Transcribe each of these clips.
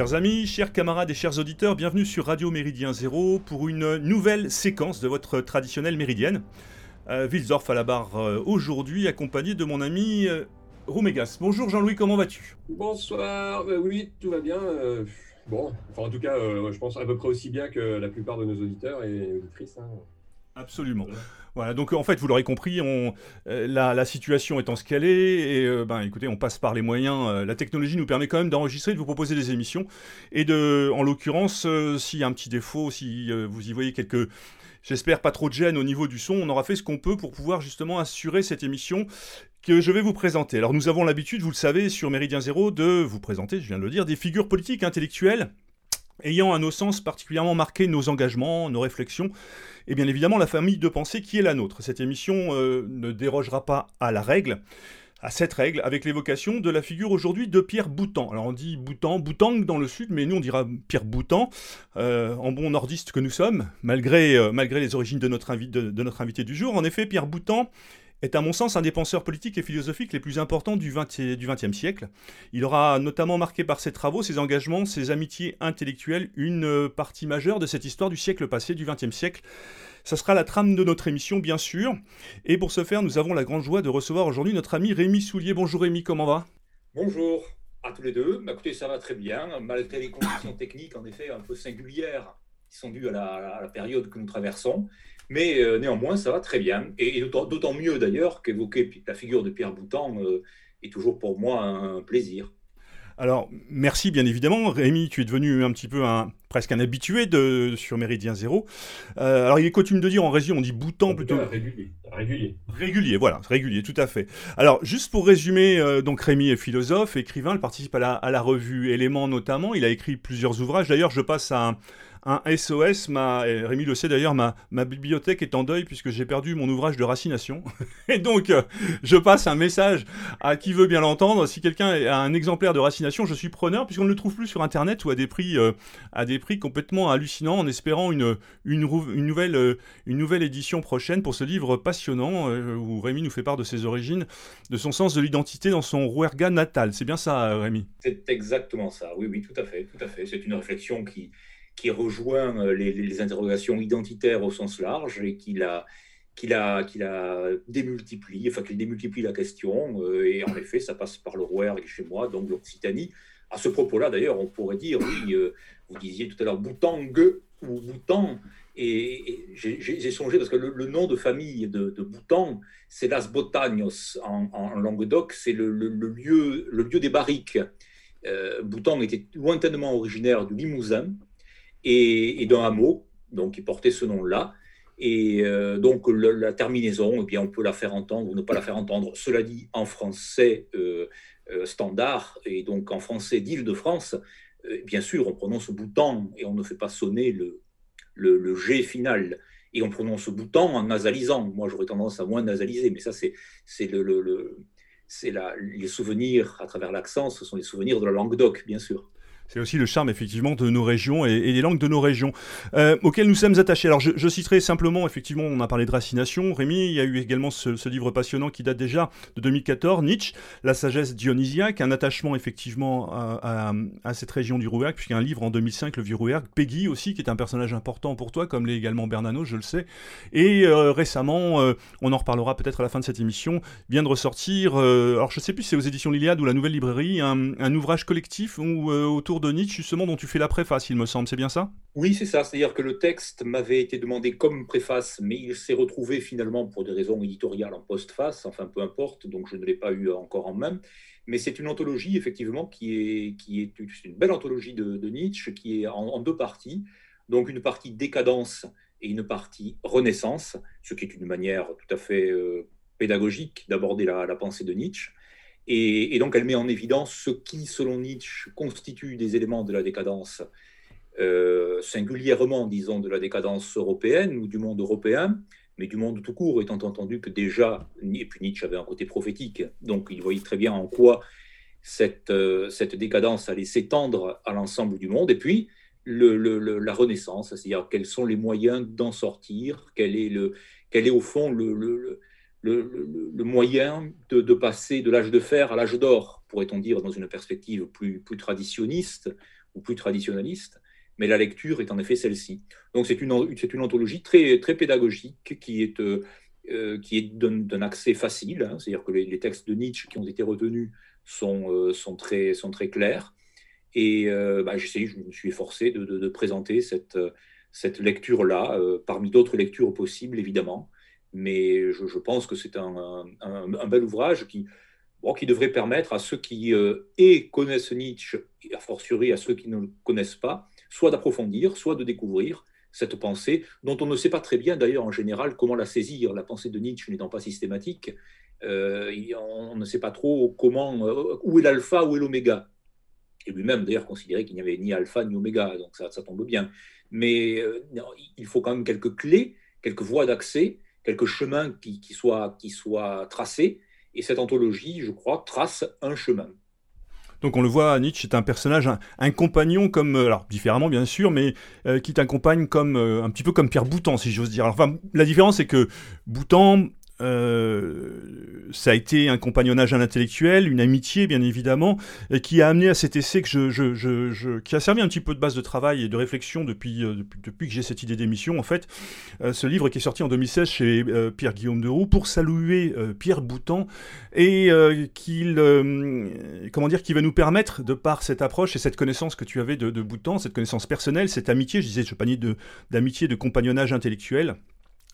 Chers amis, chers camarades et chers auditeurs, bienvenue sur Radio Méridien Zéro pour une nouvelle séquence de votre traditionnelle méridienne. Euh, à la barre euh, aujourd'hui, accompagné de mon ami euh, Roumégas. Bonjour Jean-Louis, comment vas-tu? Bonsoir, euh, oui, tout va bien. bon, enfin en tout cas, je pense à peu près aussi bien que la plupart de nos auditeurs et auditrices. Hein. Absolument. Voilà. donc en fait, vous l'aurez compris, on, euh, la, situation étant ce qu'elle est, et euh, ben, écoutez, on passe par les moyens. Euh, la technologie nous permet quand même d'enregistrer, de vous proposer des émissions, et de, en l'occurrence, s'il y a un petit défaut, si vous y voyez quelques, j'espère pas trop de gêne au niveau du son, on aura fait ce qu'on peut pour pouvoir justement assurer cette émission que je vais vous présenter. Alors nous avons l'habitude, vous le savez, sur Méridien Zéro, de vous présenter, je viens de le dire, des figures politiques, intellectuelles ayant à nos sens particulièrement marqué nos engagements, nos réflexions, et bien évidemment la famille de pensée qui est la nôtre. Cette émission euh, ne dérogera pas à la règle, à cette règle, avec l'évocation de la figure aujourd'hui de Pierre Boutan. Alors on dit Boutan, Boutang dans le sud, mais nous on dira Pierre Boutan, euh, en bon nordiste que nous sommes, malgré, euh, les origines de notre, de notre invité du jour. En effet, Pierre Boutan est à mon sens un des penseurs politiques et philosophiques les plus importants du XXe siècle. Il aura notamment marqué par ses travaux, ses engagements, ses amitiés intellectuelles une euh, partie majeure de cette histoire du siècle passé, du XXe siècle. Ça sera la trame de notre émission, bien sûr. Et pour ce faire, nous avons la grande joie de recevoir aujourd'hui notre ami Rémi Soulier. Bonjour Rémi, comment va? Bonjour à tous les deux. Bah, écoutez, ça va très bien, malgré les conditions techniques, en effet, un peu singulières qui sont dues à la période que nous traversons. Mais euh, néanmoins, ça va très bien. Et, d'autant mieux d'ailleurs qu'évoquer la figure de Pierre Boutan euh, est toujours pour moi un plaisir. Alors, merci bien évidemment. Rémi, tu es devenu un petit peu un, presque un habitué de, sur Méridien Zéro. Euh, alors, il est coutume de dire en région, on dit Boutan plutôt. régulier. Régulier. Régulier, voilà, régulier, tout à fait. Alors, juste pour résumer, donc Rémi est philosophe, écrivain, il participe à la, à la revue Éléments notamment. Il a écrit plusieurs ouvrages. D'ailleurs, je passe à un un SOS. Ma, Rémi le sait d'ailleurs, ma, bibliothèque est en deuil puisque j'ai perdu mon ouvrage de racination. et donc, euh, je passe un message à qui veut bien l'entendre. Si quelqu'un a un exemplaire de racination, je suis preneur puisqu'on ne le trouve plus sur Internet ou à des prix, euh, à des prix complètement hallucinants en espérant une, une, une, nouvelle, euh, une nouvelle édition prochaine pour ce livre passionnant où Rémi nous fait part de ses origines, de son sens de l'identité dans son Rouerga natal. C'est bien ça, Rémi? C'est exactement ça. Oui, oui, tout à fait. Tout à fait. C'est une réflexion qui qui rejoint euh, les, interrogations identitaires au sens large et qui la, qui la, qui la démultiplie, enfin qu'il démultiplie la question. Euh, et en effet, ça passe par le Rouergue chez moi, donc l'Occitanie. À ce propos-là, d'ailleurs, on pourrait dire, oui, euh, vous disiez tout à l'heure Boutang ou Boutan, et, j'ai songé parce que le, nom de famille de, de c'est Las Botagnos en, Languedoc, c'est le, lieu, le lieu des barriques. Euh, était lointainement originaire du Limousin, et, d'un hameau, donc qui portait ce nom-là. Et euh, donc la terminaison, eh bien, on peut la faire entendre ou ne pas la faire entendre. Cela dit, en français euh, euh, standard et donc en français d'Île-de-France, bien sûr, on prononce bouton et on ne fait pas sonner le, G final. Et on prononce bouton en nasalisant. Moi, j'aurais tendance à moins nasaliser, mais ça, c'est le, le, c'est les souvenirs à travers l'accent, ce sont les souvenirs de la langue d'oc, bien sûr. C'est aussi le charme effectivement de nos régions et, des langues de nos régions euh, auxquelles nous sommes attachés. Alors je, citerai simplement, effectivement, on a parlé de racination. Rémi, il y a eu également ce, livre passionnant qui date déjà de 2014, Nietzsche, La sagesse dionysiaque, un attachement effectivement à, cette région du Rouergue, puisqu'il y a un livre en 2005, Le Vieux Rouergue, Peggy aussi, qui est un personnage important pour toi, comme l'est également Bernano, je le sais. Et euh, récemment, euh, on en reparlera peut-être à la fin de cette émission, vient de ressortir, alors je sais plus si c'est aux éditions Liliade ou la Nouvelle Librairie, un, ouvrage collectif où, autour de Nietzsche, justement, dont tu fais la préface, il me semble, c'est bien ça? Oui, c'est ça. C'est-à-dire que le texte m'avait été demandé comme préface, mais il s'est retrouvé finalement pour des raisons éditoriales en postface, enfin peu importe, donc je ne l'ai pas eu encore en main. Mais c'est une anthologie, effectivement, qui est, une belle anthologie de, Nietzsche, qui est en, deux parties. Donc une partie décadence et une partie renaissance, ce qui est une manière tout à fait euh, pédagogique d'aborder la, pensée de Nietzsche. Et, donc elle met en évidence ce qui, selon Nietzsche, constitue des éléments de la décadence, euh, singulièrement, disons, de la décadence européenne ou du monde européen, mais du monde tout court, étant entendu que déjà, et puis Nietzsche avait un côté prophétique, donc il voyait très bien en quoi cette, euh, cette décadence allait s'étendre à l'ensemble du monde, et puis la Renaissance, c'est-à-dire quels sont les moyens d'en sortir, quel est, le, quel est au fond le, le, moyen de, passer de l'âge de fer à l'âge d'or, pourrait-on dire, dans une perspective plus, plus traditionniste, ou plus traditionnaliste, mais la lecture est en effet celle-ci. Donc c'est une, une anthologie très, très pédagogique qui est, euh, qui est d'un accès facile, hein. c'est-à-dire que les, textes de Nietzsche qui ont été retenus sont, euh, sont, très, sont très clairs. Et euh, bah, je me suis efforcé de, de, présenter cette, cette lecture-là, parmi d'autres lectures possibles, évidemment. Mais je, pense que c'est un, un, bel ouvrage qui, qui devrait permettre à ceux qui et connaissent Nietzsche, et a fortiori à ceux qui ne le connaissent pas, soit d'approfondir, soit de découvrir cette pensée, dont on ne sait pas très bien d'ailleurs en général comment la saisir, la pensée de Nietzsche n'étant pas systématique, euh, on ne sait pas trop comment, euh, où est l'alpha, où est l'oméga. Et lui-même d'ailleurs considérait qu'il n'y avait ni alpha ni oméga, donc ça, ça tombe bien. Mais euh, il faut quand même quelques clés, quelques voies d'accès, quelques chemins qui, qui, soient, qui soient tracés, et cette anthologie, je crois, trace un chemin. Donc on le voit, Nietzsche est un personnage, un, compagnon comme, euh, alors différemment bien sûr, mais euh, qui t'accompagne comme euh, un petit peu comme Pierre Boutan, si j'ose dire. enfin, la différence c'est que Boutan, euh, ça a été un compagnonnage intellectuel, une amitié bien évidemment, qui a amené à cet essai que je, je, je, qui a servi un petit peu de base de travail et de réflexion depuis, euh, depuis, que j'ai cette idée d'émission en fait. Euh, ce livre qui est sorti en 2016 chez Pierre Guillaume de Roux pour saluer Pierre Boutan et qu'il comment dire qui va nous permettre de par cette approche et cette connaissance que tu avais de, de Boutan, cette connaissance personnelle, cette amitié, je disais je panier d'amitié, de compagnonnage intellectuel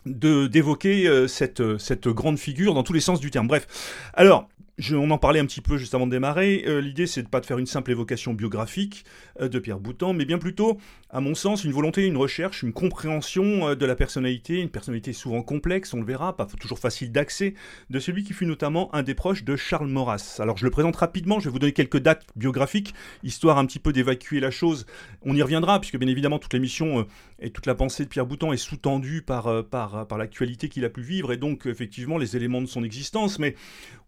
d'évoquer euh, cette, euh, cette grande figure dans tous les sens du terme. Bref, alors, on en parlait un petit peu juste avant de démarrer. Euh, l'idée, c'est de pas de faire une simple évocation biographique euh, de Pierre Boutan, mais bien plutôt, à mon sens, une volonté, une recherche, une compréhension euh, de la personnalité, une personnalité souvent complexe, on le verra, pas toujours facile d'accès, de celui qui fut notamment un des proches de Charles Maurras. Alors, je le présente rapidement. Je vais vous donner quelques dates biographiques, histoire un petit peu d'évacuer la chose. On y reviendra, puisque bien évidemment, toute l'émission et toute la pensée de Pierre Boutan est sous-tendue par, par, par l'actualité qu'il a pu vivre, et donc, effectivement, les éléments de son existence. Mais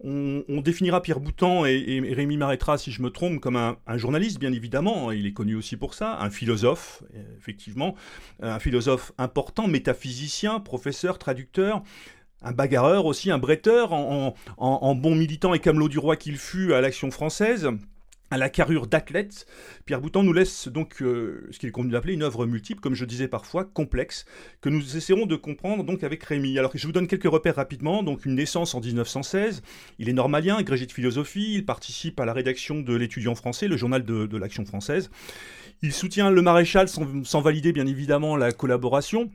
on on définira Pierre Boutan et, Rémi m'arrêtera si je me trompe comme un, journaliste, bien évidemment, il est connu aussi pour ça, un philosophe, effectivement, un philosophe important, métaphysicien, professeur, traducteur, un bagarreur aussi, un bretteur, en, en bon militant et camelot du roi qu'il fut à l'Action française à la carrure d'athlète, Pierre Boutan nous laisse donc euh, ce qu'il est convenu d'appeler une œuvre multiple, comme je disais parfois, complexe, que nous essaierons de comprendre donc avec Rémi. Alors je vous donne quelques repères rapidement, donc une naissance en 1916, il est normalien, agrégé de philosophie, il participe à la rédaction de l'étudiant français, le journal de, l'Action française. Il soutient le maréchal sans, sans valider bien évidemment la collaboration.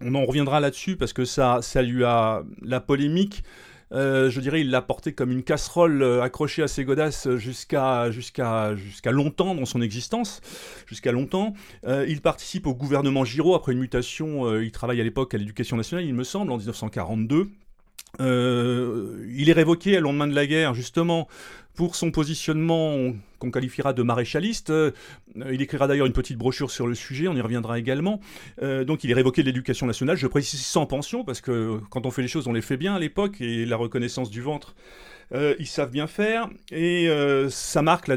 On en reviendra là-dessus parce que ça, ça lui a la polémique euh, je dirais, il l'a porté comme une casserole euh, accrochée à ses godasses jusqu'à longtemps dans son existence, jusqu'à longtemps. Euh, il participe au gouvernement Giraud après une mutation. il travaille à l'époque à l'éducation nationale, il me semble, en 1942. Il est révoqué à lendemain de la guerre, justement, pour son positionnement qu'on qualifiera de maréchaliste. Euh, il écrira d'ailleurs une petite brochure sur le sujet, on y reviendra également. Euh, donc il est révoqué de l'éducation nationale, je précise sans pension, parce que quand on fait les choses, on les fait bien à l'époque, et la reconnaissance du ventre, euh, ils savent bien faire, et ça marque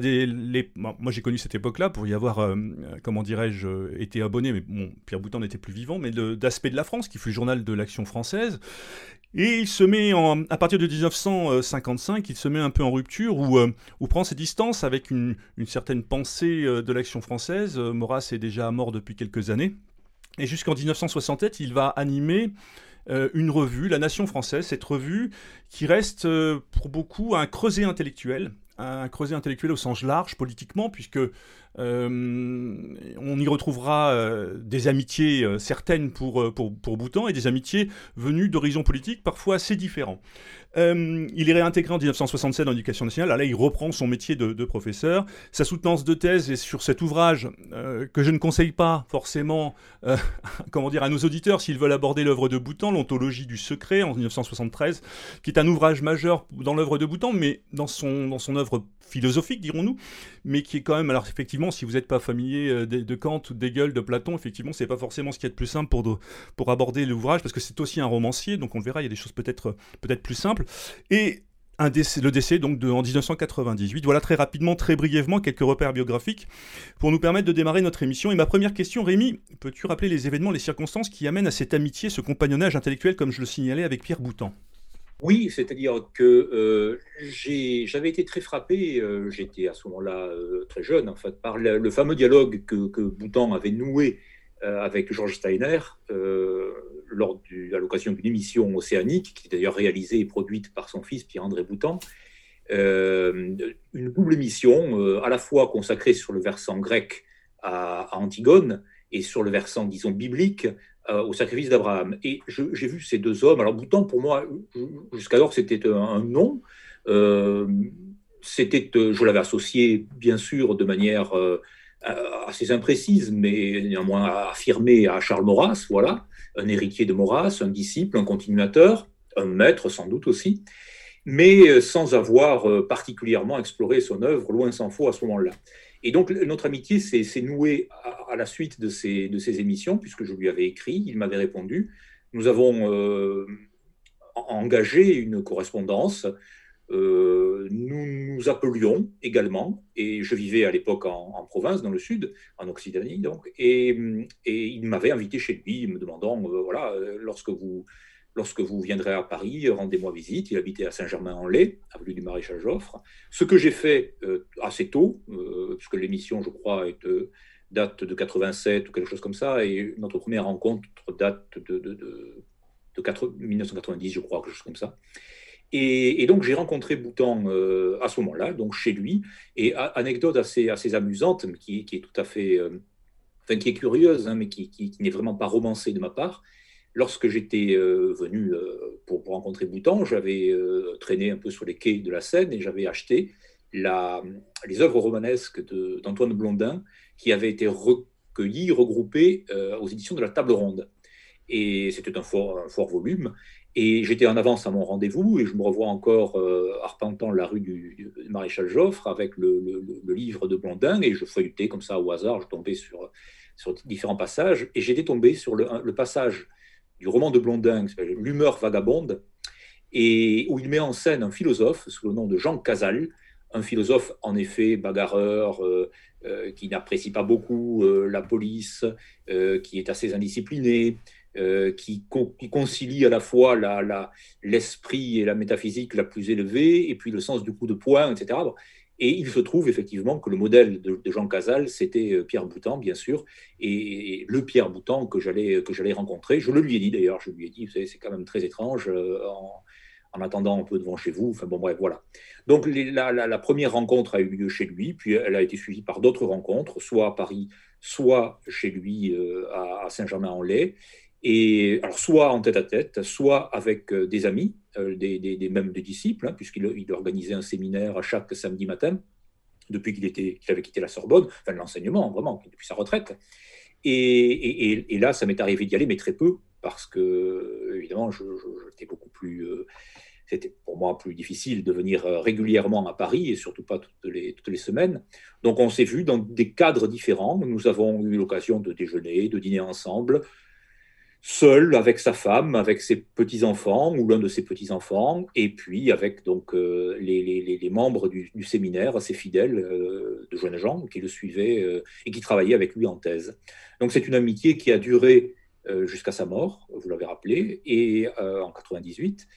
moi j'ai connu cette époque-là pour y avoir, comment dirais-je, été abonné, mais Pierre Boutin n'était plus vivant, mais d'Aspect de la France, qui fut le journal de l'action française. Et il se met, à partir de 1955, il se met un peu en rupture, ou euh, prend ses distances avec une, certaine pensée euh, de l'action française. Euh, Maurras est déjà mort depuis quelques années. Et jusqu'en 1967, il va animer une revue, La Nation française, cette revue qui reste pour beaucoup un creuset intellectuel, un creuset intellectuel au sens large politiquement, puisque euh, on y retrouvera euh, des amitiés euh, certaines pour, pour, pour Bhoutan et des amitiés venues d'horizons politiques parfois assez différents. Euh, il est réintégré en 1967 dans l'éducation nationale. Là, il reprend son métier de, professeur. Sa soutenance de thèse est sur cet ouvrage euh, que je ne conseille pas forcément, euh, comment dire, à nos auditeurs s'ils veulent aborder l'œuvre de Boutan, l'Ontologie du secret en 1973, qui est un ouvrage majeur dans l'œuvre de Boutan, mais dans son, dans son œuvre philosophique, dirons-nous, mais qui est quand même, alors effectivement, si vous n'êtes pas familier de, Kant ou d'Hegel, de Platon, effectivement, c'est pas forcément ce qui est le plus simple pour, pour aborder l'ouvrage, parce que c'est aussi un romancier, donc on le verra, il y a des choses peut-être peut-être plus simples. Et le décès donc de, en 1998. Voilà très rapidement, très brièvement, quelques repères biographiques pour nous permettre de démarrer notre émission. Et ma première question, Rémi, peux-tu rappeler les événements, les circonstances qui amènent à cette amitié, ce compagnonnage intellectuel, comme je le signalais avec Pierre Boutan? Oui, c'est-à-dire que j'avais été très frappé, j'étais à ce moment-là très jeune, en fait, par le, fameux dialogue que, que, Boutan avait noué avec Georges Steiner lors du, à l'occasion d'une émission océanique, qui est d'ailleurs réalisée et produite par son fils Pierre-André Boutan. une double émission, à la fois consacrée sur le versant grec à, Antigone et sur le versant, disons, biblique euh, au sacrifice d'Abraham. Et j'ai vu ces deux hommes. Alors, Boutan, pour moi, jusqu'alors, c'était un, nom. Euh, c'était, euh, je l'avais associé, bien sûr, de manière assez imprécise, mais néanmoins affirmée à Charles Maurras, voilà, un héritier de Maurras, un disciple, un continuateur, un maître sans doute aussi, mais sans avoir particulièrement exploré son œuvre, loin s'en faut à ce moment-là. Et donc, notre amitié s'est nouée à, la suite de ces, émissions, puisque je lui avais écrit, il m'avait répondu. Nous avons euh, engagé une correspondance. Euh, nous nous appelions également, et je vivais à l'époque en, province, dans le sud, en Occitanie, donc, et, il m'avait invité chez lui, me demandant, euh, voilà, lorsque vous, Lorsque vous viendrez à Paris, rendez-moi visite. Il habitait à Saint-Germain-en-Laye, avenue du Maréchal Joffre. Ce que j'ai fait euh, assez tôt, euh, puisque l'émission, je crois, date de 87 ou quelque chose comme ça, et notre première rencontre date de, 1990, je crois, quelque chose comme ça. Et, donc j'ai rencontré Boutan euh, à ce moment-là, donc chez lui. Et anecdote assez, amusante, mais qui, est tout à fait, enfin qui est curieuse, hein, mais qui, n'est vraiment pas romancée de ma part lorsque j'étais euh, venu euh, pour, rencontrer Boutan, j'avais euh, traîné un peu sur les quais de la Seine et j'avais acheté les œuvres romanesques d'Antoine Blondin qui avaient été recueillies, regroupées aux éditions de la Table Ronde. Et c'était un fort volume. Et j'étais en avance à mon rendez-vous et je me revois encore arpentant la rue du, Maréchal Joffre avec le, livre de Blondin et je feuilletais comme ça au hasard, je tombais sur, différents passages et j'étais tombé sur le, passage du roman de Blondin L'humeur vagabonde, et où il met en scène un philosophe sous le nom de Jean Casal, un philosophe en effet bagarreur, euh, euh, qui n'apprécie pas beaucoup euh, la police, qui est assez indiscipliné, qui, qui, concilie à la fois l'esprit et la métaphysique la plus élevée, et puis le sens du coup de poing, etc. Et il se trouve effectivement que le modèle de, Jean Casal, c'était euh, Pierre Boutan, bien sûr, et le Pierre Boutan que j'allais rencontrer. Je le lui ai dit d'ailleurs, je lui ai dit, c'est quand même très étrange. Euh, en, attendant un peu devant chez vous. Enfin bon, bref, voilà. Donc la, première rencontre a eu lieu chez lui, puis elle a été suivie par d'autres rencontres, soit à Paris, soit chez lui euh, à Saint-Germain-en-Laye. Alors, soit en tête à tête, soit avec euh, des amis, euh, des, des, même des disciples, hein, puisqu'il il organisait un séminaire à chaque samedi matin, depuis qu'il avait quitté la Sorbonne, enfin l'enseignement, vraiment, depuis sa retraite. Et, là, ça m'est arrivé d'y aller, mais très peu, parce que, évidemment, j'étais beaucoup plus. Euh, c'était pour moi plus difficile de venir régulièrement à Paris, et surtout pas toutes les, toutes les semaines. Donc, on s'est vu dans des cadres différents. Nous avons eu l'occasion de déjeuner, de dîner ensemble seul avec sa femme, avec ses petits-enfants ou l'un de ses petits-enfants, et puis avec donc euh, les, membres du, séminaire, ses fidèles euh, de jeunes gens qui le suivaient euh, et qui travaillaient avec lui en thèse. Donc c'est une amitié qui a duré jusqu'à sa mort, vous l'avez rappelé, et en 98.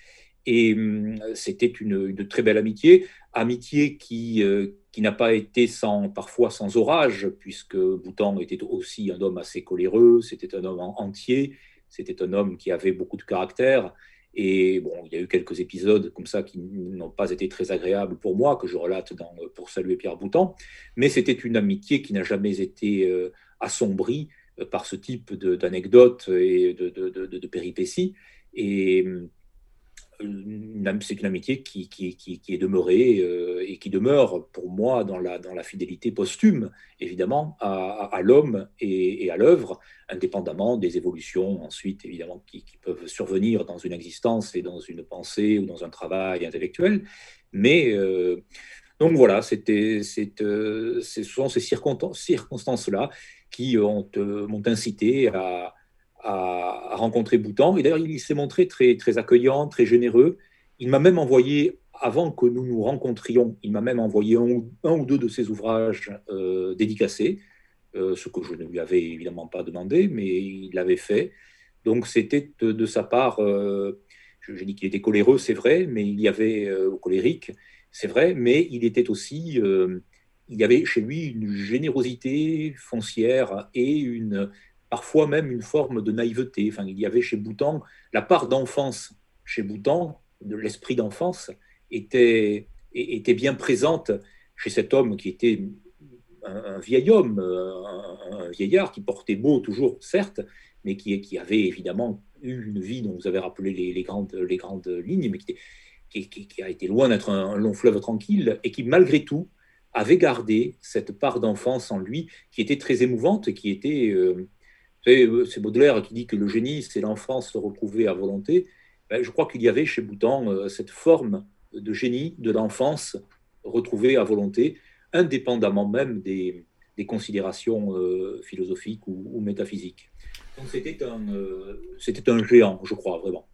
Et hum, c'était une, une, très belle amitié, amitié qui, qui n'a pas été sans, parfois sans orage, puisque Boutan était aussi un homme assez coléreux, c'était un homme entier, c'était un homme qui avait beaucoup de caractère. Et bon, il y a eu quelques épisodes comme ça qui n'ont pas été très agréables pour moi, que je relate pour saluer Pierre Boutan. Mais c'était une amitié qui n'a jamais été euh, assombrie euh, par ce type d'anecdotes et de, de, de, péripéties. Et c'est une amitié qui, est demeurée euh, et qui demeure pour moi dans la, fidélité posthume, évidemment, à, l'homme et, à l'œuvre, indépendamment des évolutions ensuite, évidemment, qui, peuvent survenir dans une existence et dans une pensée ou dans un travail intellectuel. Mais euh, donc voilà, c'était, euh, ce sont ces circonstances-là qui m'ont incité à à, rencontrer Boutan. Et d'ailleurs, il s'est montré très, très accueillant, très généreux. Il m'a même envoyé, avant que nous nous rencontrions, il m'a même envoyé un, ou deux de ses ouvrages euh, dédicacés, euh, ce que je ne lui avais évidemment pas demandé, mais il l'avait fait. Donc c'était de, sa part, euh, j'ai dit qu'il était coléreux, c'est vrai, mais il y avait colérique, c'est vrai, mais il était aussi, il y avait chez lui une générosité foncière et une, parfois même une forme de naïveté. Enfin, il y avait chez Boutan la part d'enfance chez Boutan, de l'esprit d'enfance, était, était bien présente chez cet homme qui était un, vieil homme, un, vieillard qui portait beau toujours, certes, mais qui, avait évidemment eu une vie dont vous avez rappelé les, grandes, les grandes lignes, mais qui, qui, a été loin d'être un, long fleuve tranquille, et qui malgré tout avait gardé cette part d'enfance en lui qui était très émouvante, qui était... Euh, c'est Baudelaire qui dit que le génie, c'est l'enfance retrouvée à volonté. Ben, je crois qu'il y avait chez Boutan euh, cette forme de génie de l'enfance retrouvée à volonté, indépendamment même des, considérations euh, philosophiques ou, métaphysiques. Donc c'était un, c'était un géant, je crois, vraiment.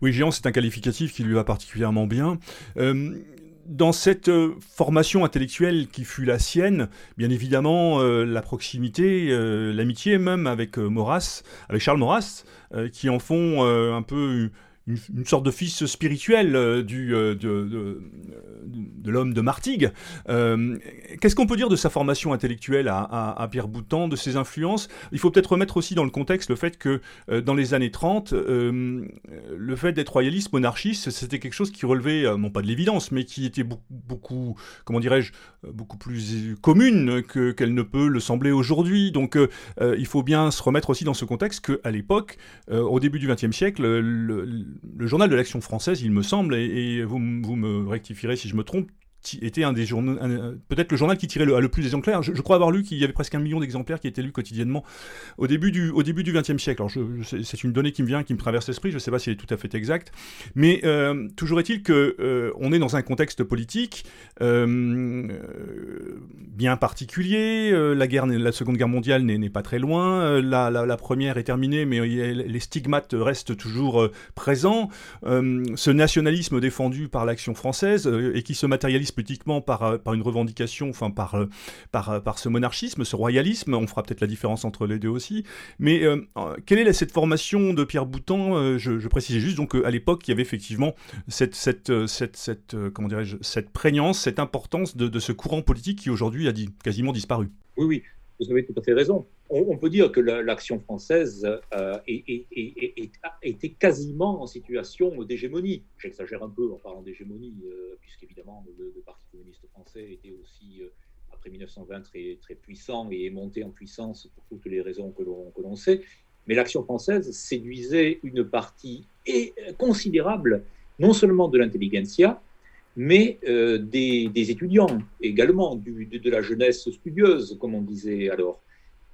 Oui, géant, c'est un qualificatif qui lui va particulièrement bien dans cette euh, formation intellectuelle qui fut la sienne, bien évidemment, euh, la proximité, euh, l'amitié même avec Maurras, avec Charles Maurras, qui en font un peu une, sorte de fils spirituel euh, du, euh, de, l'homme de Martigues. Euh, qu'est-ce qu'on peut dire de sa formation intellectuelle à, Pierre Boutan, de ses influences? Il faut peut-être remettre aussi dans le contexte le fait que dans les années 30, le fait d'être royaliste, monarchiste, c'était quelque chose qui relevait, non pas de l'évidence, mais qui était beaucoup, comment dirais-je, beaucoup plus commune que, qu'elle ne peut le sembler aujourd'hui. Donc il faut bien se remettre aussi dans ce contexte qu'à l'époque, au début du XXe siècle, le, le journal de l'Action française, il me semble, et, vous, vous, me rectifierez si je me trompe, était un des journaux, peut-être le journal qui tirait le, le plus d'exemplaires. Je, je, crois avoir lu qu'il y avait presque un million d'exemplaires qui étaient lus quotidiennement au début du, au début du XXe siècle. Alors, c'est une donnée qui me vient, qui me traverse l'esprit. Je ne sais pas si elle est tout à fait exacte, mais euh, toujours est-il que euh, est dans un contexte politique euh, bien particulier. la guerre, la Seconde Guerre mondiale n'est pas très loin. La, première est terminée, mais les stigmates restent toujours présents. ce nationalisme défendu par l'Action française et qui se matérialise politiquement par, euh, par une revendication, enfin par, euh, par, euh, par ce monarchisme, ce royalisme, on fera peut-être la différence entre les deux aussi, mais quelle est cette formation de Pierre Boutan je, je, précisais juste donc à l'époque il y avait effectivement cette, cette, cette, cette comment dirais-je, cette prégnance, cette importance de, de ce courant politique qui aujourd'hui a quasiment disparu. Oui, oui, vous avez tout à fait raison. On, peut dire que l'action française euh, était quasiment en situation d'hégémonie. J'exagère un peu en parlant d'hégémonie, euh, puisqu'évidemment le, Parti communiste français était aussi, euh, après 1920, très, puissant et est monté en puissance pour toutes les raisons que l'on sait. Mais l'action française séduisait une partie considérable, non seulement de l'intelligentsia, mais euh, des, étudiants également, de, la jeunesse studieuse, comme on disait alors.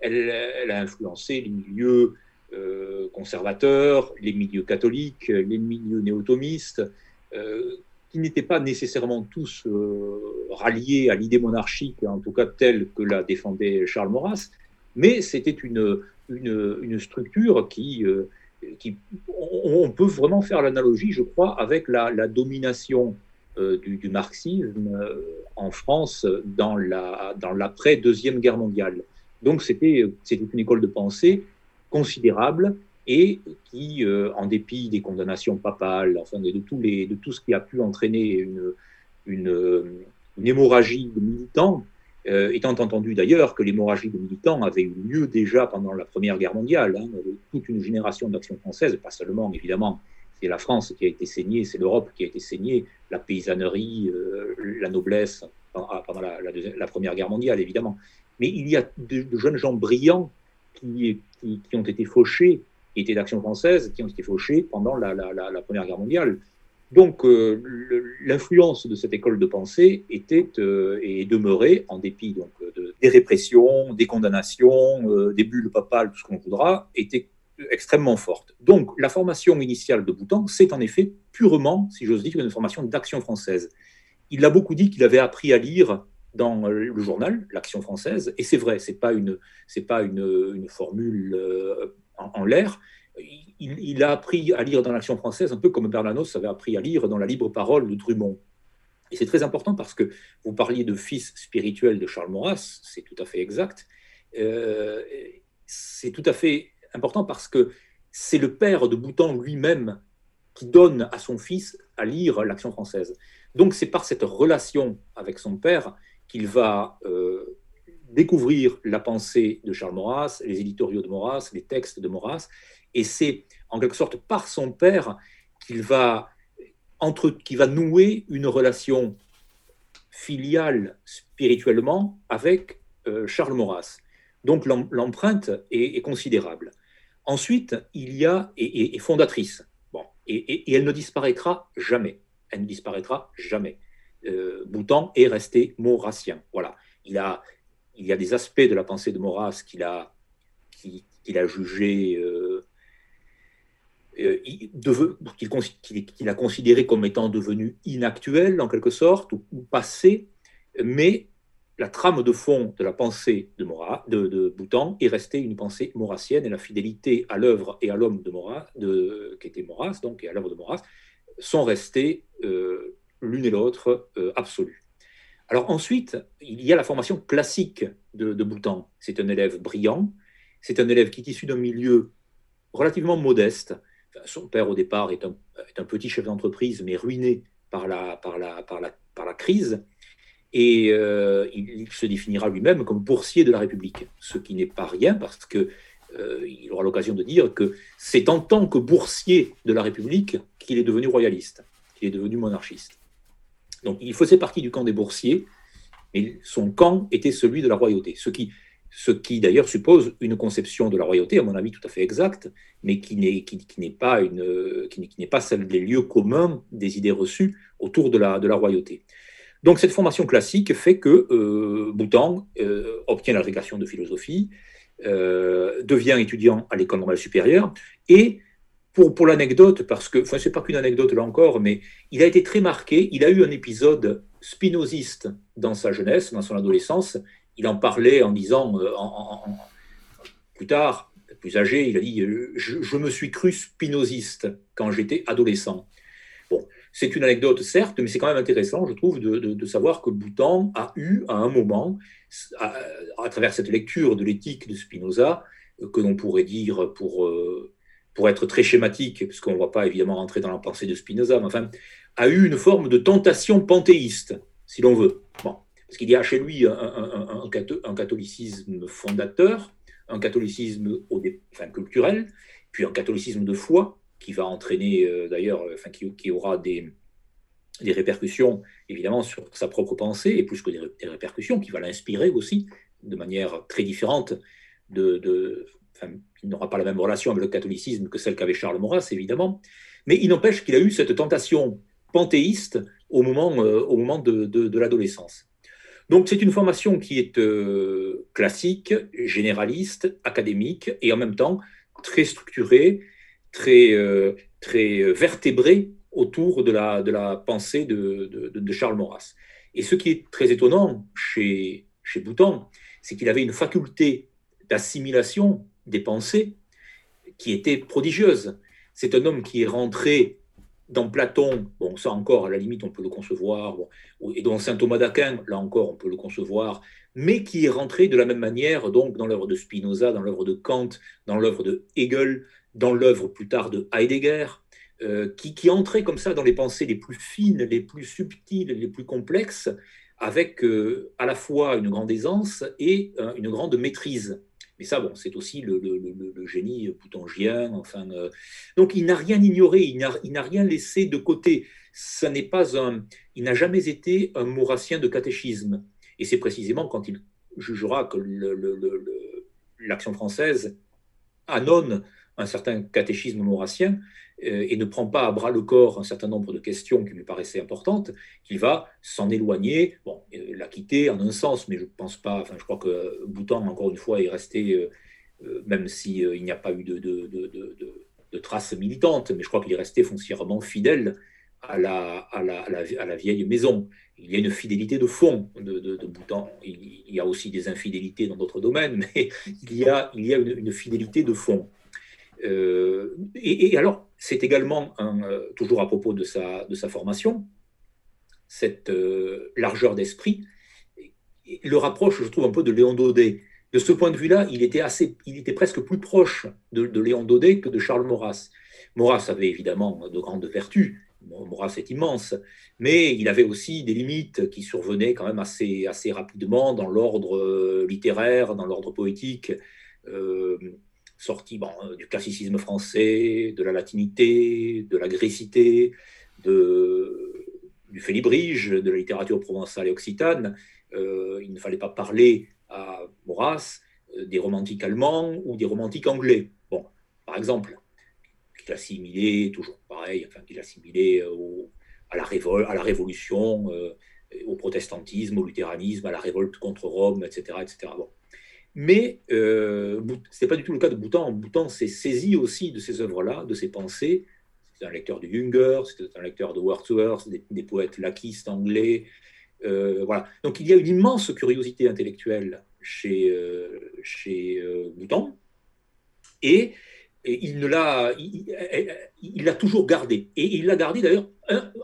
Elle, a influencé les milieux euh, conservateurs, les milieux catholiques, les milieux néotomistes, euh, qui n'étaient pas nécessairement tous ralliés à l'idée monarchique, en tout cas telle que la défendait Charles Maurras, mais c'était une, une, structure qui, qui on, peut vraiment faire l'analogie, je crois, avec la, domination euh, du, marxisme euh, en France dans l'après-deuxième guerre mondiale. Donc c'était une école de pensée considérable et qui, euh, en dépit des condamnations papales, enfin de, les, de tout ce qui a pu entraîner une, une, hémorragie de militants, étant entendu d'ailleurs que l'hémorragie de militants avait eu lieu déjà pendant la Première Guerre mondiale, hein, toute une génération d'action française, pas seulement évidemment c'est la France qui a été saignée, c'est l'Europe qui a été saignée, la paysannerie, euh, la noblesse pendant, la, Première Guerre mondiale, évidemment. Mais il y a de, jeunes gens brillants qui, ont été fauchés, qui étaient d'action française, qui ont été fauchés pendant la, Première Guerre mondiale. Donc euh, l'influence de cette école de pensée était euh, et demeurait, en dépit donc, de, des répressions, des condamnations, des bulles papales, tout ce qu'on voudra, était extrêmement forte. Donc, la formation initiale de Boutan, c'est en effet purement, si j'ose dire, une formation d'action française. Il a beaucoup dit qu'il avait appris à lire dans le journal, l'Action française, et c'est vrai, c'est pas une, pas une, formule euh, en, l'air. Il, a appris à lire dans l'Action française, un peu comme Bernanos avait appris à lire dans la Libre Parole de Drummond. Et c'est très important parce que vous parliez de fils spirituel de Charles Maurras, c'est tout à fait exact. Euh, c'est tout à fait important parce que c'est le père de Boutan lui-même qui donne à son fils à lire l'Action française. Donc c'est par cette relation avec son père qu'il va euh, découvrir la pensée de Charles Maurras, les éditoriaux de Maurras, les textes de Maurras, et c'est en quelque sorte par son père qu'il va, entre, va nouer une relation filiale spirituellement avec euh, Charles Maurras. Donc l'empreinte est, considérable. Ensuite, il y a, et, fondatrice, bon, et, elle ne disparaîtra jamais. Elle ne disparaîtra jamais. Euh, Boutan est resté maurassien. Voilà. Il, a, il y a des aspects de la pensée de Maurras qu'il a, qu'il a jugé euh, euh, qu'il a considéré comme étant devenu inactuel en quelque sorte ou, passé, mais la trame de fond de la pensée de, Mora, de, Boutan est restée une pensée maurassienne et la fidélité à l'œuvre et à l'homme de Maurras, de, qui était Maurras, donc, et à l'œuvre de Maurras, sont restés euh, l'une et l'autre euh, absolues. Alors ensuite, il y a la formation classique de, de Boutan. C'est un élève brillant, c'est un élève qui est issu d'un milieu relativement modeste, son père, au départ, est un, petit chef d'entreprise, mais ruiné par la, par la, par la, par la crise. Et euh, il, se définira lui-même comme boursier de la République, ce qui n'est pas rien, parce qu'il euh, il aura l'occasion de dire que c'est en tant que boursier de la République qu'il est devenu royaliste, qu'il est devenu monarchiste. Donc il faisait partie du camp des boursiers, mais son camp était celui de la royauté, ce qui d'ailleurs suppose une conception de la royauté, à mon avis, tout à fait exacte, mais qui n'est, pas, celle des lieux communs des idées reçues autour de la, la royauté. Donc cette formation classique fait que euh, euh, obtient l'agrégation de philosophie, euh, devient étudiant à l'école normale supérieure, et pour, pour l'anecdote, parce que, enfin, c'est pas qu'une anecdote là encore, mais il a été très marqué, il a eu un épisode spinoziste dans sa jeunesse, dans son adolescence, il en parlait en disant, euh, plus tard, plus âgé, il a dit euh, je, me suis cru spinoziste quand j'étais adolescent. Bon, c'est une anecdote, certes, mais c'est quand même intéressant, je trouve, de, savoir que Boutan a eu, à un moment, à, travers cette lecture de l'éthique de Spinoza, euh, que l'on pourrait dire pour, pour être très schématique, puisqu'on ne va pas évidemment rentrer dans la pensée de Spinoza, mais enfin, a eu une forme de tentation panthéiste, si l'on veut. Bon. Parce qu'il y a chez lui un, catholicisme fondateur, un catholicisme culturel, puis un catholicisme de foi qui va entraîner euh, d'ailleurs, enfin, qui, aura des, répercussions évidemment sur sa propre pensée, et plus que des, répercussions, qui va l'inspirer aussi de manière très différente. De, il n'aura pas la même relation avec le catholicisme que celle qu'avait Charles Maurras, évidemment, mais il n'empêche qu'il a eu cette tentation panthéiste au moment, euh, au moment de l'adolescence. Donc c'est une formation qui est euh, classique, généraliste, académique et en même temps très structurée, très, euh, très vertébrée autour de la, pensée de, Charles Maurras. Et ce qui est très étonnant chez, chez Bouton, c'est qu'il avait une faculté d'assimilation des pensées qui était prodigieuse. C'est un homme qui est rentré dans Platon, bon, ça encore, à la limite, on peut le concevoir, et dans saint Thomas d'Aquin, là encore, on peut le concevoir, mais qui est rentré de la même manière donc dans l'œuvre de Spinoza, dans l'œuvre de Kant, dans l'œuvre de Hegel, dans l'œuvre plus tard de Heidegger, euh, qui, qui entrait comme ça dans les pensées les plus fines, les plus subtiles, les plus complexes, avec euh, à la fois une grande aisance et euh, une grande maîtrise. Mais ça, bon, c'est aussi le, génie poutangien. Enfin, euh, donc, il n'a rien ignoré, il n'a rien laissé de côté. Ça n'est pas un, il n'a jamais été un maurassien de catéchisme. Et c'est précisément quand il jugera que l'action française annonce un certain catéchisme maurassien et ne prend pas à bras le corps un certain nombre de questions qui lui paraissaient importantes, qu'il va s'en éloigner, bon, euh, la quitter en un sens, mais je pense pas, enfin je crois que Boutan, encore une fois, est resté, euh, même s'il n'y a pas eu de, de, de, traces militantes, mais je crois qu'il est resté foncièrement fidèle à la, vieille maison. Il y a une fidélité de fond de, Boutan. Il, y a aussi des infidélités dans d'autres domaines, mais il y a une fidélité de fond. Euh, et, alors, c'est également, euh, toujours à propos de sa, formation, cette euh, largeur d'esprit le rapproche, je trouve, un peu de Léon Daudet. de ce point de vue-là, il était, il était presque plus proche de, Léon Daudet que de Charles Maurras. Maurras avait évidemment de grandes vertus, Maurras est immense, mais il avait aussi des limites qui survenaient quand même assez, assez rapidement dans l'ordre littéraire, dans l'ordre poétique, sorti bon, du classicisme français, de la latinité, de la grécité, de, du félibrige, de la littérature provençale et occitane. Euh, il ne fallait pas parler à Maurras euh, des romantiques allemands ou des romantiques anglais. Bon, par exemple, qu'il assimilait, toujours pareil, qu'il assimilait au, à, la à la Révolution, euh, au protestantisme, au luthéranisme, à la révolte contre Rome, etc. etc. Mais euh, ce n'est pas du tout le cas de Boutan. Boutan s'est saisi aussi de ces œuvres-là, de ces pensées. C'est un lecteur de Junger, c'est un lecteur de Wordsworth, des, des poètes laquistes anglais, euh, voilà. Donc il y a une immense curiosité intellectuelle chez, euh, chez euh, Boutan, et, il l'a, il, l'a toujours gardé. Et il l'a gardé d'ailleurs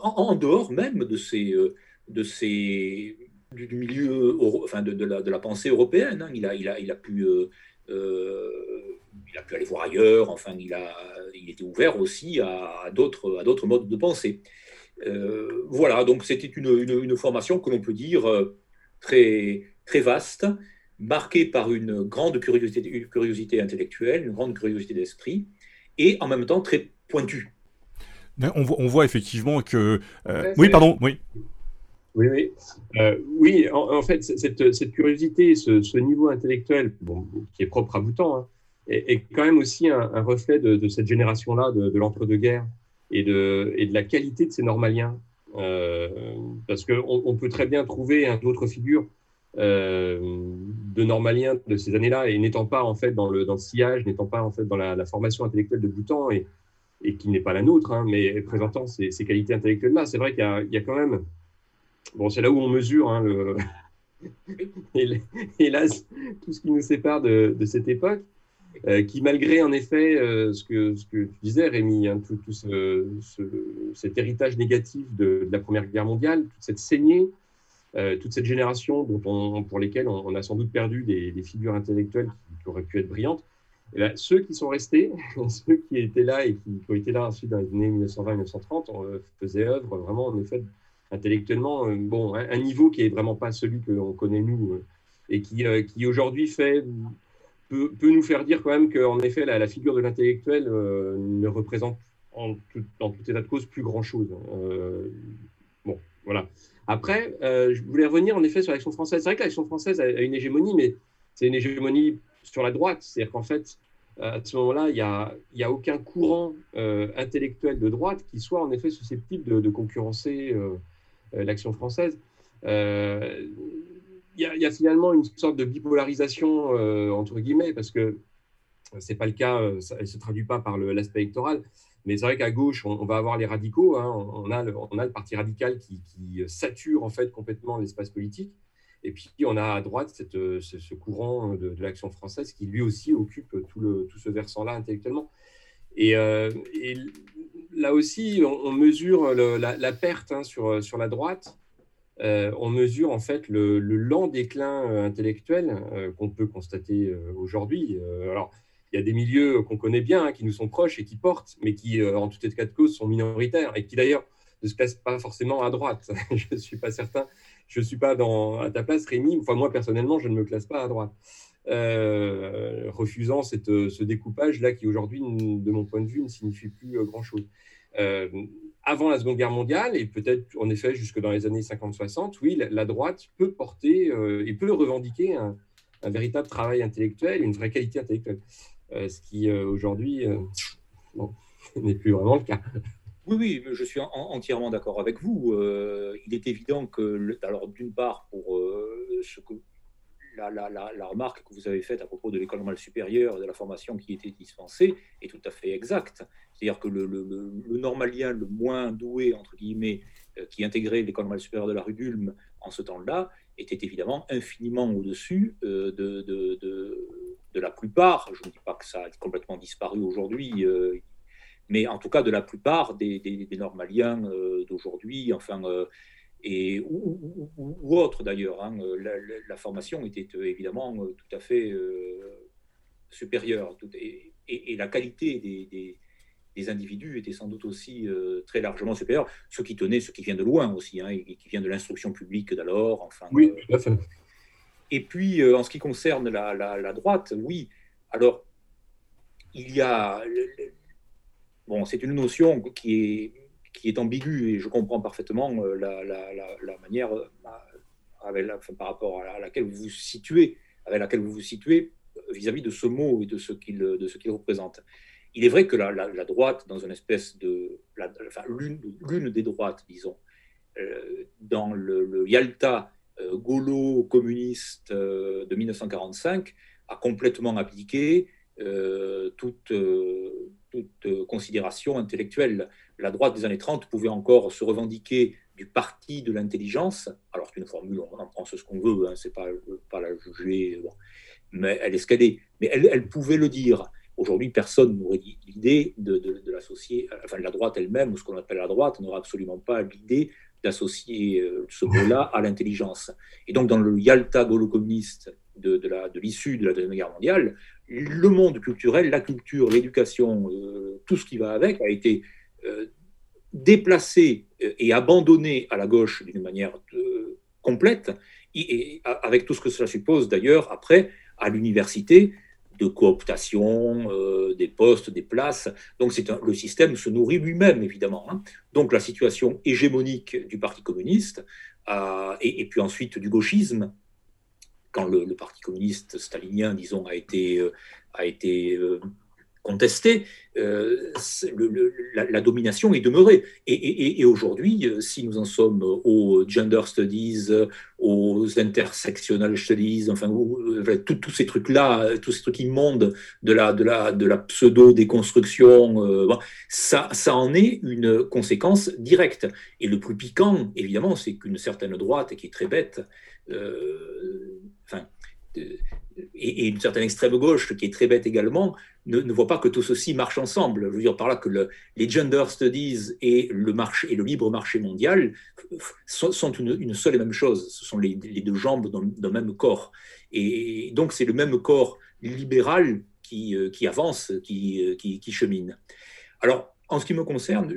en, dehors même de ces, de ces du milieu, enfin de, la, de la pensée européenne. Hein. Il, a, il, a, il a pu il a pu aller voir ailleurs, enfin, il, a, il était ouvert aussi à, à d'autres modes de pensée. Euh, voilà, donc c'était une, formation que l'on peut dire euh, très, très vaste, marquée par une grande curiosité, curiosité intellectuelle, une grande curiosité d'esprit, et en même temps très pointue. On voit, on voit effectivement que... Euh, oui, pardon, oui. Oui, oui. oui, en, fait, cette, curiosité, ce, niveau intellectuel, qui est propre à Boutan, hein, est, quand même aussi un, reflet de, cette génération-là, de l'entre-deux-guerres et de, la qualité de ces normaliens. Euh, parce qu'on on peut très bien trouver une autre figure euh, de normaliens de ces années-là, et n'étant pas en fait dans le, sillage, n'étant pas en fait dans la, formation intellectuelle de Boutan, et, qui n'est pas la nôtre, hein, mais présentant ces, qualités intellectuelles-là. C'est vrai qu'il y, a quand même. Bon, c'est là où on mesure hein, le. Hélas, tout ce qui nous sépare de, de cette époque. Euh, qui malgré en effet euh, ce, que, ce que tu disais Rémi, hein, tout, ce, cet héritage négatif de, la Première Guerre mondiale, toute cette saignée, euh, toute cette génération dont on, pour lesquelles on, a sans doute perdu des, figures intellectuelles qui, auraient pu être brillantes, et eh ben, ceux qui sont restés, ceux qui étaient là et qui, ont été là ensuite dans les années 1920-1930, faisaient œuvre vraiment en effet intellectuellement, bon, un, niveau qui est vraiment pas celui que l'on connaît nous et qui, qui aujourd'hui fait peut, nous faire dire quand même qu'en effet, la, figure de l'intellectuel euh, ne représente en tout, état de cause plus grand-chose. Euh, bon, voilà. Après, euh, je voulais revenir en effet sur l'action française. C'est vrai que l'action française a, une hégémonie, mais c'est une hégémonie sur la droite. C'est-à-dire qu'en fait, à ce moment-là, il n'y a, a, aucun courant intellectuel de droite qui soit en effet susceptible de concurrencer l'action française il y, a finalement une sorte de bipolarisation, euh, entre guillemets, parce que ce n'est pas le cas, euh, ça, ne se traduit pas par l'aspect électoral, mais c'est vrai qu'à gauche, on, va avoir les radicaux, hein, on, a le, parti radical qui, sature en fait complètement l'espace politique, et puis on a à droite ce, courant de, l'action française qui lui aussi occupe tout, ce versant-là intellectuellement. Et, euh, là aussi, on, mesure la, perte hein, sur, sur la droite euh, on mesure en fait le, lent déclin euh, intellectuel euh, qu'on peut constater aujourd'hui. alors, il y a des milieux qu'on connaît bien, hein, qui nous sont proches et qui portent, mais qui, en tout état de cause, sont minoritaires et qui d'ailleurs ne se placent pas forcément à droite. je ne suis pas certain, je ne suis pas dans, à ta place, Rémi. Enfin, moi, personnellement, je ne me classe pas à droite. Refusant ce découpage-là qui, aujourd'hui, de mon point de vue, ne signifie plus grand-chose avant la Seconde Guerre mondiale, et peut-être en effet jusque dans les années 50-60, oui, la, droite peut porter euh, et peut revendiquer un, véritable travail intellectuel, une vraie qualité intellectuelle, euh, ce qui euh, aujourd'hui n'est plus vraiment le cas. Oui, oui, je suis entièrement d'accord avec vous. il est évident que, alors d'une part, pour ce que la, remarque que vous avez faite à propos de l'école normale supérieure et de la formation qui était dispensée est tout à fait exacte. C'est-à-dire que le, normalien le moins doué, entre guillemets, euh, qui intégrait l'école normale supérieure de la rue d'Ulm en ce temps-là, était évidemment infiniment au-dessus euh, de, la plupart, je ne dis pas que ça a complètement disparu aujourd'hui, euh, mais en tout cas de la plupart des, des, normaliens d'aujourd'hui, enfin et, ou, ou, autres d'ailleurs. Hein. La, formation était évidemment tout à fait supérieure et, et, la qualité des, des, individus était sans doute aussi très largement supérieure, ce qui tenait, ce qui vient de loin aussi, hein, et qui vient de l'instruction publique d'alors. Enfin, oui, tout à fait. Et puis, en ce qui concerne la, la droite, oui. Alors, il y a bon, c'est une notion qui est, qui est ambiguë et je comprends parfaitement euh, la, manière euh, avec par rapport à laquelle vous vous situez, avec laquelle vous vous situez euh, vis-à-vis de ce mot et de ce qu'il de ce qu'il représente. Il est vrai que la, droite, dans une espèce de, l'une des droites, disons, dans le, Yalta gaulo-communiste de 1945, a complètement appliqué toute euh, considération intellectuelle. La droite des années 30 pouvait encore se revendiquer du parti de l'intelligence. Alors, c'est une formule, on en pense ce qu'on veut, hein, c'est pas, la juger, mais elle est est. Mais elle, pouvait le dire. Aujourd'hui, personne n'aurait l'idée de, l'associer, enfin, la droite elle-même, ou ce qu'on appelle la droite, n'aurait absolument pas l'idée d'associer euh, ce mot-là à l'intelligence. Et donc, dans le Yalta gaulo-communiste de, l'issue de, la Deuxième Guerre mondiale, le monde culturel, la culture, l'éducation, euh, tout ce qui va avec, a été déplacé euh, et abandonné à la gauche d'une manière complète, et, avec tout ce que cela suppose d'ailleurs après à l'université de cooptation des postes, des places. Donc le système se nourrit lui-même évidemment. Hein. Donc la situation hégémonique du Parti communiste et, puis ensuite du gauchisme quand le, Parti communiste stalinien, disons, a été, euh, a été euh, contesté, euh, la, domination est demeurée. Et, aujourd'hui, si nous en sommes aux gender studies, aux intersectional studies, enfin, tous ces trucs-là, tous ces trucs immondes de la, de la, pseudo-déconstruction, ça, ça en est une conséquence directe. Et le plus piquant, évidemment, c'est qu'une certaine droite, qui est très bête, enfin, et, une certaine extrême gauche qui est très bête également, ne, ne, voit pas que tout ceci marche ensemble. Je veux dire par là que le, les gender studies et le, marché, et le libre marché mondial sont, une, seule et même chose. Ce sont les, deux jambes d'un même corps. Et donc c'est le même corps libéral qui, euh, avance, qui, euh, qui, chemine. Alors, en ce qui me concerne,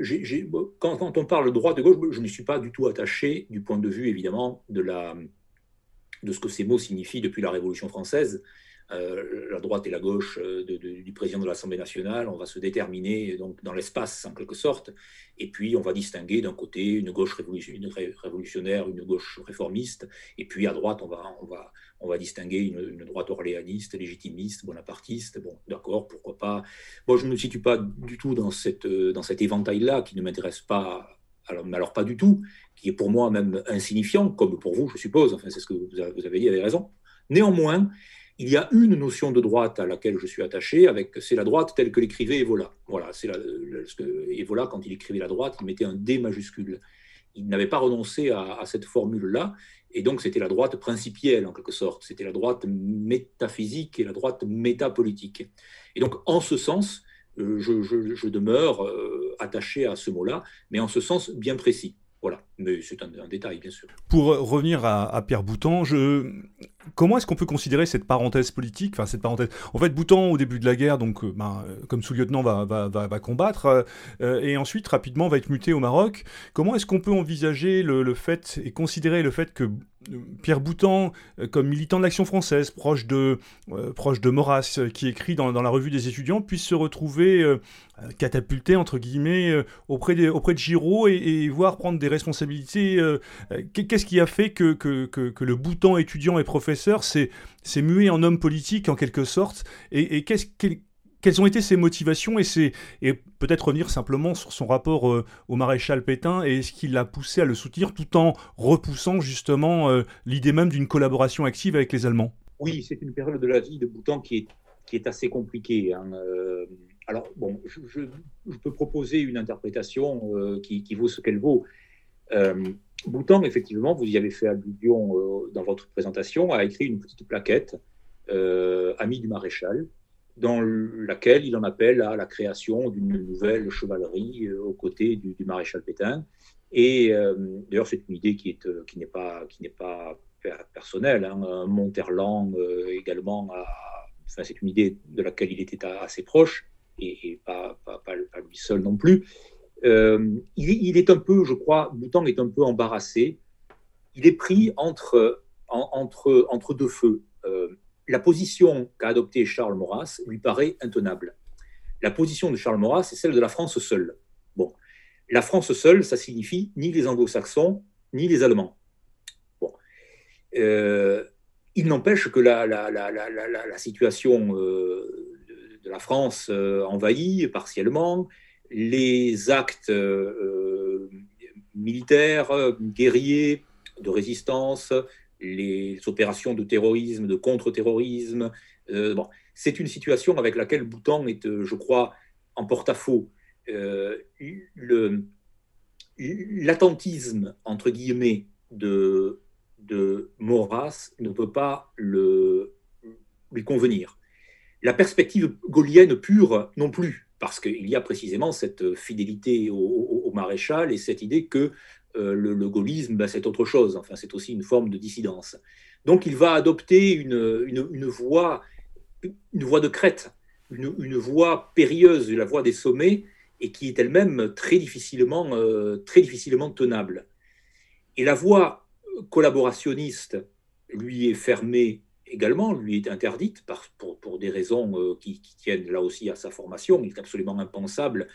quand, on parle de droite et gauche, je ne suis pas du tout attaché du point de vue, évidemment, de la de ce que ces mots signifient depuis la Révolution française. Euh, la droite et la gauche euh, du président de l'Assemblée nationale, on va se déterminer donc dans l'espace en quelque sorte, et puis on va distinguer d'un côté une gauche révolutionnaire, une gauche réformiste, et puis à droite on va, on va, on va distinguer une, droite orléaniste, légitimiste, bonapartiste. Bon, d'accord, pourquoi pas. Moi, je ne me situe pas du tout dans, cette, dans cet éventail-là qui ne m'intéresse pas mais alors pas du tout, qui est pour moi même insignifiant, comme pour vous, je suppose, enfin, c'est ce que vous avez dit, vous avez raison. Néanmoins, il y a une notion de droite à laquelle je suis attaché, avec c'est la droite telle que l'écrivait Evola. Voilà, c'est Evola, quand il écrivait la droite, il mettait un D majuscule. Il n'avait pas renoncé à, à cette formule-là, et donc c'était la droite principielle, en quelque sorte. C'était la droite métaphysique et la droite métapolitique. Et donc, en ce sens, euh, je, demeure euh, attaché à ce mot-là, mais en ce sens bien précis. Voilà, mais c'est un, détail, bien sûr. Pour revenir à, Pierre Boutan, comment est-ce qu'on peut considérer cette parenthèse politique? Enfin, cette parenthèse. En fait, Boutan, au début de la guerre, donc, euh, ben, comme sous-lieutenant, va, combattre, et ensuite, rapidement, va être muté au Maroc. Comment est-ce qu'on peut envisager le, fait et considérer le fait que Pierre Boutan, euh, comme militant de l'Action française, proche de, euh, Maurras, euh, qui écrit dans, la revue des étudiants, puisse se retrouver catapulté, entre guillemets, auprès, de, auprès Giraud et, voir prendre des responsabilités. Qu'est-ce qui a fait que, le Boutan étudiant et professeur s'est mué en homme politique, en quelque sorte qu'est-ce quelles ont été ses motivations et, peut-être revenir simplement sur son rapport euh, au maréchal Pétain et ce qui l'a poussé à le soutenir tout en repoussant justement euh, l'idée même d'une collaboration active avec les Allemands Oui, c'est une période de la vie de Boutan qui est, assez compliquée. Hein, euh. alors, bon, je, peux proposer une interprétation qui, qui, vaut ce qu'elle vaut. Boutan, effectivement, vous y avez fait allusion dans votre présentation, a écrit une petite plaquette, Ami du maréchal, dans laquelle il en appelle à la création d'une nouvelle chevalerie euh, aux côtés du, maréchal Pétain. Et d'ailleurs, c'est une idée qui n'est qui pas, qui pas personnelle. Hein. Monterland également, enfin, c'est une idée de laquelle il était assez proche, et, pas, pas, lui seul non plus. Il, il, est un peu, je crois, Boutan est un peu embarrassé. Il est pris entre, entre, entre deux feux la position qu'a adoptée Charles Maurras lui paraît intenable. La position de Charles Maurras, c'est celle de la France seule. Bon, la France seule, ça signifie ni les anglo-saxons, ni les Allemands. Bon. Euh, il n'empêche que la, la, situation euh, de la France euh, envahie partiellement, les actes militaires, guerriers, de résistance, les opérations de terrorisme, de contre-terrorisme. Euh, bon, c'est une situation avec laquelle Bhoutan est, euh, je crois, en porte-à-faux. Euh, l'attentisme, entre guillemets, de, de Maurras ne peut pas lui convenir. La perspective gaulienne pure non plus, parce qu'il y a précisément cette fidélité au, maréchal et cette idée que euh, le, gaullisme, ben, c'est autre chose. Enfin, c'est aussi une forme de dissidence. Donc, il va adopter une, voie, de crête, une, voie périlleuse, la voie des sommets, et qui est elle-même très difficilement, euh, très difficilement tenable. Et la voie collaborationniste lui est fermée également, lui est interdite pour, des raisons euh, qui, qui, tiennent là aussi à sa formation. Il est absolument impensable.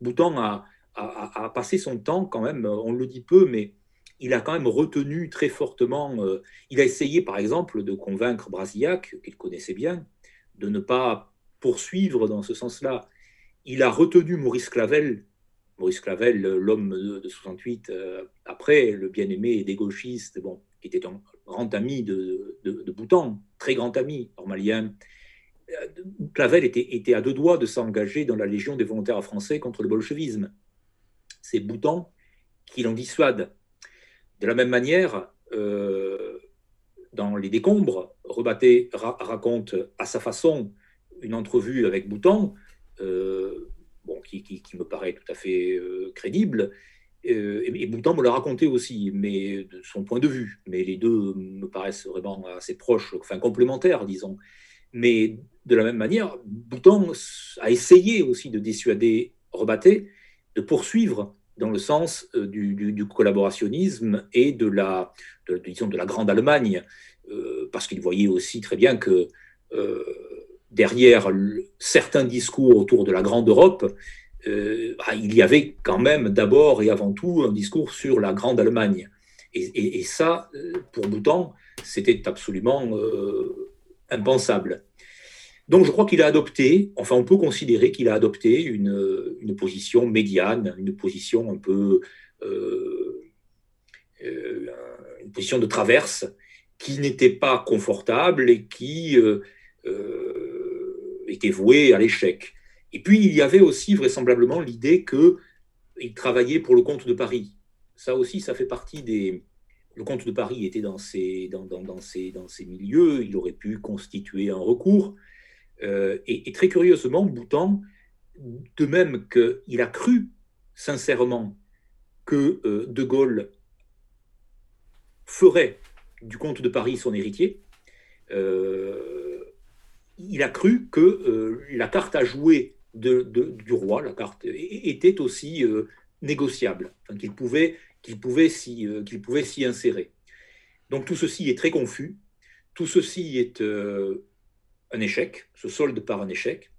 Bouton a, a, passé son temps quand même, on le dit peu, mais il a quand même retenu très fortement, euh, il a essayé par exemple de convaincre Brasillac, qu'il connaissait bien, de ne pas poursuivre dans ce sens-là. Il a retenu Maurice Clavel, Maurice Clavel, l'homme de, 68, euh, après, le bien-aimé des gauchistes, bon, qui était un grand ami de, de, Boutan, très grand ami normalien. Euh, Clavel était, était à deux doigts de s'engager dans la Légion des volontaires français contre le bolchevisme c'est Bouton qui l'en dissuade. De la même manière, euh, dans Les Décombres, Rebatté raconte à sa façon une entrevue avec Bouton, euh, bon, qui, me paraît tout à fait euh, crédible. et, Bouton me l'a raconté aussi, mais de son point de vue. Mais les deux me paraissent vraiment assez proches, enfin complémentaires, disons. Mais de la même manière, Bouton a essayé aussi de dissuader Rebatté de poursuivre dans le sens euh, du, collaborationnisme et de la, de, de la grande Allemagne, euh, parce qu'il voyait aussi très bien que euh, derrière certains discours autour de la grande Europe, bah, il y avait quand même d'abord et avant tout un discours sur la grande Allemagne. Et, et ça, pour Boutan, c'était absolument impensable. Donc je crois qu'il a adopté, enfin on peut considérer qu'il a adopté une, une, position médiane, une position un peu, euh, euh, une position de traverse qui n'était pas confortable et qui euh, était vouée à l'échec. Et puis il y avait aussi vraisemblablement l'idée qu'il travaillait pour le compte de Paris. Ça aussi, ça fait partie des, le comte de Paris était dans ces, dans, dans, dans, ces, milieux, il aurait pu constituer un recours, euh, et, très curieusement, Boutan, de même qu'il a cru sincèrement que euh, De Gaulle ferait du comte de Paris son héritier, euh, il a cru que la carte à jouer du roi, la carte, était aussi négociable, qu'il pouvait, qu'il pouvait s'y insérer. Donc tout ceci est très confus, tout ceci est un échec, se solde par un échec.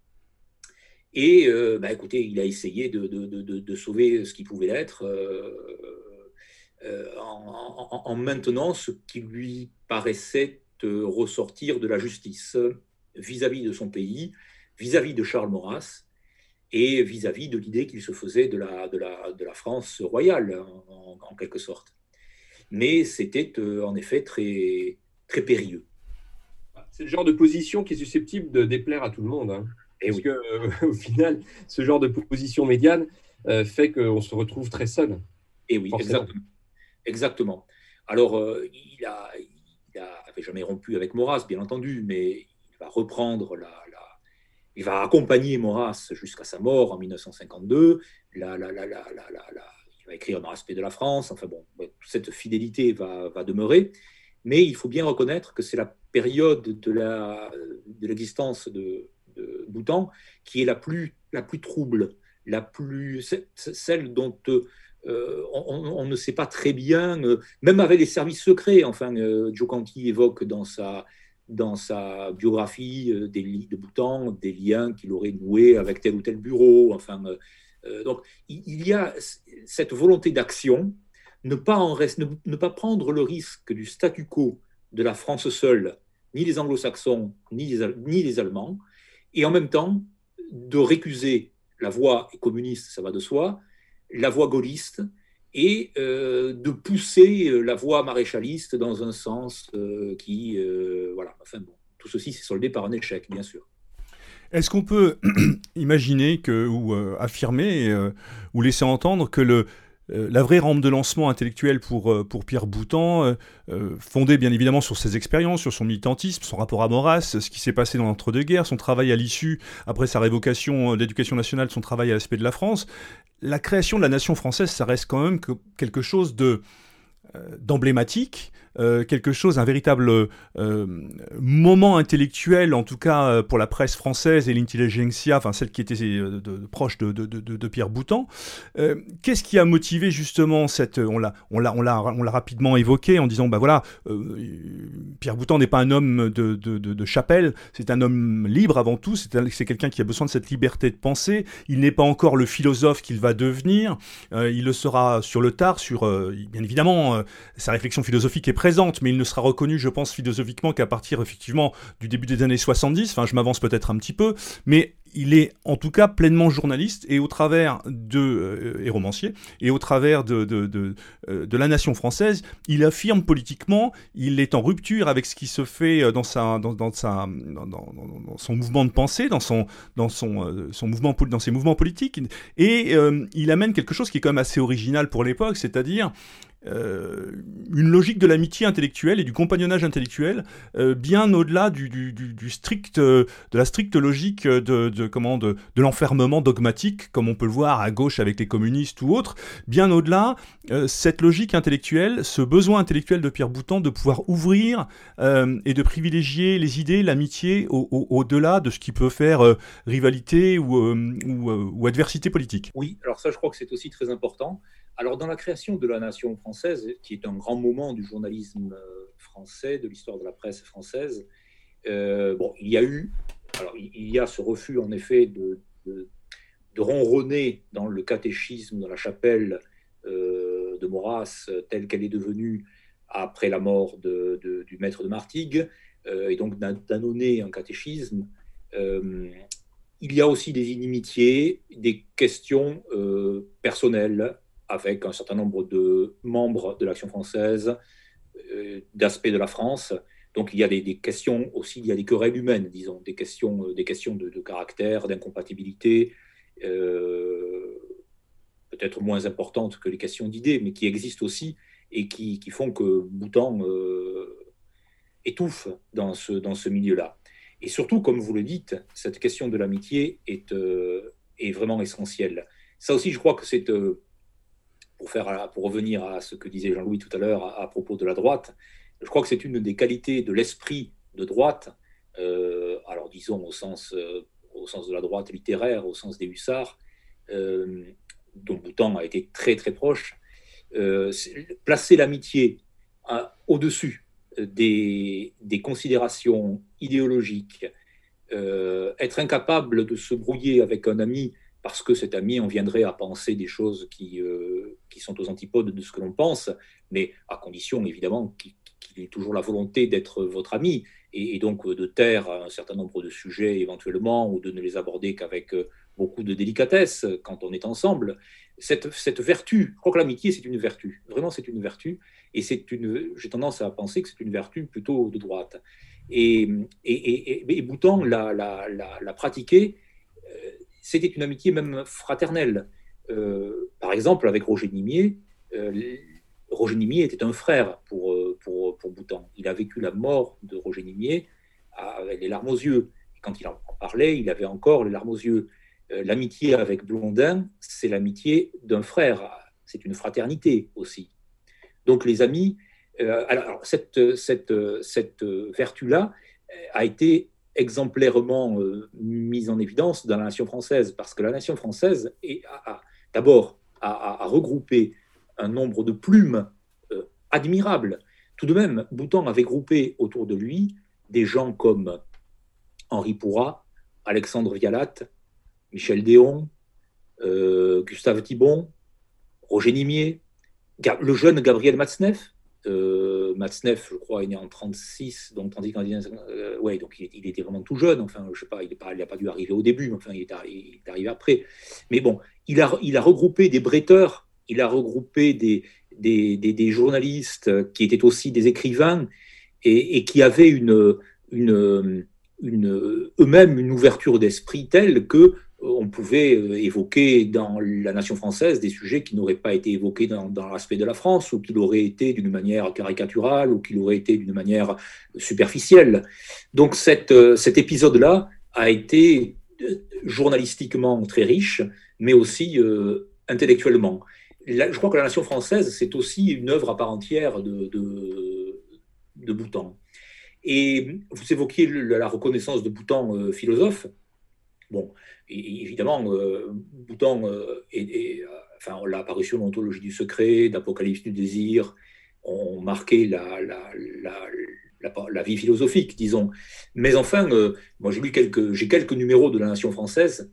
Et euh, bah, écoutez, il a essayé de, sauver ce qui pouvait l'être euh, euh, en, maintenant ce qui lui paraissait ressortir de la justice vis-à-vis de son pays, vis-à-vis de Charles Maurras et vis-à-vis de l'idée qu'il se faisait de la, France royale, en, quelque sorte. Mais c'était en effet très, très périlleux. C'est le genre de position qui est susceptible de déplaire à tout le monde. Hein. Et Parce que, euh, au final, ce genre de position médiane euh, fait qu'on se retrouve très seul. Et oui, exactement. exactement. Alors, euh, il a, il jamais rompu avec Maurras, bien entendu, mais il va reprendre la, il va accompagner Maurras jusqu'à sa mort en 1952. La, la, il va écrire dans l'aspect de la France. Enfin bon, cette fidélité va, va, demeurer. Mais il faut bien reconnaître que c'est la période de l'existence de, de, Bhoutan qui est la plus, la plus trouble, la plus, celle dont euh, on, ne sait pas très bien, euh, même avec les services secrets. Enfin, euh, Joe Canty évoque dans sa, dans sa biographie des des, de Bhoutan des liens qu'il aurait noués avec tel ou tel bureau. Enfin, donc, il, y a cette volonté d'action, ne pas, en reste, ne, pas prendre le risque du statu quo de la France seule, ni les anglo-saxons, ni les, ni les Allemands, et en même temps de récuser la voie communiste, ça va de soi, la voie gaulliste et euh, de pousser euh, la voie maréchaliste dans un sens euh, qui, voilà, enfin bon, tout ceci s'est soldé par un échec, bien sûr. Est-ce qu'on peut imaginer que, ou affirmer ou laisser entendre que le, euh, la vraie rampe de lancement intellectuel pour, euh, pour Pierre Boutan, euh, fondée bien évidemment sur ses expériences, sur son militantisme, son rapport à Maurras, ce qui s'est passé dans l'entre-deux-guerres, son travail à l'issue, après sa révocation de l'éducation nationale, son travail à l'aspect de la France, la création de la nation française, ça reste quand même quelque chose de d'emblématique, euh, quelque chose, un véritable euh, moment intellectuel, en tout cas euh, pour la presse française et l'intelligentsia, enfin celle qui était de, proche de, de, Pierre Boutan. Qu'est-ce qui a motivé justement cette, on l'a, rapidement évoqué en disant, bah voilà, Pierre Boutan n'est pas un homme de, chapelle, c'est un homme libre avant tout, c'est, quelqu'un qui a besoin de cette liberté de penser. Il n'est pas encore le philosophe qu'il va devenir, il le sera sur le tard, sur, bien évidemment, sa réflexion philosophique est mais il ne sera reconnu, je pense, philosophiquement qu'à partir, effectivement, du début des années 70. Enfin, je m'avance peut-être un petit peu, mais il est en tout cas pleinement journaliste et au travers de euh, et romancier et au travers de de, euh, de, la nation française, il affirme politiquement, il est en rupture avec ce qui se fait euh, dans sa dans, dans sa dans, dans, son mouvement de pensée, dans son dans son son mouvement dans ses mouvements politiques et il amène quelque chose qui est quand même assez original pour l'époque, c'est-à-dire euh, une logique de l'amitié intellectuelle et du compagnonnage intellectuel euh, bien au-delà du, strict, euh, de la stricte logique de, comment, de, de l'enfermement dogmatique, comme on peut le voir à gauche avec les communistes ou autres, bien au-delà, cette logique intellectuelle, ce besoin intellectuel de Pierre Boutan de pouvoir ouvrir et de privilégier les idées, l'amitié au-delà de ce qui peut faire rivalité ou, ou adversité politique. Oui, alors ça je crois que c'est aussi très important. Alors, dans la création de la nation française, qui est un grand moment du journalisme euh, français, de l'histoire de la presse française, euh, bon, il y a eu, alors il y a ce refus en effet de, de, ronronner dans le catéchisme, dans la chapelle euh, de Maurras, telle qu'elle est devenue après la mort du maître de Martigues, et donc d'annonner un catéchisme. il y a aussi des inimitiés, des questions personnelles avec un certain nombre de membres de l'Action française, euh, d'aspects de la France. Donc il y a des, questions aussi, il y a des querelles humaines, disons, des questions, euh, des questions de, caractère, d'incompatibilité, euh, peut-être moins importantes que les questions d'idées, mais qui existent aussi et qui, font que Boutan étouffe dans ce, dans ce milieu-là. Et surtout, comme vous le dites, cette question de l'amitié est, est vraiment essentielle. Ça aussi, je crois que c'est pour, revenir à ce que disait Jean-Louis tout à l'heure à, propos de la droite, je crois que c'est une des qualités de l'esprit de droite, euh, alors disons au sens, euh, au sens de la droite littéraire, au sens des hussards, euh, dont Boutan a été très très proche, placer l'amitié au-dessus des, des, considérations idéologiques, être incapable de se brouiller avec un ami parce que cet ami en viendrait à penser des choses qui, euh, qui sont aux antipodes de ce que l'on pense, mais à condition évidemment qu'il ait toujours la volonté d'être votre ami et, donc de taire un certain nombre de sujets éventuellement ou de ne les aborder qu'avec euh, beaucoup de délicatesse quand on est ensemble. Cette, cette vertu, je crois que l'amitié c'est une vertu, vraiment c'est une vertu, et j'ai tendance à penser que c'est une vertu plutôt de droite. Et, et, et, Boutan l'a, l'a, l'a pratiqué c'était une amitié même fraternelle. Euh, par exemple, avec Roger Nimier, euh, Roger Nimier était un frère pour, euh, pour, pour, Boutan. Il a vécu la mort de Roger Nimier avec les larmes aux yeux. Quand il en parlait, il avait encore les larmes aux yeux. L'amitié avec Blondin, c'est l'amitié d'un frère c'est une fraternité aussi. Donc les amis, alors cette, cette, cette vertu-là a été exemplairement mise en évidence dans la nation française, parce que la nation française a, d'abord a, regroupé un nombre de plumes admirables. Tout de même, Boutan avait groupé autour de lui des gens comme Henri Pourrat, Alexandre Vialat, Michel Déon, euh, Gustave Thibon, Roger Nimier, le jeune Gabriel Matzneff. Euh, Matzneff, je crois, est né en 36, donc tandis euh, ouais, donc il, était vraiment tout jeune. Enfin, je sais pas, il n'a pas, dû arriver au début, mais enfin, il est, arrivé après. Mais bon, il a, regroupé des bretteurs, il a regroupé des, journalistes qui étaient aussi des écrivains et, qui avaient eux-mêmes une ouverture d'esprit telle que on pouvait euh, évoquer dans la nation française des sujets qui n'auraient pas été évoqués dans, l'aspect de la France, ou qui l'auraient été d'une manière caricaturale, ou qui l'auraient été d'une manière superficielle. Donc cette, euh, cet épisode-là a été euh, journalistiquement très riche, mais aussi intellectuellement. je crois que la nation française, c'est aussi une œuvre à part entière de, de, Boutan. Et vous évoquiez la reconnaissance de Boutan philosophe. Bon, évidemment, euh, Boutan euh, et, euh, enfin, l'apparition de l'ontologie du secret, d'Apocalypse du désir, ont marqué la, vie philosophique, disons. Mais enfin, moi j'ai lu quelques, j'ai quelques numéros de la Nation française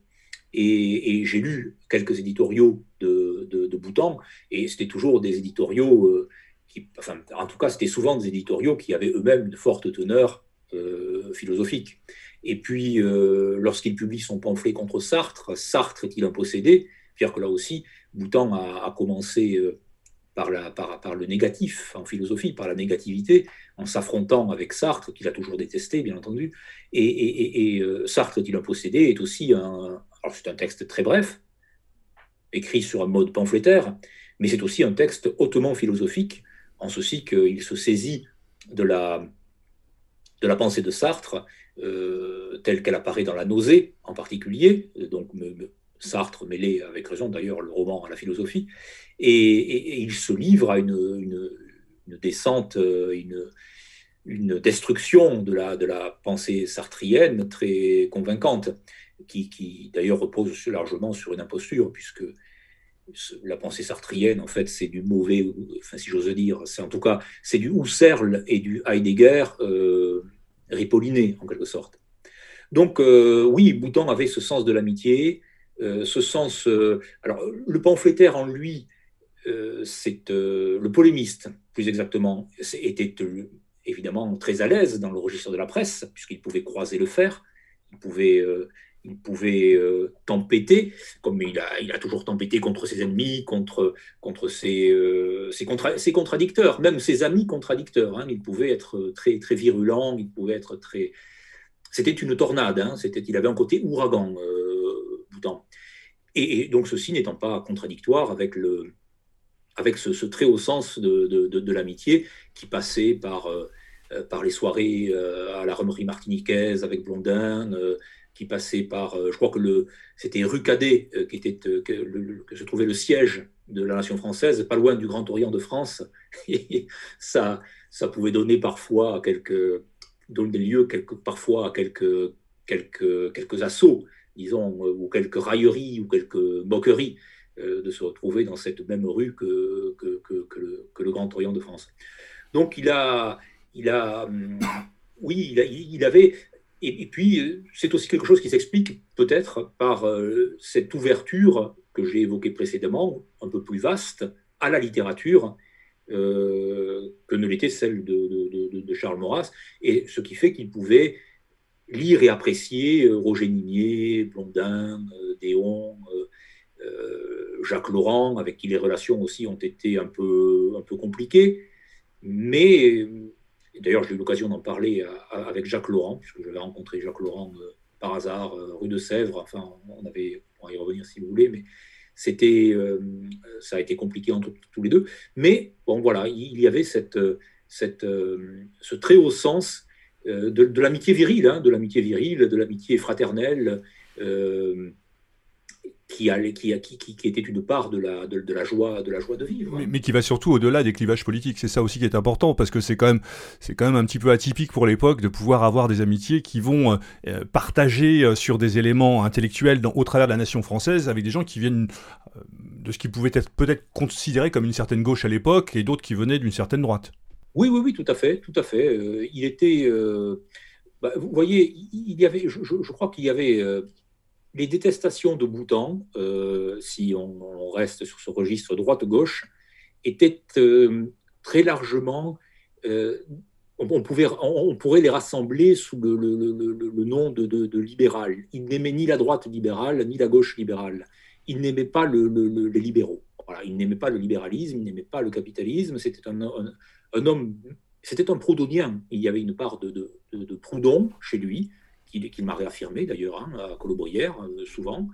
et, j'ai lu quelques éditoriaux de, de, Boutan, et c'était toujours des éditoriaux qui, enfin, en tout cas, c'était souvent des éditoriaux qui avaient eux-mêmes de fortes teneurs philosophiques. Et puis, euh, lorsqu'il publie son pamphlet contre Sartre, Sartre est-il un possédé? Pierre que là aussi, Boutan a, commencé euh, par, le négatif en philosophie, par la négativité, en s'affrontant avec Sartre, qu'il a toujours détesté, bien entendu. Et, euh, Sartre est-il un possédé? Est aussi un. Alors, c'est un texte très bref, écrit sur un mode pamphlétaire, mais c'est aussi un texte hautement philosophique, en ceci qu'il se saisit de la pensée de Sartre euh, telle qu'elle apparaît dans La Nausée en particulier, donc Sartre mêlé avec raison d'ailleurs le roman à la philosophie, et, il se livre à une, descente, une, une, destruction de la, de la pensée sartrienne très convaincante, qui, qui d'ailleurs repose largement sur une imposture, puisque la pensée sartrienne, en fait, c'est du mauvais, enfin, si j'ose dire, c'est en tout cas, c'est du Husserl et du Heidegger euh, ripolliné, en quelque sorte. Donc, euh, oui, Boutan avait ce sens de l'amitié, euh, ce sens. Euh, alors, le pamphlétaire en lui, c'est le polémiste, plus exactement, était évidemment très à l'aise dans le registre de la presse, puisqu'il pouvait croiser le fer, il pouvait il pouvait euh, tempêter, comme il a, toujours tempêté contre ses ennemis, contre, ses, euh, ses, contradicteurs, même ses amis contradicteurs. Hein. Il pouvait être très, très virulent, il pouvait être très... C'était une tornade, hein. C'était, il avait un côté ouragan, euh, Boutan. Et, donc ceci n'étant pas contradictoire avec, le, avec ce, très haut sens de, de, l'amitié qui passait par... Euh, par les soirées à la remerie martiniquaise avec Blondin, qui passait par, euh, je crois que le, c'était rue Cadet, euh, qui était, euh, que, se trouvait le siège de la nation française, pas loin du Grand Orient de France. Ça, ça pouvait donner parfois quelques, donner lieu quelques, parfois à quelques, quelques, quelques assauts, disons, ou quelques railleries ou quelques moqueries de se retrouver dans cette même rue que, que, que, le, Grand Orient de France. Donc il a, il a, hum, oui, il avait et, puis, euh, c'est aussi quelque chose qui s'explique peut-être par euh, cette ouverture que j'ai évoquée précédemment, un peu plus vaste, à la littérature, euh, que ne l'était celle de, Charles Maurras, et ce qui fait qu'il pouvait lire et apprécier Roger Nimier, Blondin, Déon, Jacques Laurent, avec qui les relations aussi ont été un peu, un peu compliquées, mais D'ailleurs, j'ai eu l'occasion d'en parler avec Jacques Laurent, puisque j'avais rencontré Jacques Laurent euh, par hasard, euh, rue de Sèvres. Enfin, on avait, on y revenir si vous voulez, mais c'était, euh, ça a été compliqué entre tous les deux. Mais bon, voilà, il y avait ce très haut sens de, l'amitié virile, hein, de l'amitié virile, de l'amitié fraternelle, qui, qui, qui, était une part de la, de, la, joie, de la joie de vivre. Mais, qui va surtout au-delà des clivages politiques. C'est ça aussi qui est important, parce que c'est quand, même, quand même un petit peu atypique pour l'époque de pouvoir avoir des amitiés qui vont euh, euh, partager euh, sur des éléments intellectuels dans, au travers de la nation française avec des gens qui viennent de ce qui pouvait être peut-être considéré comme une certaine gauche à l'époque et d'autres qui venaient d'une certaine droite. Oui, oui, oui, tout à fait, tout à fait. il était... Bah, vous voyez, il y avait, je, je crois qu'il y avait les détestations de Boutan, euh, si on, reste sur ce registre droite-gauche, étaient euh, très largement, euh, on, pouvait, on, pourrait les rassembler sous le, nom de, libéral. Il n'aimait ni la droite libérale, ni la gauche libérale. Il n'aimait pas les libéraux. Il n'aimait pas le libéralisme, il n'aimait pas le capitalisme. C'était un, homme, c'était un proudhonien. Il y avait une part de, Proudhon chez lui, qu'il m'a réaffirmé d'ailleurs hein, à Colobrière, euh, souvent.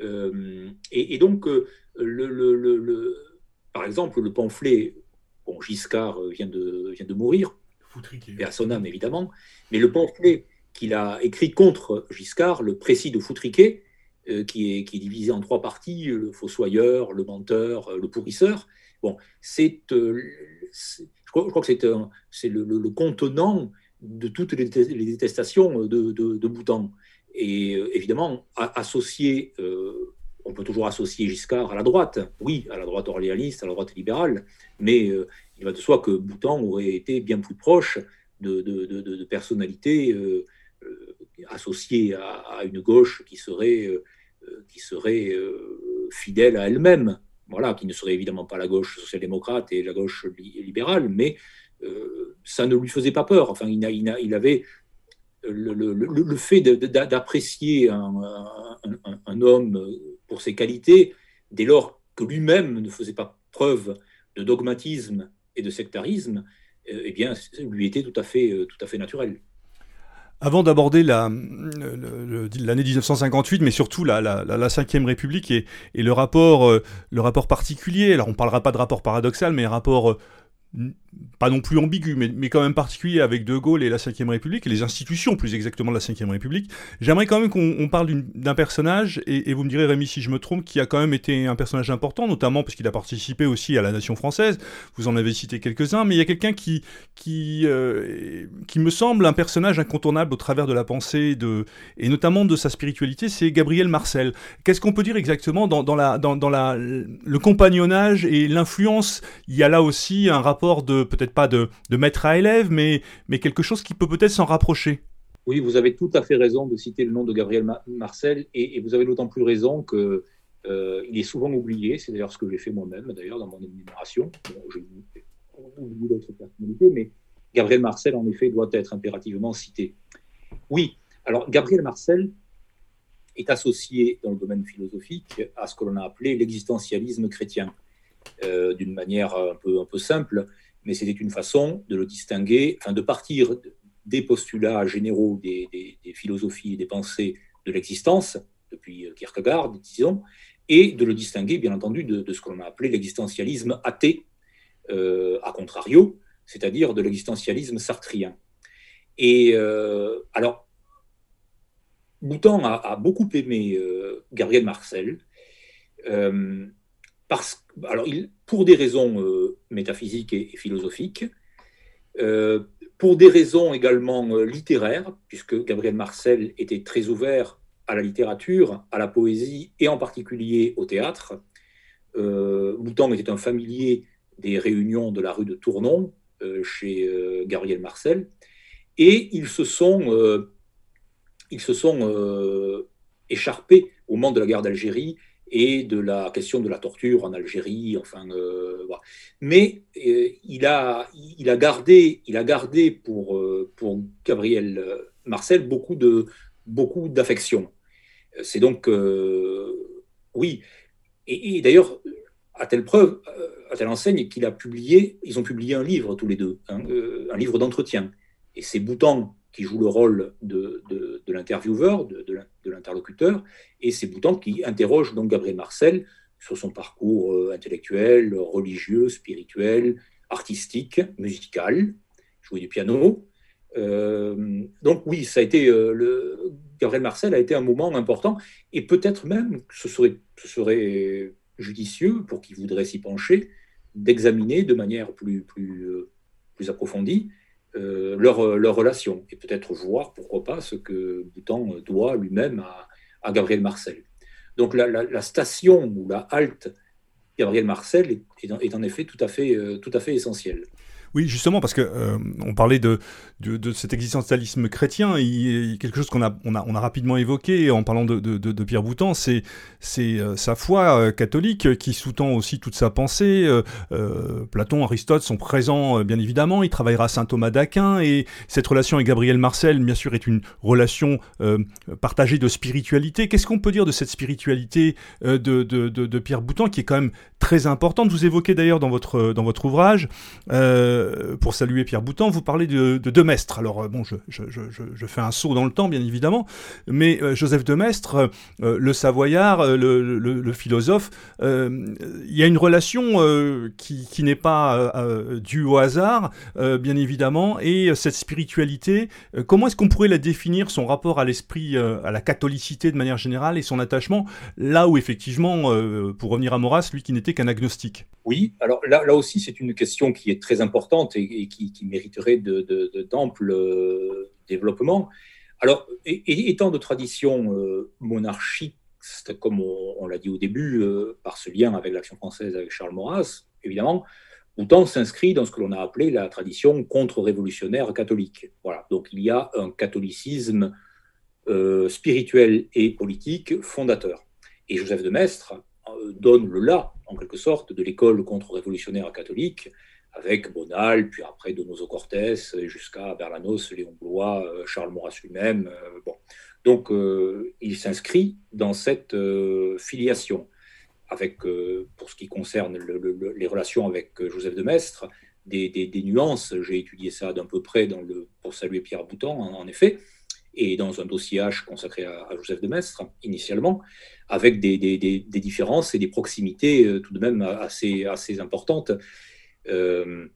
Euh, et, donc, euh, le, par exemple, le pamphlet, bon, Giscard vient de, vient de mourir, et à son âme évidemment, mais le pamphlet qu'il a écrit contre Giscard, le précis de Foutriquet, qui, est, qui est divisé en trois parties, le fossoyeur, le menteur, le pourrisseur. Bon, c'est, je, crois, que c'est, le, le, contenant de toutes les détestations de, de, Boutan. Et euh, évidemment, associer, euh, on peut toujours associer Giscard à la droite, oui, à la droite orléaniste, à la droite libérale, mais euh, il va de soi que Boutan aurait été bien plus proche de, de personnalités associées à, une gauche qui serait, qui serait fidèle à elle-même. Voilà, qui ne serait évidemment pas la gauche social-démocrate et la gauche libérale, mais ça ne lui faisait pas peur. Enfin, il, avait le, fait d'apprécier un, homme pour ses qualités, dès lors que lui-même ne faisait pas preuve de dogmatisme et de sectarisme, euh, eh bien, lui était tout à fait, euh, tout à fait naturel. Avant d'aborder l'année 1958, mais surtout la, la, Cinquième République et, et, le rapport, le rapport particulier, alors on ne parlera pas de rapport paradoxal, mais un rapport pas non plus ambigu, mais, mais, quand même particulier avec De Gaulle et la Ve République, et les institutions plus exactement de la Ve République, j'aimerais quand même qu'on parle d'un personnage, et, vous me direz Rémi si je me trompe, qui a quand même été un personnage important, notamment parce qu'il a participé aussi à la nation française, vous en avez cité quelques-uns, mais il y a quelqu'un qui, qui, euh, qui me semble un personnage incontournable au travers de la pensée, de, et notamment de sa spiritualité, c'est Gabriel Marcel. Qu'est-ce qu'on peut dire exactement dans, dans, la, dans, la, le compagnonnage et l'influence? Il y a là aussi un rapport de, peut-être pas de, maître à élève, mais, mais quelque chose qui peut peut-être s'en rapprocher. Oui, vous avez tout à fait raison de citer le nom de Gabriel Marcel, et, vous avez d'autant plus raison que euh, il est souvent oublié. C'est d'ailleurs ce que j'ai fait moi-même, d'ailleurs, dans mon énumération. Bon, j'ai oublié d'autres personnalités, mais Gabriel Marcel, en effet, doit être impérativement cité. Oui, alors Gabriel Marcel est associé dans le domaine philosophique à ce que l'on a appelé l'existentialisme chrétien. Euh, d'une manière un peu, un peu simple, mais c'était une façon de le distinguer, enfin de partir des postulats généraux des, philosophies et des pensées de l'existence, depuis Kierkegaard, disons, et de le distinguer, bien entendu, de, ce que l'on a appelé l'existentialisme athée, euh, à contrario, c'est-à-dire de l'existentialisme sartrien. Et euh, alors, Boutan a, beaucoup aimé Gabriel Marcel, parce, alors, pour des raisons euh, métaphysiques et, philosophiques, euh, pour des raisons également euh, littéraires, puisque Gabriel Marcel était très ouvert à la littérature, à la poésie et en particulier au théâtre. Boutan était un familier des réunions de la rue de Tournon chez Gabriel Marcel, et ils se sont, ils se sont écharpés au moment de la guerre d'Algérie et de la question de la torture en Algérie. Enfin, euh, Mais euh, il, a, il, a gardé, il a gardé pour, euh, pour Gabriel Marcel beaucoup de beaucoup d'affection. C'est donc oui. Et, d'ailleurs, à telle preuve, à telle enseigne qu'il a publié, ils ont publié un livre tous les deux, hein, un livre d'entretien. Et c'est Boutan qui joue le rôle de, de, l'intervieweur, de, de l'interlocuteur, et c'est Boutan qui interroge donc Gabriel Marcel sur son parcours euh, intellectuel, religieux, spirituel, artistique, musical, jouer du piano, donc oui, ça a été le, Gabriel Marcel a été un moment important, et peut-être même ce serait, ce serait judicieux pour qui voudrait s'y pencher d'examiner de manière plus, plus, plus approfondie leur, leur relation, et peut-être voir, pourquoi pas, ce que Boutan doit lui-même à, Gabriel Marcel. Donc la, station ou la halte Gabriel Marcel est, en effet tout à fait, euh, tout à fait essentielle. Oui, justement, parce que euh, on parlait de, de, cet existentialisme chrétien, il, quelque chose qu'on a on, a, rapidement évoqué en parlant de, de Pierre Boutan, c'est euh, sa foi euh, catholique qui sous-tend aussi toute sa pensée. Platon, Aristote sont présents, bien évidemment. Il travaillera à saint Thomas d'Aquin et cette relation avec Gabriel Marcel, bien sûr, est une relation partagée de spiritualité. Qu'est-ce qu'on peut dire de cette spiritualité de, Pierre Boutan qui est quand même très importante? Vous évoquez d'ailleurs dans votre dans votre ouvrage. Euh, pour saluer Pierre Boutan, vous parlez de, de Demestre. Alors, euh, bon, je, fais un saut dans le temps, bien évidemment, mais euh, Joseph Demestre, le Savoyard, le, philosophe, il y a une relation qui, n'est pas due au hasard, bien évidemment, et cette spiritualité, comment est-ce qu'on pourrait la définir, son rapport à l'esprit, à la catholicité de manière générale, et son attachement, là où effectivement, pour revenir à Maurras, lui qui n'était qu'un agnostique? Oui, alors là aussi, c'est une question qui est très importante et, qui, mériterait d'amples de, euh, développements. Alors, étant de tradition euh, monarchiste, comme on, l'a dit au début, euh, par ce lien avec l'action française avec Charles Maurras, évidemment, autant s'inscrit dans ce que l'on a appelé la tradition contre-révolutionnaire catholique. Voilà, donc il y a un catholicisme spirituel et politique fondateur. Et Joseph de Maistre donne le là, en quelque sorte, de l'école contre-révolutionnaire catholique, avec Bonal, puis après Donoso Cortés, jusqu'à Berlanos, Léon Blois, euh, Charles Maurras lui-même. Euh, bon. Donc, euh, il s'inscrit dans cette filiation, avec, pour ce qui concerne les relations avec Joseph de Maistre, des, nuances. J'ai étudié ça d'un peu près dans le, pour saluer Pierre Boutan, en, effet, et dans un dossier H consacré à, Joseph de Maistre, initialement, avec des, différences et des proximités tout de même assez, assez importantes. Euh,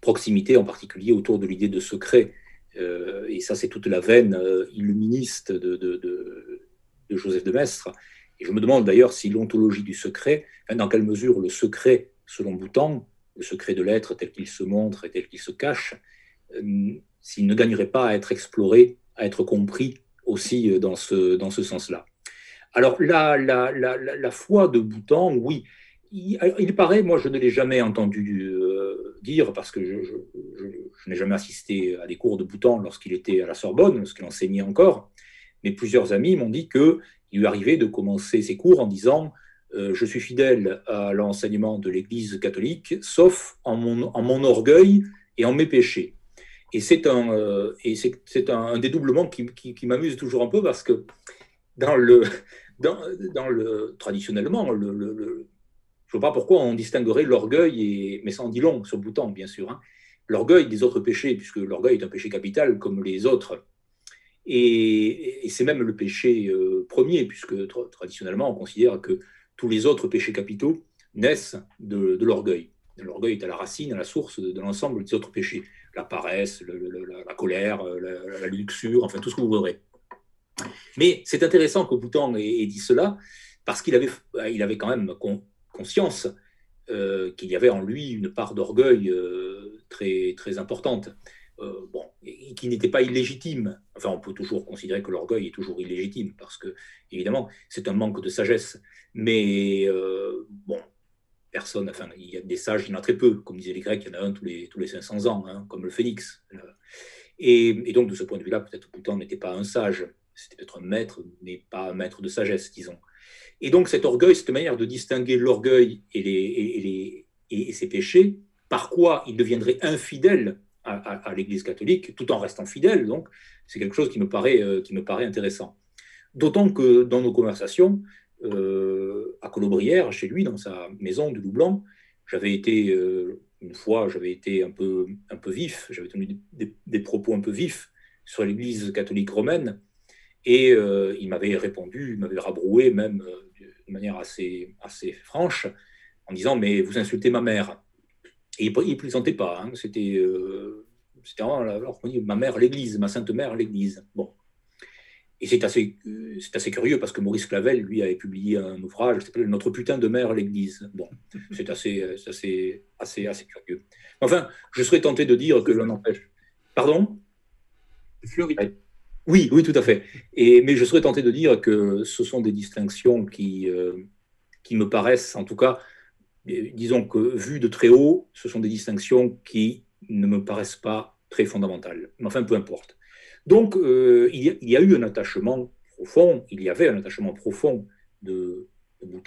proximité en particulier autour de l'idée de secret. Euh, et ça, c'est toute la veine euh, illuministe de, de, Joseph de Maistre. Et je me demande d'ailleurs si l'ontologie du secret, dans quelle mesure le secret, selon Boutan, le secret de l'être tel qu'il se montre et tel qu'il se cache, s'il ne gagnerait pas à être exploré, à être compris aussi dans ce, dans ce sens-là. Alors, la, la, la, la, foi de Boutan, oui, il, paraît, moi je ne l'ai jamais entendu euh, dire parce que je, n'ai jamais assisté à des cours de Boutan lorsqu'il était à la Sorbonne, lorsqu'il enseignait encore, mais plusieurs amis m'ont dit qu'il lui arrivait de commencer ses cours en disant euh, Je suis fidèle à l'enseignement de l'Église catholique, sauf en mon, orgueil et en mes péchés. Et c'est un, euh, un, dédoublement qui, m'amuse toujours un peu parce que dans le, dans, le, traditionnellement, le je ne vois pas pourquoi on distinguerait l'orgueil, et... mais ça en dit long sur Boutan, bien sûr. Hein. L'orgueil des autres péchés, puisque l'orgueil est un péché capital comme les autres. Et, c'est même le péché euh, premier, puisque traditionnellement, on considère que tous les autres péchés capitaux naissent de, l'orgueil. L'orgueil est à la racine, à la source de, l'ensemble des autres péchés. La paresse, la, colère, la, luxure, enfin tout ce que vous voudrez. Mais c'est intéressant que Boutan ait, dit cela, parce qu'il avait, il avait quand même conscience euh, qu'il y avait en lui une part d'orgueil euh, très, très importante, euh, bon, et qui n'était pas illégitime. Enfin, on peut toujours considérer que l'orgueil est toujours illégitime, parce que, évidemment, c'est un manque de sagesse. Mais, bon, personne, enfin, il y a des sages, il y en a très peu. Comme disaient les Grecs, il y en a un tous les, tous les 500 ans, hein, comme le phénix. Et, donc, de ce point de vue-là, peut-être Boutan n'était pas un sage, c'était peut-être un maître, mais pas un maître de sagesse, disons. Et donc cet orgueil, cette manière de distinguer l'orgueil et, les, et, ses péchés, par quoi il deviendrait infidèle à, l'Église catholique, tout en restant fidèle, donc c'est quelque chose qui me paraît, euh, qui me paraît intéressant. D'autant que dans nos conversations, euh, à Colobrières, chez lui, dans sa maison de Loublanc, j'avais été, euh, une fois, j'avais été un peu, un peu vif, j'avais tenu des, propos un peu vifs sur l'Église catholique romaine, et il m'avait répondu, il m'avait rabroué même de manière assez, assez franche en disant Mais vous insultez ma mère. Et il ne plaisantait pas. Hein. C'était, euh, dit ma mère l'Église, ma sainte mère l'Église. Bon. Et c'est assez, c'est assez curieux parce que Maurice Clavel, lui, avait publié un ouvrage qui s'appelle Notre putain de mère l'Église. Bon, c'est assez, assez, assez, assez curieux. Enfin, je serais tenté de dire que l'on empêche. Pardon? Fleury. Oui, oui, tout à fait. Mais je serais tenté de dire que ce sont des distinctions qui, euh, qui me paraissent, en tout cas, euh, disons que vues de très haut, ce sont des distinctions qui ne me paraissent pas très fondamentales. Mais enfin, peu importe. Donc, euh, il, y a, eu un attachement profond, il y avait un attachement profond de, de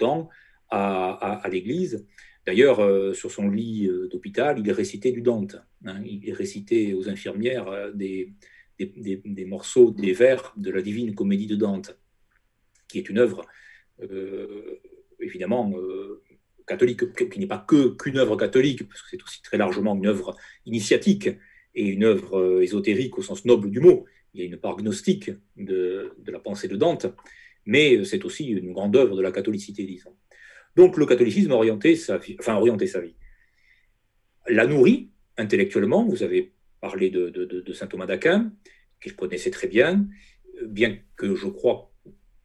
à, l'Église. D'ailleurs, sur son lit d'hôpital, il récitait du Dante. Hein. il récitait aux infirmières des, des, morceaux, des vers de la Divine Comédie de Dante, qui est une œuvre euh, évidemment euh, catholique, qui n'est pas que qu'une œuvre catholique, parce que c'est aussi très largement une œuvre initiatique et une œuvre euh, ésotérique au sens noble du mot. Il y a une part gnostique de, la pensée de Dante, mais c'est aussi une grande œuvre de la catholicité, disons. Donc le catholicisme a orienté sa vie, enfin orienté sa vie. La nourrit intellectuellement, vous avez de, saint Thomas d'Aquin, qu'il connaissait très bien, bien que je crois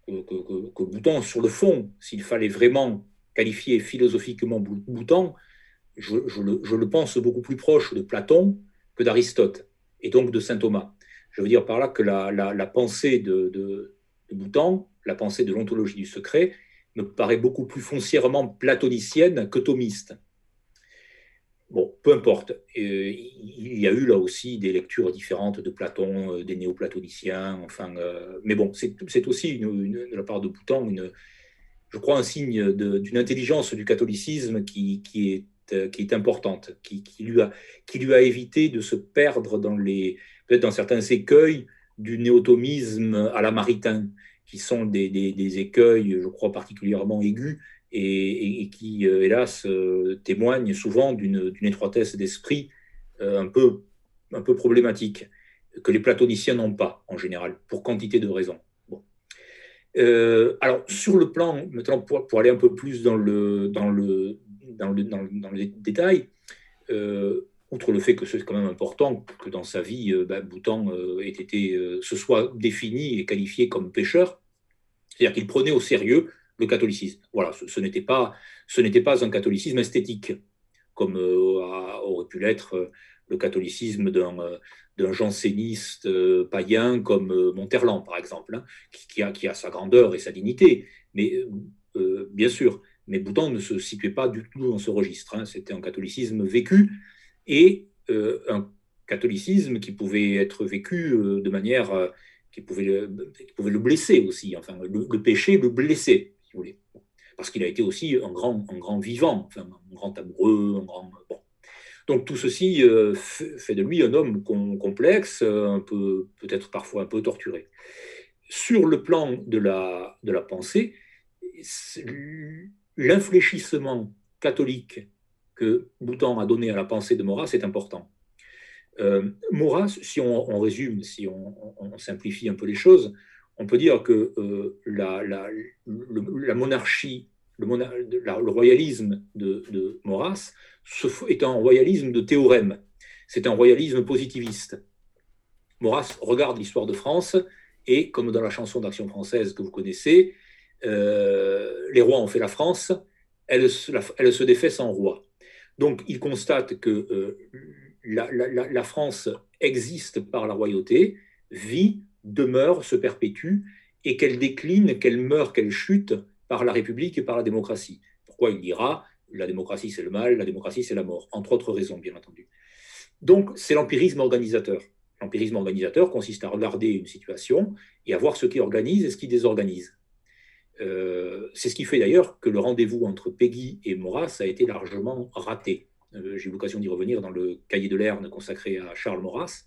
que, Bouton, sur le fond, s'il fallait vraiment qualifier philosophiquement Bouton, je, le, pense beaucoup plus proche de Platon que d'Aristote, et donc de saint Thomas. Je veux dire par là que la, pensée de, de, Bouton, la pensée de l'ontologie du secret, me paraît beaucoup plus foncièrement platonicienne que thomiste. Bon, peu importe. il y a eu là aussi des lectures différentes de Platon, euh, des néoplatoniciens, enfin, euh, mais bon, c'est aussi de la part de Boutan, une, je crois, un signe d'une intelligence du catholicisme qui, est, euh, est importante, qui, lui a, qui lui a évité de se perdre dans les, dans certains écueils du néotomisme à la maritain, qui sont des écueils, je crois, particulièrement aigus et, qui, euh, hélas, euh, témoigne souvent d'une étroitesse d'esprit euh, un, peu, un peu problématique, que les platoniciens n'ont pas en général, pour quantité de raisons. Alors, sur le plan, maintenant, pour, aller un peu plus dans le, dans le, dans le, dans le détail, outre le fait que c'est quand même important que dans sa vie, bah, Boutan ait été, se soit défini et qualifié comme pêcheur, c'est-à-dire qu'il prenait au sérieux le catholicisme. Voilà, ce, ce n'était pas un catholicisme esthétique, comme euh, aurait pu l'être euh, le catholicisme d'un, euh, janséniste païen comme Monterland, par exemple, hein, qui, a, qui a sa grandeur et sa dignité. Mais bien sûr, mais Boutan ne se situait pas du tout dans ce registre. Hein. C'était un catholicisme vécu et un catholicisme qui pouvait être vécu de manière qui pouvait, qui pouvait le blesser aussi. Enfin, le, le péché le blessait Parce qu'il a été aussi un grand, un grand vivant, un grand amoureux, un grand. Donc tout ceci euh, fait de lui un homme complexe, peu, peut-être parfois un peu torturé. Sur le plan de la, pensée, l'infléchissement catholique que Boutan a donné à la pensée de Maurras est important. Euh, si on, résume, si on, simplifie un peu les choses, on peut dire que euh, la, monarchie, le, royalisme de, de Maurras est un royalisme de théorème. C'est un royalisme positiviste. Maurras regarde l'histoire de France et, comme dans la chanson d'Action française que vous connaissez, euh, les rois ont fait la France, elle, se défait sans roi. Donc il constate que euh, la, France existe par la royauté, vit demeure, se perpétue, et qu'elle décline, qu'elle meurt, qu'elle chute par la République et par la démocratie. Pourquoi il dira la démocratie c'est le mal, la démocratie c'est la mort, entre autres raisons bien entendu. Donc c'est l'empirisme organisateur. L'empirisme organisateur consiste à regarder une situation et à voir ce qui organise et ce qui désorganise. Euh, c'est ce qui fait d'ailleurs que le rendez-vous entre Peggy et Maurras a été largement raté. Euh, j'ai eu l'occasion d'y revenir dans le cahier de Lerne consacré à Charles Maurras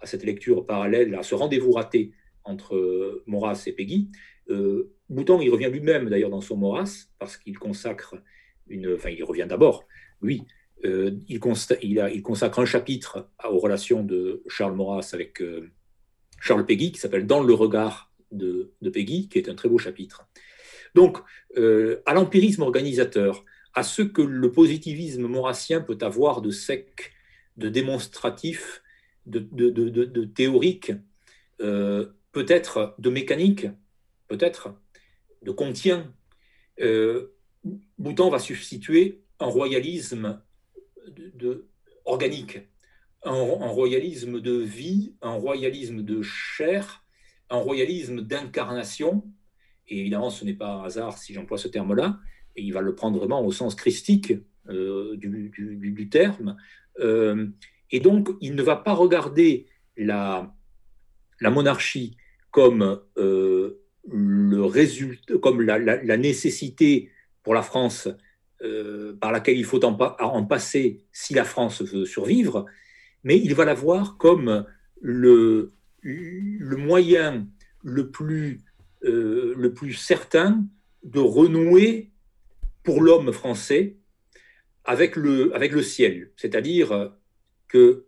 à cette lecture parallèle, à ce rendez-vous raté entre euh, Maurras et Peggy. Euh, Bouton, il revient lui-même d'ailleurs dans son Maurras, parce qu'il consacre une. Enfin, il revient d'abord, lui. Euh, il, il, a, il, consacre un chapitre aux relations de Charles Maurras avec Charles Peggy, qui s'appelle Dans le regard de, de, Peggy, qui est un très beau chapitre. Donc, à l'empirisme organisateur, à ce que le positivisme maurassien peut avoir de sec, de démonstratif, de, théorique, euh, peut-être de mécanique, peut-être de contient. Euh, Boutan va substituer un royalisme de, organique, un, royalisme de vie, un royalisme de chair, un royalisme d'incarnation. Et évidemment, ce n'est pas un hasard si j'emploie ce terme-là, et il va le prendre vraiment au sens christique euh, du, terme. Euh, et donc, il ne va pas regarder la, monarchie comme euh, le résultat, comme la, nécessité pour la France par laquelle il faut en, passer si la France veut survivre, mais il va la voir comme le, moyen le plus, le plus certain de renouer pour l'homme français avec le, avec le ciel. C'est-à-dire que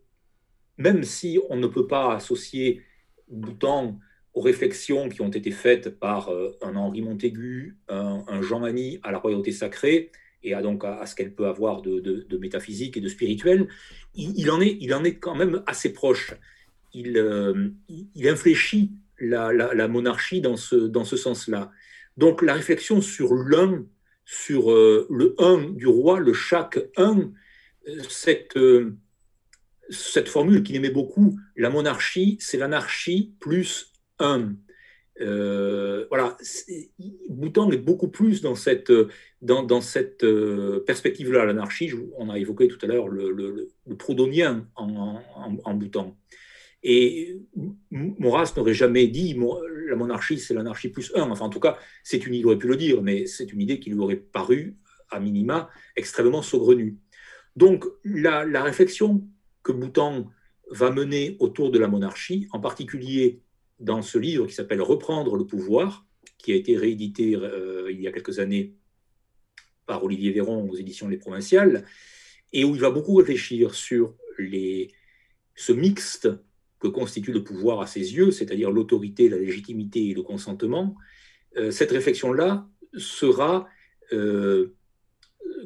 même si on ne peut pas associer Boutan aux réflexions qui ont été faites par euh, un Henri Montaigu, un, Jean Mani à la royauté sacrée, et à, donc à, ce qu'elle peut avoir de, métaphysique et de spirituel, il, en est, il en est quand même assez proche. Il, euh, infléchit la, la, monarchie dans ce, dans ce sens-là. Donc la réflexion sur l'un sur euh, le un du roi, le chaque un, cette, cette formule qu'il aimait beaucoup, la monarchie, c'est l'anarchie plus un. voilà, Boutan est beaucoup plus dans cette, dans, dans cette perspective-là, l'anarchie. On a évoqué tout à l'heure le, le, le proudhonien en, en. Et Maurras n'aurait jamais dit la monarchie, c'est l'anarchie plus un. Enfin, en tout cas, c'est une, il aurait pu le dire, mais c'est une idée qui lui aurait paru, à minima, extrêmement saugrenue. Donc, la, réflexion que Boutan va mener autour de la monarchie, en particulier dans ce livre qui s'appelle Reprendre le pouvoir, qui a été réédité euh, il y a quelques années par Olivier Véron aux éditions Les Provinciales, et où il va beaucoup réfléchir sur ce mixte que constitue le pouvoir à ses yeux, c'est-à-dire l'autorité, la légitimité et le consentement, euh, cette réflexion-là sera euh,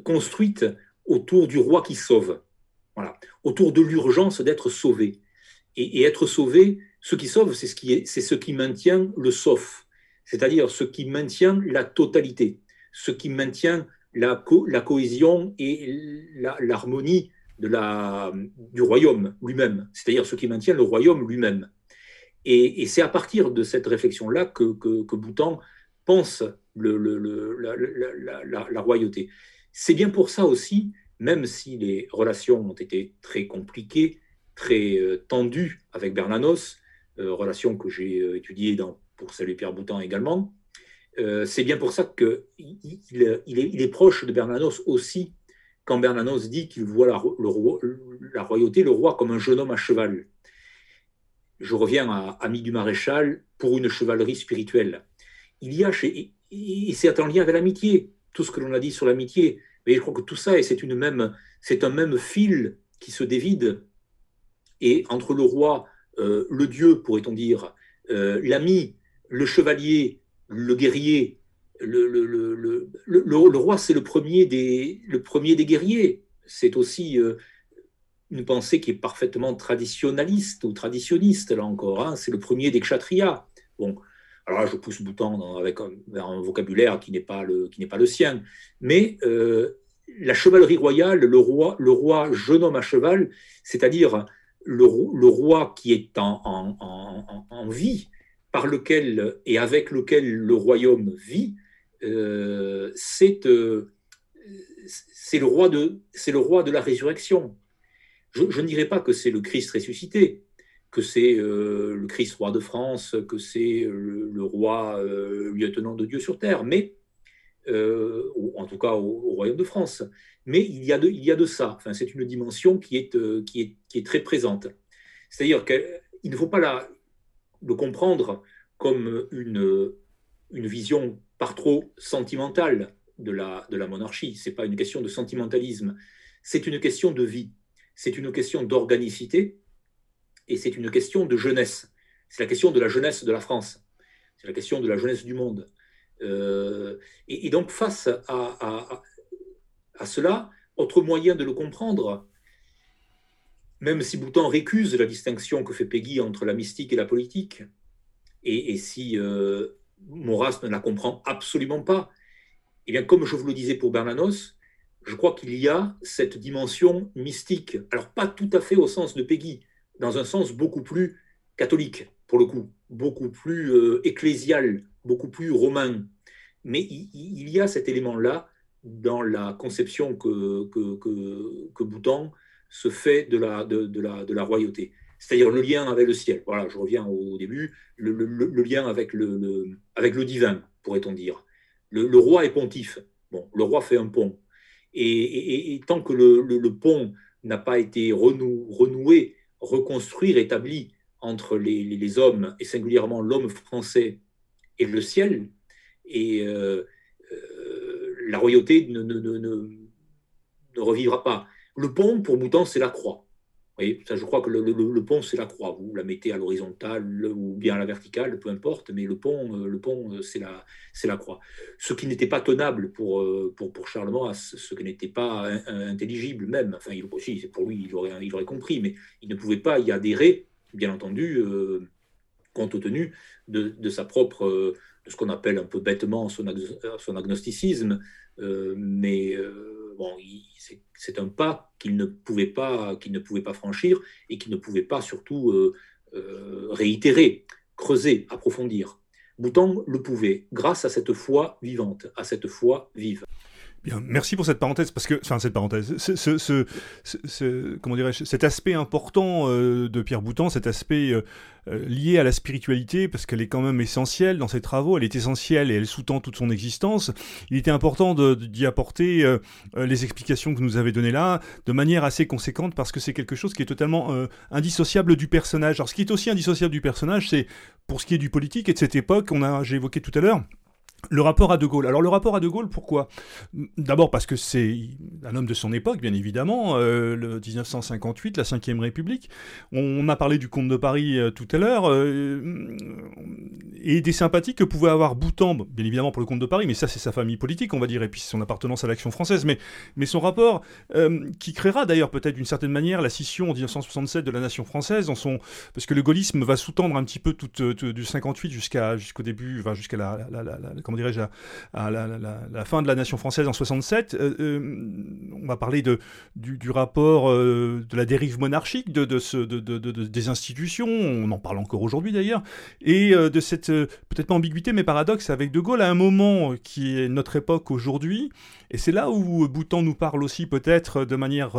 construite autour du roi qui sauve, voilà, autour de l'urgence d'être sauvé. Et, être sauvé, ce qui sauve, c'est ce qui, est, c'est ce qui maintient le sauf, c'est-à-dire ce qui maintient la totalité, ce qui maintient la, la cohésion et l'harmonie de la, du royaume lui-même, c'est-à-dire ce qui maintient le royaume lui-même. Et, c'est à partir de cette réflexion-là que, que, Boutan pense le, la, royauté. C'est bien pour ça aussi, même si les relations ont été très compliquées, très euh, tendues avec Bernanos, euh, relations que j'ai euh, étudiées pour saluer Pierre Boutan également, c'est bien pour ça qu'il il, est, proche de Bernanos aussi quand Bernanos dit qu'il voit la, la, royauté, le roi, comme un jeune homme à cheval. Je reviens à Ami du Maréchal pour une chevalerie spirituelle. Il y a chez, et c'est en lien avec l'amitié, tout ce que l'on a dit sur l'amitié. Mais je crois que tout ça, c'est un même fil qui se dévide. Et entre le roi, euh, le dieu, pourrait-on dire, euh, l'ami, le chevalier, le guerrier, le, roi, c'est le premier des, guerriers. C'est aussi euh, une pensée qui est parfaitement traditionnaliste ou traditionniste, là encore. Hein. C'est le premier des kshatriyas. Alors là, je pousse Boutan avec un, vocabulaire qui n'est pas le, qui n'est pas le sien. Mais euh, la chevalerie royale, le roi, le roi jeune homme à cheval, c'est-à-dire le, roi qui est en, vie, par lequel et avec lequel le royaume vit, euh, euh, c'est le, roi de, le roi de la résurrection. Je, ne dirais pas que c'est le Christ ressuscité, que c'est euh, le Christ roi de France, que c'est le, roi lieutenant de Dieu sur terre, mais en tout cas au, royaume de France. Mais il y a de, ça. Enfin, c'est une dimension qui est, très présente. C'est-à-dire qu'il ne faut pas la, le comprendre comme une, une vision par trop sentimentale de la, de la monarchie. Ce n'est pas une question de sentimentalisme, c'est une question de vie, c'est une question d'organicité et c'est une question de jeunesse. C'est la question de la jeunesse de la France, c'est la question de la jeunesse du monde. Euh, et, donc face à, cela, autre moyen de le comprendre, même si Boutan récuse la distinction que fait Peggy entre la mystique et la politique, et, si euh, Maurras ne la comprend absolument pas, et eh bien, comme je vous le disais pour Bernanos, je crois qu'il y a cette dimension mystique. Alors, pas tout à fait au sens de Peggy, dans un sens beaucoup plus catholique, pour le coup, beaucoup plus euh, ecclésial, beaucoup plus romain. Mais il, y a cet élément-là dans la conception que, que, que, que se fait de la, de, la, de la royauté. C'est-à-dire le lien avec le ciel. Voilà, je reviens au début, le, lien avec le, avec le divin, pourrait-on dire. Le, roi est pontife. Bon, le roi fait un pont. Et, et, tant que le, pont n'a pas été renou, renoué, reconstruit, rétabli entre les, les, hommes, et singulièrement l'homme français et le ciel, et euh, euh, la royauté ne, ne, ne, ne revivra pas. Le pont, pour Boutan, c'est la croix. Vous ça, je crois que le, pont, c'est la croix. Vous la mettez à l'horizontale ou bien à la verticale, peu importe, mais le pont, euh, le pont euh, c'est la, la croix. Ce qui n'était pas tenable pour, euh, pour, pour Charles Maurras, ce qui n'était pas intelligible même. Enfin, il, aussi, pour lui, il aurait, il aurait compris, mais il ne pouvait pas y adhérer, bien entendu, compte tenu de, de, sa propre, de ce qu'on appelle un peu bêtement son agnosticisme, mais c'est un pas qu'il ne pouvait pas, ne pouvait pas franchir et qu'il ne pouvait pas surtout euh, euh, réitérer, creuser, approfondir. Boutan le pouvait, grâce à cette foi vivante, à cette foi vive merci pour cette parenthèse, parce que, enfin, cette parenthèse, ce, comment dirais-je, cet aspect important euh, de Pierre Boutan, cet aspect euh, euh, lié à la spiritualité, parce qu'elle est quand même essentielle dans ses travaux, elle est essentielle et elle sous-tend toute son existence. Il était important d'y apporter les explications que nous avez données là, de manière assez conséquente, parce que c'est quelque chose qui est totalement indissociable du personnage. Alors, ce qui est aussi indissociable du personnage, c'est pour ce qui est du politique et de cette époque, on a, j'ai évoqué tout à l'heure, le rapport à De Gaulle. Alors le rapport à De Gaulle, pourquoi? D'abord parce que c'est un homme de son époque, bien évidemment, euh, le 1958, la Ve République. On, a parlé du comte de Paris euh, tout à l'heure, euh, et des sympathies que pouvait avoir Boutan, bien évidemment pour le comte de Paris, mais ça c'est sa famille politique, on va dire, et puis son appartenance à l'action française, mais, mais son rapport, qui créera d'ailleurs peut-être d'une certaine manière la scission en 1967 de la nation française, parce que le gaullisme va sous-tendre un petit peu tout, du 58 jusqu'à, jusqu'au début, enfin, jusqu'à la, dirais-je, à, la, fin de la nation française en 67. Euh, euh, on va parler de, du, rapport euh, de la dérive monarchique de, ce, des institutions, on en parle encore aujourd'hui d'ailleurs, et de cette, peut-être pas ambiguïté, mais paradoxe avec De Gaulle à un moment qui est notre époque aujourd'hui, et c'est là où Boutan nous parle aussi peut-être de manière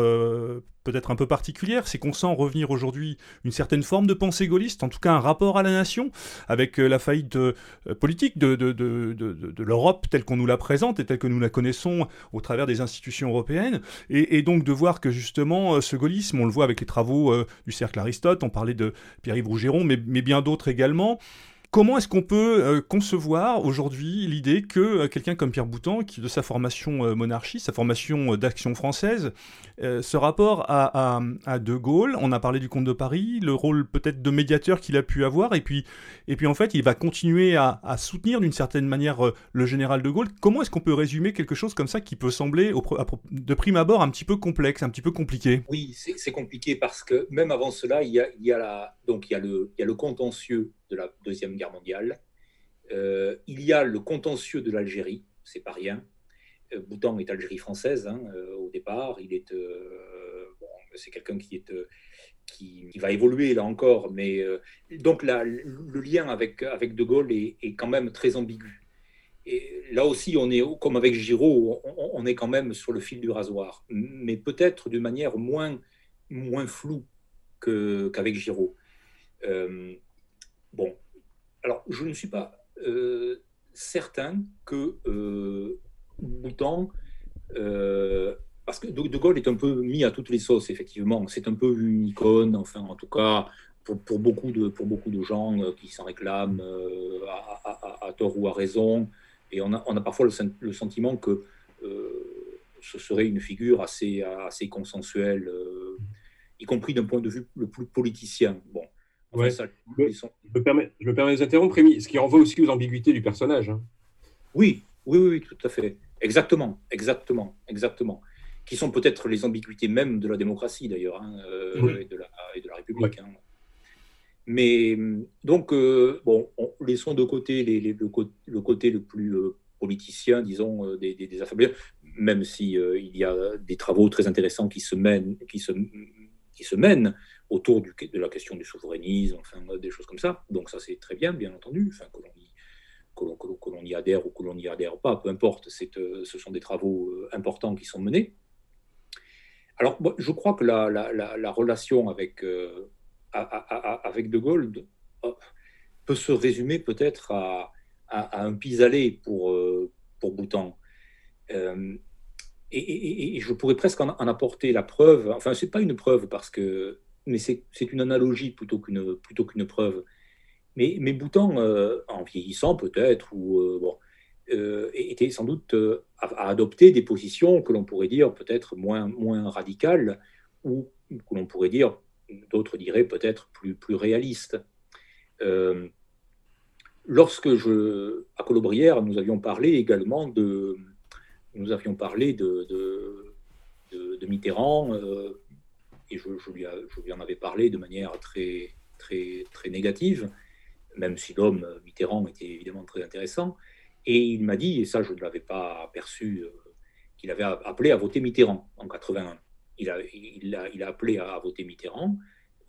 peut-être un peu particulière, c'est qu'on sent revenir aujourd'hui une certaine forme de pensée gaulliste, en tout cas un rapport à la nation, avec euh, la faillite euh, politique de, l'Europe telle qu'on nous la présente et telle que nous la connaissons au travers des institutions européennes, et, donc de voir que justement euh, ce gaullisme, on le voit avec les travaux du cercle Aristote, on parlait de Pierre-Yves Rougeron, mais bien d'autres également, Comment est-ce qu'on peut euh, concevoir aujourd'hui l'idée que euh, quelqu'un comme Pierre Boutan, qui de sa formation euh, monarchiste, sa formation d'action française, ce rapport à, De Gaulle, on a parlé du comte de Paris, le rôle peut-être de médiateur qu'il a pu avoir, et puis, et puis en fait il va continuer à, soutenir d'une certaine manière le général de Gaulle. Comment est-ce qu'on peut résumer quelque chose comme ça qui peut sembler de prime abord un petit peu complexe, un petit peu compliqué? Oui, c'est compliqué parce que même avant cela, il y a le contentieux de la Deuxième Guerre mondiale. Euh, il y a le contentieux de l'Algérie, c'est pas rien. Euh, Boutan est Algérie française hein, euh, au départ. Il est, c'est quelqu'un qui est qui, va évoluer là encore, mais donc le lien avec avec De Gaulle est, quand même très ambigu. Et là aussi, on est comme avec Giraud, on, est quand même sur le fil du rasoir, mais peut-être d'une manière moins moins floue qu'avec Giraud. Bon, alors je ne suis pas euh, certain que euh, Boutan, euh, parce que De, Gaulle est un peu mis à toutes les sauces, effectivement. C'est un peu une icône, enfin, en tout cas, pour, beaucoup, de, pour beaucoup de gens qui s'en réclament à, tort ou à raison. Et on a, on a parfois le, sentiment que ce serait une figure assez, assez consensuelle, y compris d'un point de vue le plus politicien. Bon, Ouais. Je, me permets, je me permets de vous interrompre, Rémi, ce qui renvoie aussi aux ambiguïtés du personnage. Hein. Oui, oui, oui, tout à fait. Exactement, exactement, exactement. qui sont peut-être les ambiguïtés même de la démocratie d'ailleurs, hein, et, de la, République. Hein. Mais donc, bon, laissons de côté les, le, côté le plus politicien, disons, des, des, affaires, même s'il il y a des travaux très intéressants qui se mènent, qui se, qui se mènent autour de la question du souverainisme, enfin, des choses comme ça. Donc ça, c'est très bien, bien entendu, enfin, que l'on y, que adhère ou que l'on n'y adhère pas, peu importe, euh, ce sont des travaux euh, importants qui sont menés. Alors, je crois que la, la, la, relation avec, euh, avec De Gaulle peut se résumer peut-être à, un pis-aller pour, pour Boutan. et, je pourrais presque en, en, apporter la preuve, enfin, ce n'est pas une preuve parce que mais c'est une analogie plutôt qu'une plutôt qu'une preuve. Mais, mais Boutan, euh, en vieillissant peut-être, ou euh, bon, euh, était sans doute à, adopter des positions que l'on pourrait dire peut-être moins moins radicales, ou que l'on pourrait dire, d'autres diraient peut-être plus plus réalistes. lorsque je, à Colobrière, nous avions parlé également de, nous avions parlé de, de, de Mitterrand et je, lui en avais parlé de manière très, très, très négative, même si l'homme Mitterrand était évidemment très intéressant. Et il m'a dit, et ça je ne l'avais pas aperçu, euh, qu'il avait appelé à voter Mitterrand en 81. Il a, il a, il a appelé à, voter Mitterrand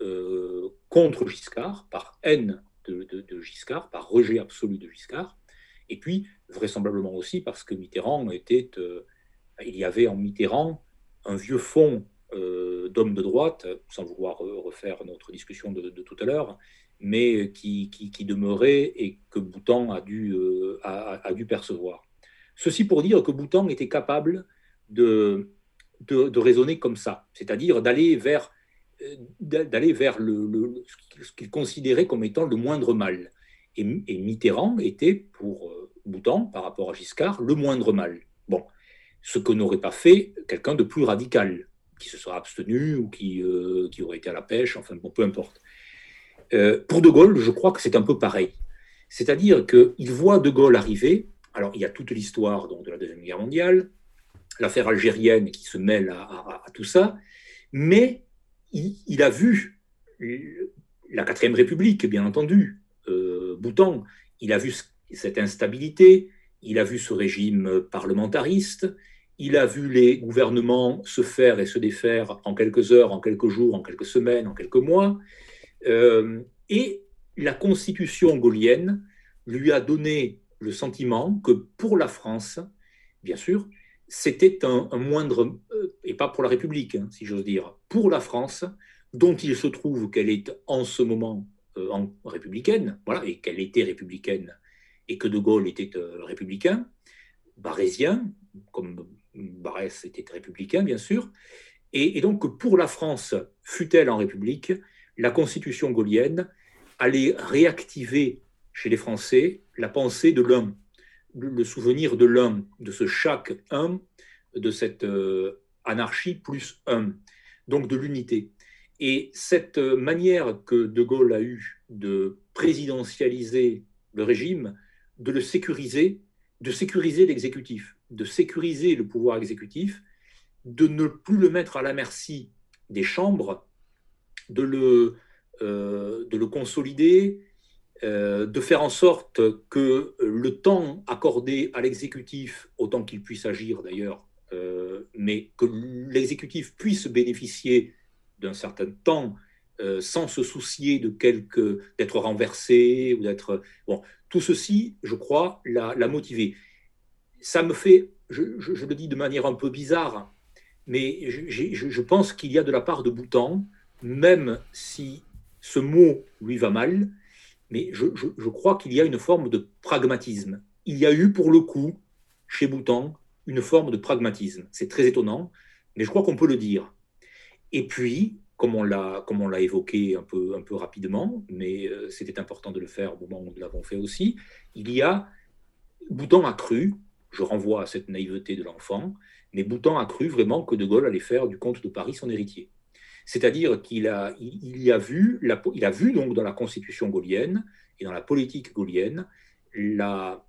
euh, contre Giscard, par haine de, Giscard, par rejet absolu de Giscard, et puis vraisemblablement aussi parce que Mitterrand était, euh, il y avait en Mitterrand un vieux fond euh, d'hommes de droite, sans vouloir refaire notre discussion de, tout à l'heure, mais qui, qui, demeurait et que Boutan a dû, euh, a, dû percevoir. Ceci pour dire que Boutan était capable de, de, raisonner comme ça, c'est-à-dire d'aller vers, euh, d'aller vers le, ce qu'il considérait comme étant le moindre mal. Et, Mitterrand était, pour Boutan, par rapport à Giscard, le moindre mal. Bon, ce que n'aurait pas fait quelqu'un de plus radical qui se sera abstenu ou qui, euh, qui aurait été à la pêche, enfin bon, peu importe. Euh, pour De Gaulle, je crois que c'est un peu pareil. C'est-à-dire qu'il voit De Gaulle arriver, alors il y a toute l'histoire de la Deuxième Guerre mondiale, l'affaire algérienne qui se mêle à, tout ça, mais il, a vu la quatrième République, bien entendu, euh, il a vu cette instabilité, il a vu ce régime parlementariste, il a vu les gouvernements se faire et se défaire en quelques heures, en quelques jours, en quelques semaines, en quelques mois. Euh, et la constitution gaulienne lui a donné le sentiment que pour la France, bien sûr, c'était un, moindre, euh, et pas pour la République, hein, si j'ose dire, pour la France, dont il se trouve qu'elle est en ce moment euh, en républicaine, voilà, et qu'elle était républicaine, et que De Gaulle était républicain, barésien, comme Barès était républicain, bien sûr. Et, donc, pour la France, fut-elle en République, la constitution gaulienne allait réactiver chez les Français la pensée de l'un, le souvenir de l'un, de ce chaque un, de cette euh, anarchie plus un, donc de l'unité. Et cette manière que De Gaulle a eue de présidentialiser le régime, de le sécuriser, de sécuriser l'exécutif, de sécuriser le pouvoir exécutif, de ne plus le mettre à la merci des chambres, de le, euh, de le consolider, euh, de faire en sorte que le temps accordé à l'exécutif, autant qu'il puisse agir d'ailleurs, euh, mais que l'exécutif puisse bénéficier d'un certain temps sans se soucier de quelque d'être renversé ou d'être bon tout ceci je crois l'a motivé ça me fait, je, le dis de manière un peu bizarre, mais je, pense qu'il y a de la part de Boutan, même si ce mot lui va mal, mais je, crois qu'il y a une forme de pragmatisme. Il y a eu pour le coup, chez Boutan, une forme de pragmatisme. C'est très étonnant, mais je crois qu'on peut le dire. Et puis, comme on l'a, comme on l'a évoqué un peu, un peu rapidement, mais euh, c'était important de le faire au moment où nous l'avons fait aussi, il y a, Boutan a cru je renvoie à cette naïveté de l'enfant, mais Boutan a cru vraiment que De Gaulle allait faire du comte de Paris son héritier. C'est-à-dire qu'il a, il, a vu, il a vu donc dans la constitution gaulienne et dans la politique gaulienne la,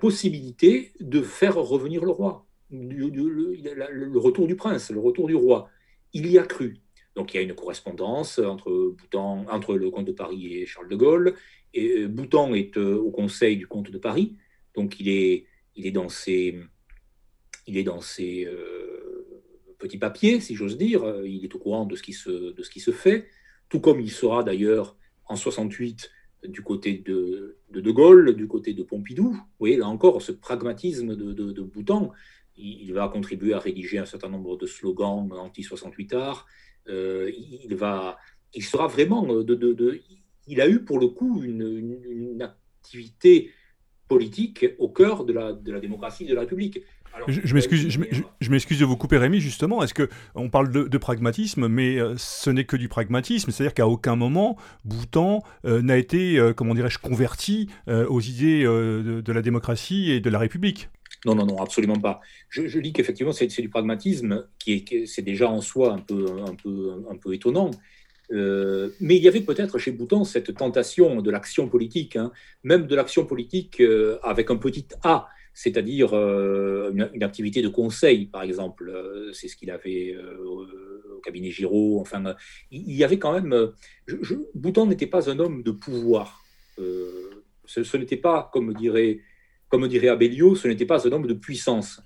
possibilité de faire revenir le roi. le, retour du prince, le retour du roi. Il y a cru. Donc il y a une correspondance entre, entre le comte de Paris et Charles de Gaulle. Et Boutan est au conseil du comte de Paris. Donc il est, il est dans ses, il est dans ses petits papiers, si j'ose dire. Il est au courant de ce qui se, de ce qui se fait. Tout comme il sera d'ailleurs en 68 du côté de, de, Gaulle, du côté de Pompidou. Vous voyez, là encore, ce pragmatisme de, de, Boutan, il, va contribuer à rédiger un certain nombre de slogans anti-68 arts. Euh, il, il sera vraiment de, Il a eu pour le coup une, une activité politique au cœur de la, de la démocratie de la République je, m'excuse, je, m'excuse de vous couper, Rémi. Justement, est-ce que on parle de, pragmatisme, mais euh, ce n'est que du pragmatisme, c'est-à-dire qu'à aucun moment Bhoutan euh, n'a été, euh, comment dirais-je, converti aux idées de, la démocratie et de la République. Non, non, non, absolument pas. Je, dis qu'effectivement, c'est, du pragmatisme qui est, c'est déjà en soi un peu, un peu, un peu étonnant. Mais il y avait peut-être chez Bhoutan cette tentation de l'action politique, hein, même de l'action politique avec un petit A c'est-à-dire euh, une, activité de conseil, par exemple. Euh, c'est ce qu'il avait euh, au cabinet Giraud. Enfin, il y avait quand même. Bouton n'était pas un homme de pouvoir. ce, n'était pas, comme dirait, comme dirait Abellio, ce n'était pas un homme de puissance.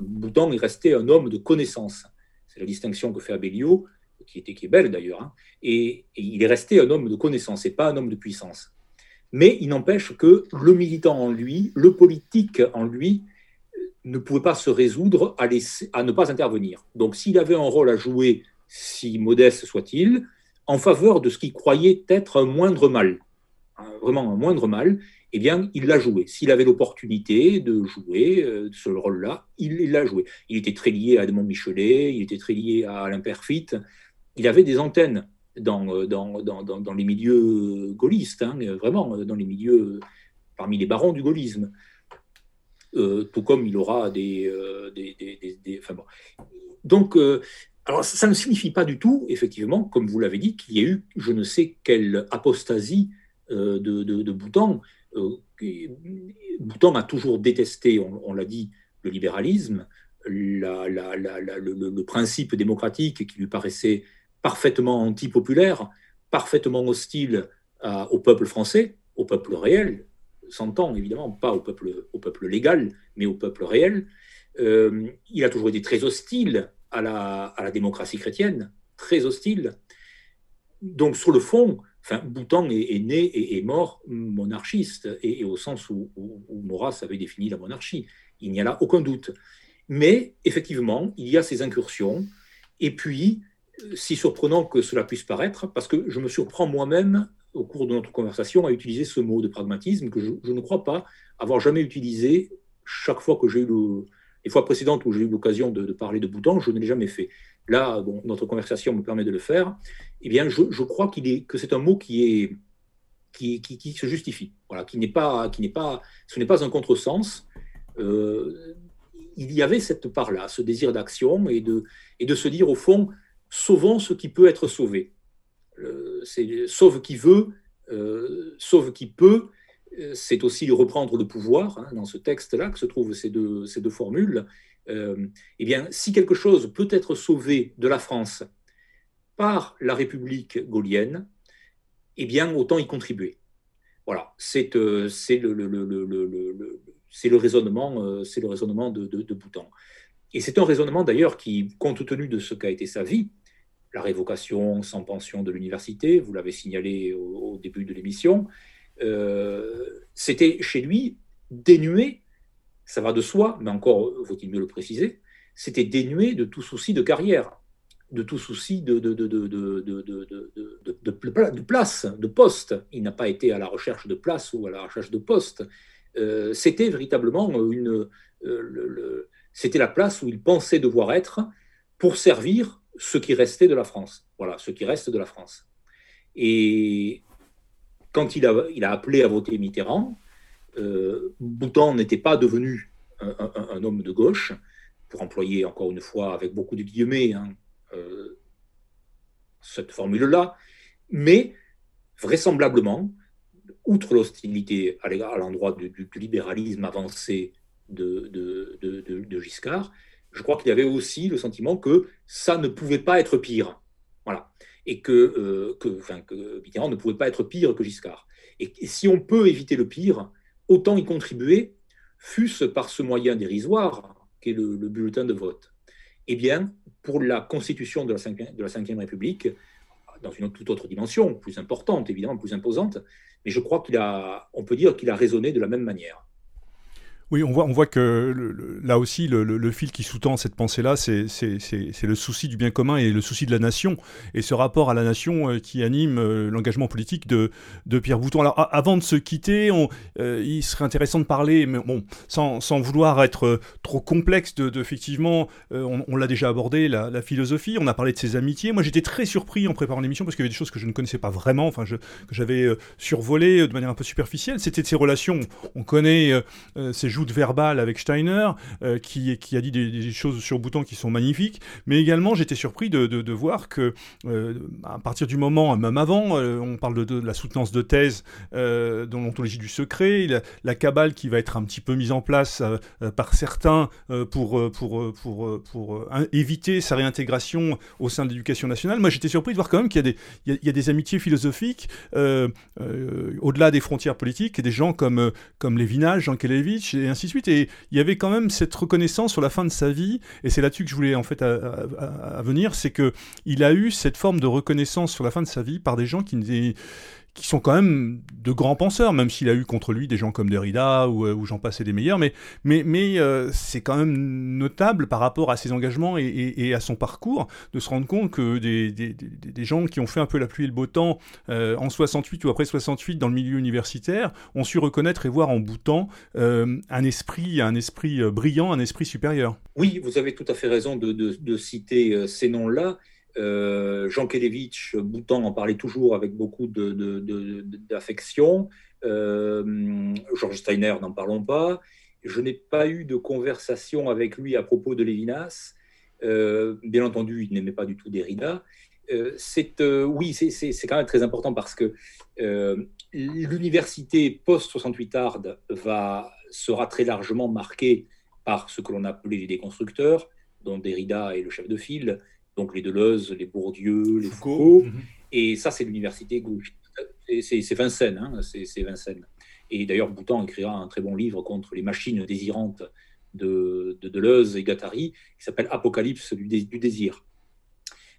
Bouton il restait un homme de connaissance. C'est la distinction que fait Abellio, qui, était, qui est belle d'ailleurs. Hein. et, il est resté un homme de connaissance et pas un homme de puissance. Mais il n'empêche que le militant en lui, le politique en lui, ne pouvait pas se résoudre à, à ne pas intervenir. Donc s'il avait un rôle à jouer, si modeste soit-il, en faveur de ce qu'il croyait être un moindre mal, hein, vraiment un moindre mal, eh bien, il l'a joué. S'il avait l'opportunité de jouer euh, ce rôle-là, il l'a joué. Il était très lié à Edmond Michelet, il était très lié à Alain Perfit. Il avait des antennes euh, dans, dans, dans, dans les milieux gaullistes, hein, vraiment, dans les milieux, parmi les barons du gaullisme. Euh, tout comme il aura des. Euh, des, des, enfin bon. Donc, alors ça ne signifie pas du tout, effectivement, comme vous l'avez dit, qu'il y ait eu je ne sais quelle apostasie de, de, de, Boutan. Boutan a toujours détesté, on, l'a dit, le libéralisme, la, la, la, le, principe démocratique qui lui paraissait parfaitement antipopulaire, parfaitement hostile au peuple français, au peuple réel, s'entend évidemment, pas au peuple, au peuple légal, mais au peuple réel. Euh, il a toujours été très hostile à la, à la, démocratie chrétienne, très hostile. Donc sur le fond, enfin, Boutan est, né et est mort monarchiste, et, au sens où, où, où, Maurras avait défini la monarchie. Il n'y a là aucun doute. Mais effectivement, il y a ces incursions, et puis si surprenant que cela puisse paraître, parce que je me surprends moi-même au cours de notre conversation à utiliser ce mot de pragmatisme que je, ne crois pas avoir jamais utilisé chaque fois que j'ai eu le, les fois précédentes où j'ai eu l'occasion de, parler de Boutan, je ne l'ai jamais fait. Là, notre conversation me permet de le faire. Eh bien, je, crois que c'est un mot qui se justifie. Voilà, qui n'est pas, qui n'est pas, ce n'est pas un contresens. Euh, il y avait cette part-là, ce désir d'action et de se dire au fond, sauvons ce qui peut être sauvé. sauve qui veut, euh, sauve qui peut. Euh, c'est aussi reprendre le pouvoir hein, dans ce texte-là que se trouvent ces deux, formules. Euh, eh bien, si quelque chose peut être sauvé de la France par la République gaulienne, eh bien, autant y contribuer. Voilà, c'est le raisonnement de, de, de Boutan. Et c'est un raisonnement d'ailleurs qui, compte tenu de ce qu'a été sa vie, la révocation sans pension de l'université, vous l'avez signalé au, début de l'émission, euh, c'était chez lui dénué, ça va de soi, mais encore faut-il mieux le préciser, c'était dénué de tout souci de carrière, de tout souci de, de, de, de place, de poste. Il n'a pas été à la recherche de place ou à la recherche de poste. Euh, c'était véritablement une, euh, c'était la place où il pensait devoir être pour servir ce qui restait de la France. Voilà, ce qui reste de la France. Et quand il a, appelé à voter Mitterrand, euh, Boutan n'était pas devenu un, homme de gauche, pour employer encore une fois avec beaucoup de guillemets hein, euh, cette formule-là, mais vraisemblablement, outre l'hostilité à l'endroit du, libéralisme avancé de, Giscard, je crois qu'il avait aussi le sentiment que ça ne pouvait pas être pire. Voilà. Et que, euh, Mitterrand ne pouvait pas être pire que Giscard. Et, si on peut éviter le pire, autant y contribuer, fût-ce par ce moyen dérisoire qu'est le, le, bulletin de vote. Eh bien, pour la constitution de la, Ve République, dans une toute autre dimension, plus importante, évidemment, plus imposante, mais je crois qu'il a, on peut dire qu'il a raisonné de la même manière. Oui, on voit, on voit que là aussi, le, fil qui sous-tend cette pensée-là, c'est le souci du bien commun et le souci de la nation, et ce rapport à la nation euh, qui anime euh, l'engagement politique de, Pierre Bouton. Alors, avant de se quitter, euh, il serait intéressant de parler, mais bon, sans, vouloir être trop complexe, de, effectivement, on, l'a déjà abordé, la, philosophie, on a parlé de ses amitiés. Moi, j'étais très surpris en préparant l'émission, parce qu'il y avait des choses que je ne connaissais pas vraiment, enfin, que j'avais survolées de manière un peu superficielle. C'était de ses relations. On connaît ses de verbal avec Steiner, euh, qui, qui a dit des, choses sur Bouton qui sont magnifiques, mais également j'étais surpris de, de, voir que euh, à partir du moment, même avant, euh, on parle de, la soutenance de thèse dans l'ontologie du secret, la, cabale qui va être un petit peu mise en place par certains pour, pour, pour, pour éviter sa réintégration au sein de l'éducation nationale. Moi j'étais surpris de voir quand même qu'il y, a y a, des amitiés philosophiques au-delà des frontières politiques, et des gens comme, comme Lévinage, Jean Kelevitch, et ainsi de suite. Et il y avait quand même cette reconnaissance sur la fin de sa vie, et c'est là-dessus que je voulais en fait à, venir, c'est que il a eu cette forme de reconnaissance sur la fin de sa vie par des gens qui qui sont quand même de grands penseurs, même s'il a eu contre lui des gens comme Derrida ou, euh, ou j'en passais des meilleurs, mais, mais, mais euh, c'est quand même notable par rapport à ses engagements et, à son parcours de se rendre compte que des, des, gens qui ont fait un peu la pluie et le beau temps euh, en 68 ou après 68 dans le milieu universitaire ont su reconnaître et voir en boutant un esprit, un esprit brillant, un esprit supérieur. Oui, vous avez tout à fait raison de, de citer ces noms-là. Euh, Jean Kelevitch, Boutan en parlait toujours avec beaucoup d'affection. Euh, Georges Steiner, n'en parlons pas. Je n'ai pas eu de conversation avec lui à propos de Lévinas. Euh, bien entendu, il n'aimait pas du tout Derrida. c'est oui, c'est quand même très important parce que l'université post-68 Ardes va, sera très largement marquée par ce que l'on appelait les déconstructeurs, dont Derrida est le chef de file, donc les Deleuze, les Bourdieu, les Foucault. Mhm. Et ça, c'est l'université. C'est Vincennes, hein, c'est Vincennes. Et d'ailleurs, Boutan écrira un très bon livre contre les machines désirantes de, Deleuze et Gattari, qui s'appelle Apocalypse du, désir.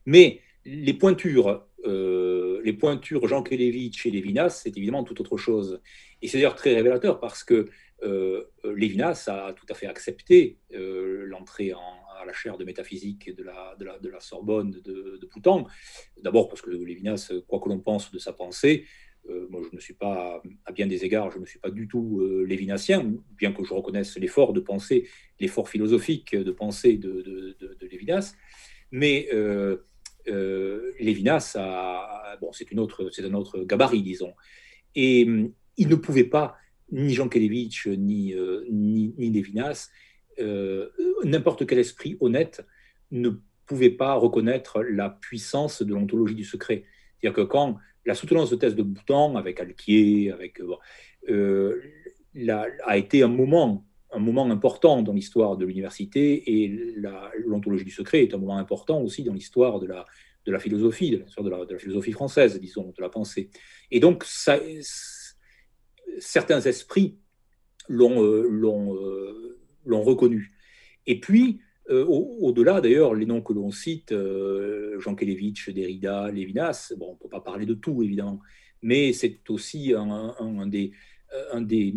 Mais les pointures, euh, les pointures Jean Kelevitch et Lévinas, c'est évidemment tout autre chose. Et c'est d'ailleurs très révélateur parce que euh, Lévinas a tout à fait accepté euh, l'entrée en, à la chaire de métaphysique de la, Sorbonne de, de Poutan. D'abord parce que Lévinas, quoi que l'on pense de sa pensée, euh, moi je ne suis pas, à bien des égards, je ne suis pas du tout euh, lévinassien, bien que je reconnaisse l'effort de pensée, l'effort philosophique de pensée de, de, Lévinas. Mais euh, euh, Lévinas, bon, c'est, une autre, c'est un autre gabarit, disons. Et il ne pouvait pas, ni Jean Kelevitch, ni, ni, ni Lévinas, euh, n'importe quel esprit honnête ne pouvait pas reconnaître la puissance de l'ontologie du secret. C'est-à-dire que quand la soutenance de thèse de Boutan, avec Alquier, avec, euh, euh a été un moment, un moment important dans l'histoire de l'université, et l'ontologie du secret est un moment important aussi dans l'histoire de la, de la philosophie, de la, de la, philosophie française, disons, de la pensée. Et donc, certains esprits l'ont l'ont reconnu. Et puis, euh, au-delà, d'ailleurs, les noms que l'on cite, euh, Jean Kelevitch, Derrida, Lévinas, bon, on ne peut pas parler de tout, évidemment, mais c'est aussi un, des, un des,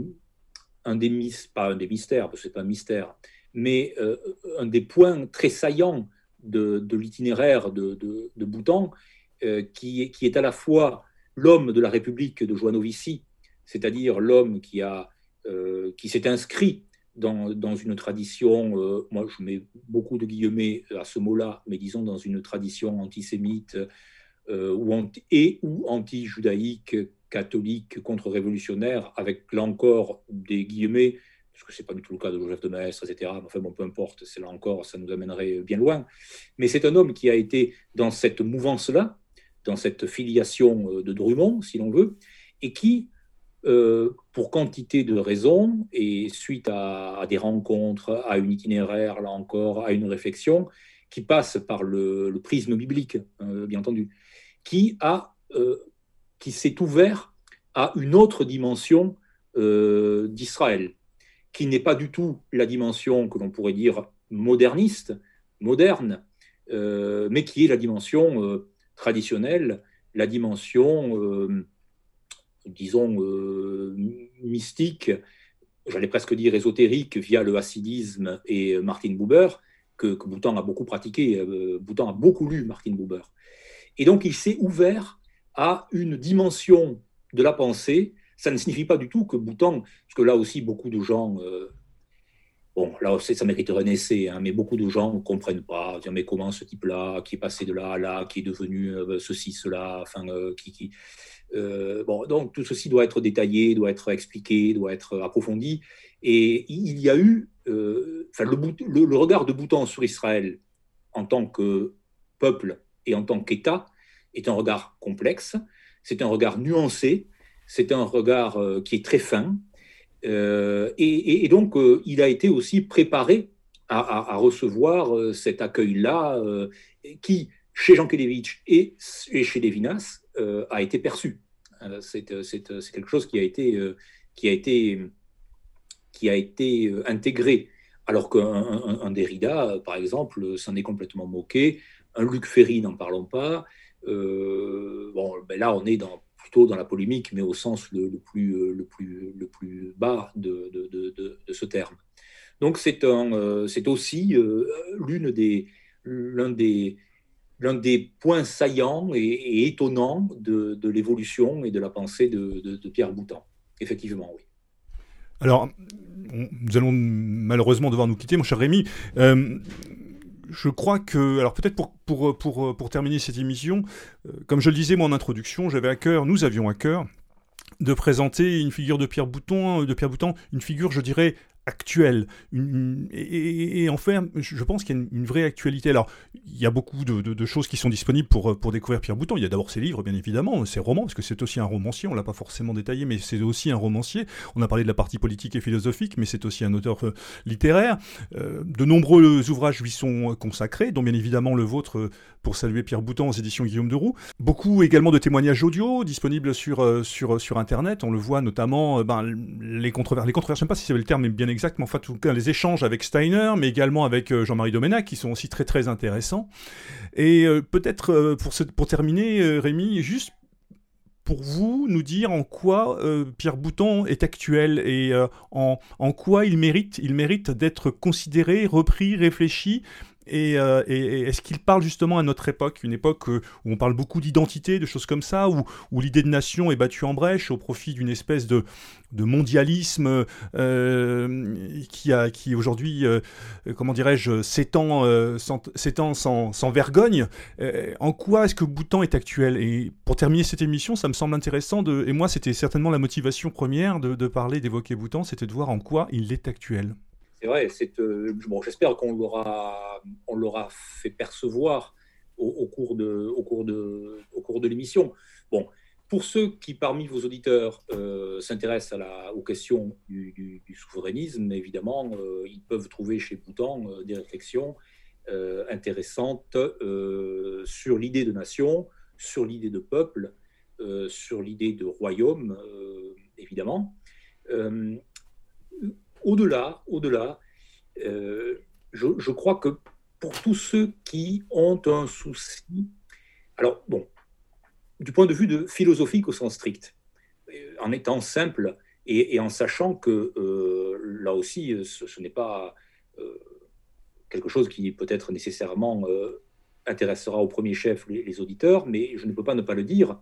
un des, pas un des mystères, parce que ce pas un mystère, mais euh, un des points très saillants de, l'itinéraire de, de, Boutan, qui, qui, est à la fois l'homme de la République de Joanovici, c'est-à-dire l'homme qui, a, qui s'est inscrit dans, une tradition, euh, moi je mets beaucoup de guillemets à ce mot-là, mais disons dans une tradition antisémite euh, et ou anti-judaïque, catholique, contre-révolutionnaire, avec là encore des guillemets, parce que ce n'est pas du tout le cas de Joseph de Maistre, etc. Enfin bon, peu importe, c'est là encore, ça nous amènerait bien loin. Mais c'est un homme qui a été dans cette mouvance-là, dans cette filiation euh, de Drummond, si l'on veut, et qui pour quantité de raisons et suite à, des rencontres, à une itinéraire, là encore, à une réflexion qui passe par le, prisme biblique, bien entendu, qui, a, qui s'est ouvert à une autre dimension d'Israël, qui n'est pas du tout la dimension que l'on pourrait dire moderniste, moderne, euh, mais qui est la dimension euh, traditionnelle, la dimension, euh, disons, mystique, j'allais presque dire ésotérique, via le hassidisme et Martin Buber, que, que Boutan a beaucoup pratiqué. Boutan a beaucoup lu Martin Buber. Et donc, il s'est ouvert à une dimension de la pensée. Ça ne signifie pas du tout que Boutan, parce que là aussi, beaucoup de gens Bon, là, ça mériterait un essai, hein, mais beaucoup de gens ne comprennent pas. Mais comment ce type-là, qui est passé de là à là, qui est devenu euh, ceci, cela, enfin, euh, qui. qui euh, donc tout ceci doit être détaillé, doit être expliqué, doit être approfondi. Et il y a eu, enfin, le, regard de Bhoutan sur Israël en tant que peuple et en tant qu'État est un regard complexe, c'est un regard nuancé, c'est un regard qui est très fin, euh, et, donc, euh, il a été aussi préparé à, recevoir euh, cet accueil-là, qui, chez Jean Kelevitch et, chez Levinas, a été perçu. C'est quelque chose qui a été, qui a été, qui a été intégré. Alors qu'un Derrida, par exemple, s'en est complètement moqué. Un Luc Ferry, n'en parlons pas. bon, ben là, on est dans dans la polémique, mais au sens le, plus, euh, le, plus, le plus bas de, ce terme. Donc c'est euh, aussi euh, l'une l'un des, l'un des points saillants et, étonnants de, l'évolution et de la pensée de, Pierre Boutan. Effectivement, oui. Alors, nous allons malheureusement devoir nous quitter, mon cher Rémi je crois que, alors peut-être pour, terminer cette émission, euh, comme je le disais moi en introduction, j'avais à cœur, nous avions à cœur, de présenter une figure de Pierre Bouton, de Pierre Bouton, une figure, je dirais, actuelle. et, en fait, je pense qu'il y a une, vraie actualité. Alors, il y a beaucoup de, choses qui sont disponibles pour, pour découvrir Pierre Bouton. Il y a d'abord ses livres, bien évidemment, ses romans, parce que c'est aussi un romancier. On l'a pas forcément détaillé, mais c'est aussi un romancier. On a parlé de la partie politique et philosophique, mais c'est aussi un auteur euh, littéraire. Euh, de nombreux ouvrages lui sont consacrés, dont bien évidemment le vôtre euh, pour saluer Pierre Bouton aux éditions Guillaume de Roux. Beaucoup également de témoignages audio disponibles sur, sur, sur Internet. On le voit notamment, ben, les controverses, les controverses, je ne sais pas si c'est le terme, mais bien exactement, enfin, tout cas, les échanges avec Steiner, mais également avec euh, Jean-Marie Doménac, qui sont aussi très très intéressants. Et euh, peut-être euh, pour, pour terminer, Rémi, juste pour vous nous dire en quoi Pierre Bouton est actuel et en, en, quoi il mérite, il mérite d'être considéré, repris, réfléchi euh, et, est-ce qu'il parle justement à notre époque, une époque euh, où on parle beaucoup d'identité, de choses comme ça, où, l'idée de nation est battue en brèche au profit d'une espèce de, mondialisme euh, qui, a, qui aujourd'hui, comment dirais-je, s'étend sans, sans, vergogne. en quoi est-ce que Boutan est actuel? Et pour terminer cette émission, ça me semble intéressant, et moi c'était certainement la motivation première de, de parler, d'évoquer Boutan, c'était de voir en quoi il est actuel c'est vrai, euh, j'espère qu'on l'aura, on l'aura fait percevoir au, cours de, au cours de, au cours de l'émission. Bon, pour ceux qui, parmi vos auditeurs, euh, s'intéressent aux questions du, souverainisme, évidemment, euh, ils peuvent trouver chez Boutan des réflexions intéressantes sur l'idée de nation, sur l'idée de peuple, sur l'idée de royaume, évidemment au-delà, au-delà, euh, je, crois que pour tous ceux qui ont un souci, alors bon, du point de vue de philosophique au sens strict, euh, en étant simple et, en sachant que euh, là aussi, ce, n'est pas quelque chose qui peut-être nécessairement intéressera au premier chef les, auditeurs, mais je ne peux pas ne pas le dire.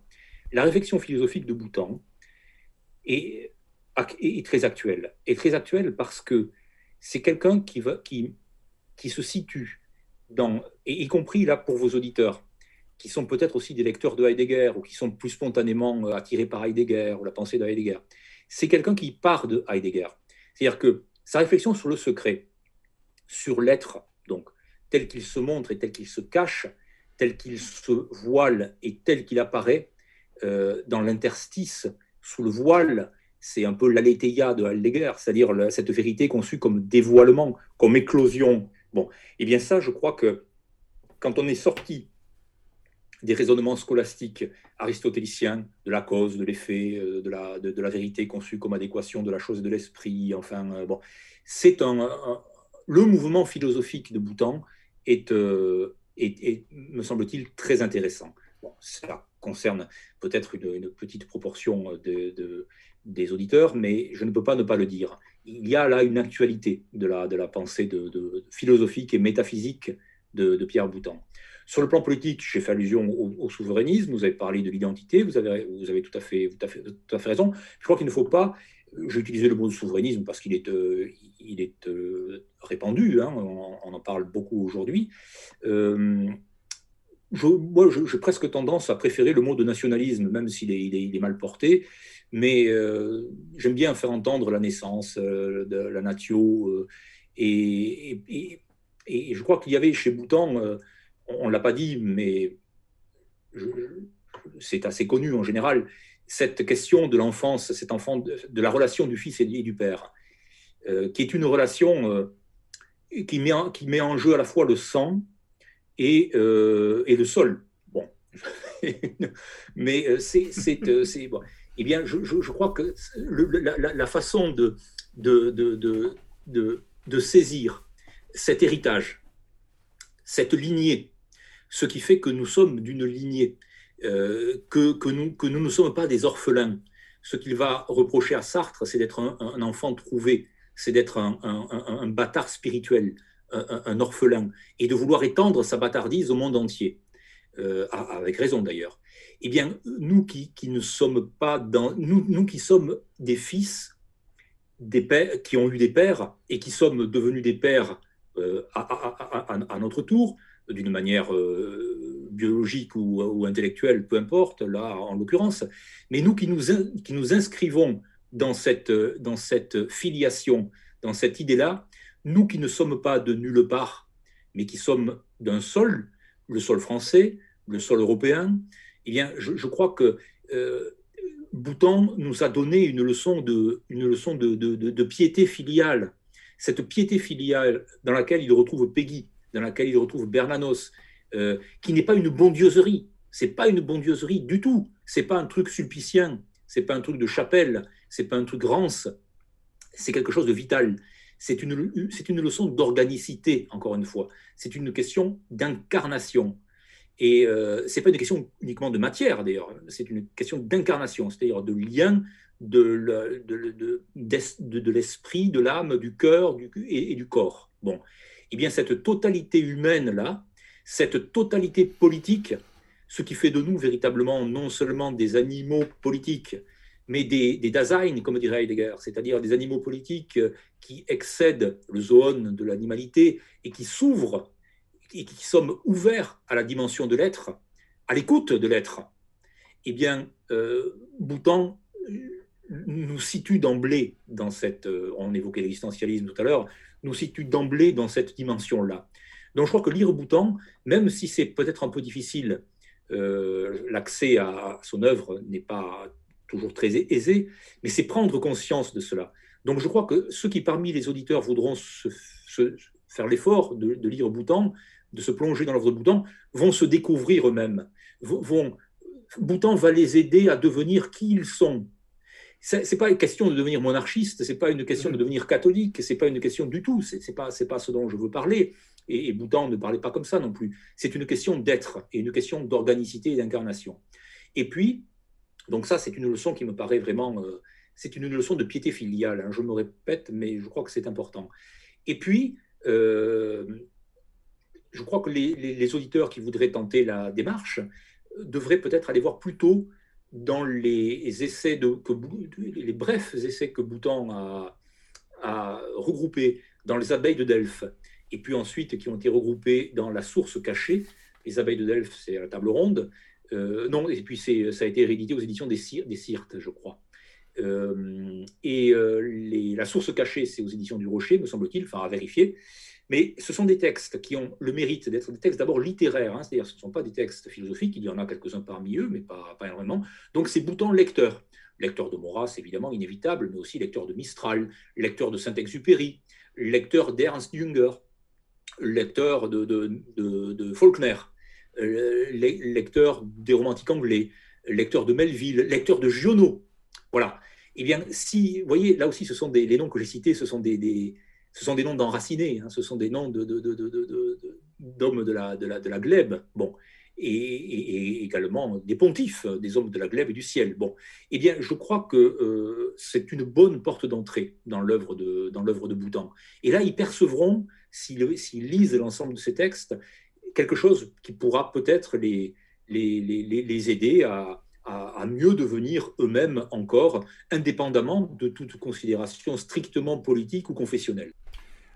La réflexion philosophique de Boutan est est très actuel. Et très actuel parce que c'est quelqu'un qui, se situe dans, et y compris là pour vos auditeurs, qui sont peut-être aussi des lecteurs de Heidegger ou qui sont plus spontanément euh, attirés par Heidegger ou la pensée de Heidegger. C'est quelqu'un qui part de Heidegger. C'est-à-dire que sa réflexion sur le secret, sur l'être, donc tel qu'il se montre et tel qu'il se cache, tel qu'il se voile et tel qu'il apparaît euh, dans l'interstice, sous le voile c'est un peu l'aletheia de Heidegger, c'est-à-dire cette vérité conçue comme dévoilement, comme éclosion. Bon, et eh bien ça, je crois que quand on est sorti des raisonnements scolastiques aristotéliciens de la cause, de l'effet, euh, de la, vérité conçue comme adéquation de la chose et de l'esprit, enfin, euh, bon, c'est un, le mouvement philosophique de Boutan est, euh, est, me semble-t-il, très intéressant. Bon, ça concerne peut-être une, petite proportion de, des auditeurs, mais je ne peux pas ne pas le dire. Il y a là une actualité de la, de la pensée de, philosophique et métaphysique de, Pierre Boutan. Sur le plan politique, j'ai fait allusion au, souverainisme, vous avez parlé de l'identité, vous avez, vous avez tout, à fait, tout, à fait, tout à fait raison. Je crois qu'il ne faut pas, j'ai utilisé le mot de souverainisme parce qu'il est, euh, il est euh, répandu, hein, on, en parle beaucoup aujourd'hui. Euh, moi, j'ai presque tendance à préférer le mot de nationalisme, même s'il est, il est, mal porté, mais j'aime bien faire entendre la naissance, de la natio, et, et, je crois qu'il y avait chez Boutan on ne l'a pas dit, mais c'est assez connu en général, cette question de l'enfance, cet enfant, de, la relation du fils et du père, euh, qui est une relation euh, qui, met en, jeu à la fois le sang et, euh, et le sol. Bon, mais c'est bon. Eh bien, je, crois que la, façon de, saisir cet héritage, cette lignée ce qui fait que nous sommes d'une lignée, euh, que, nous, ne sommes pas des orphelins. Ce qu'il va reprocher à Sartre, c'est d'être un, enfant trouvé, c'est d'être un, un, bâtard spirituel, un, orphelin, et de vouloir étendre sa bâtardise au monde entier, euh, avec raison d'ailleurs. Eh bien, nous qui, qui, ne sommes pas dans, nous, nous qui sommes des fils, des qui ont eu des pères et qui sommes devenus des pères euh, à, à, à, notre tour, d'une manière euh, biologique ou, intellectuelle, peu importe, là en l'occurrence, mais nous qui nous, qui nous inscrivons dans cette, dans cette filiation, dans cette idée-là, nous qui ne sommes pas de nulle part, mais qui sommes d'un sol, le sol français, le sol européen, eh bien, je, crois que euh, nous a donné une leçon, de, une leçon de, de, piété filiale. Cette piété filiale dans laquelle il retrouve Peggy, dans laquelle il retrouve Bernanos, euh, qui n'est pas une bondieuserie. C'est pas une bondieuserie du tout. C'est pas un truc sulpicien. C'est pas un truc de chapelle. C'est pas un truc rance. C'est quelque chose de vital. C'est une, une leçon d'organicité, encore une fois. C'est une question d'incarnation. Et euh, c'est pas une question uniquement de matière, d'ailleurs. C'est une question d'incarnation, c'est-à-dire de lien de, l'esprit, de l'âme, du cœur et, du corps. Bon eh bien cette totalité humaine-là, cette totalité politique, ce qui fait de nous véritablement non seulement des animaux politiques, mais des, des comme dirait Heidegger, c'est-à-dire des animaux politiques qui excèdent le zoon de l'animalité et qui s'ouvrent et qui sommes ouverts à la dimension de l'être, à l'écoute de l'être. Eh bien, euh, Boutan nous situe d'emblée dans cette, euh, on évoquait l'existentialisme tout à l'heure, nous situe d'emblée dans cette dimension-là. Donc je crois que lire Boutan, même si c'est peut-être un peu difficile, euh, l'accès à son œuvre n'est pas toujours très aisé, mais c'est prendre conscience de cela. Donc je crois que ceux qui parmi les auditeurs voudront faire l'effort de, lire Boutan, de se plonger dans l'œuvre de Boutan, vont se découvrir eux-mêmes. Vont, Boutan va les aider à devenir qui ils sont, c'est pas une question de devenir monarchiste, c'est pas une question de devenir catholique, c'est pas une question du tout, c'est pas c'est pas ce dont je veux parler. Et, Bouddha ne parlait pas comme ça non plus. C'est une question d'être et une question d'organicité et d'incarnation. Et puis, donc ça, c'est une leçon qui me paraît vraiment, euh, c'est une leçon de piété filiale. Hein, je me répète, mais je crois que c'est important. Et puis, euh, je crois que les, auditeurs qui voudraient tenter la démarche devraient peut-être aller voir plutôt dans les essais de, les brefs essais que Boutan a, regroupés dans les abeilles de Delphes, et puis ensuite qui ont été regroupés dans la source cachée. Les abeilles de Delphes, c'est la table ronde. Euh, non, et puis ça a été réédité aux éditions des, Sirtes, je crois. Euh, et euh, la source cachée, c'est aux éditions du Rocher, me semble-t-il, enfin à vérifier. Mais ce sont des textes qui ont le mérite d'être des textes d'abord littéraires, hein, c'est-à-dire ce ne sont pas des textes philosophiques, il y en a quelques-uns parmi eux, mais pas, pas énormément. Donc c'est Boutan lecteur. lecteur de Maurras, évidemment, inévitable, mais aussi lecteur de Mistral, lecteur de Saint-Exupéry, lecteur d'Ernst Jünger, lecteur de, de, Faulkner, euh, lecteur des romantiques anglais, lecteur de Melville, lecteur de Giono. Voilà. Eh bien, si, vous voyez, là aussi, ce sont des, les noms que j'ai cités, ce sont des, ce sont des noms d'enracinés, hein, ce sont des noms d'hommes de, la, de, la, de la glèbe. Bon et, également des pontifs, des hommes de la glèbe et du ciel. Bon, eh bien, je crois que euh, c'est une bonne porte d'entrée dans l'œuvre de, dans l'œuvre de Boudan. Et là, ils percevront, s'ils lisent l'ensemble de ces textes, quelque chose qui pourra peut-être les, les, les, les, aider à, à, mieux devenir eux-mêmes encore, indépendamment de toute considération strictement politique ou confessionnelle.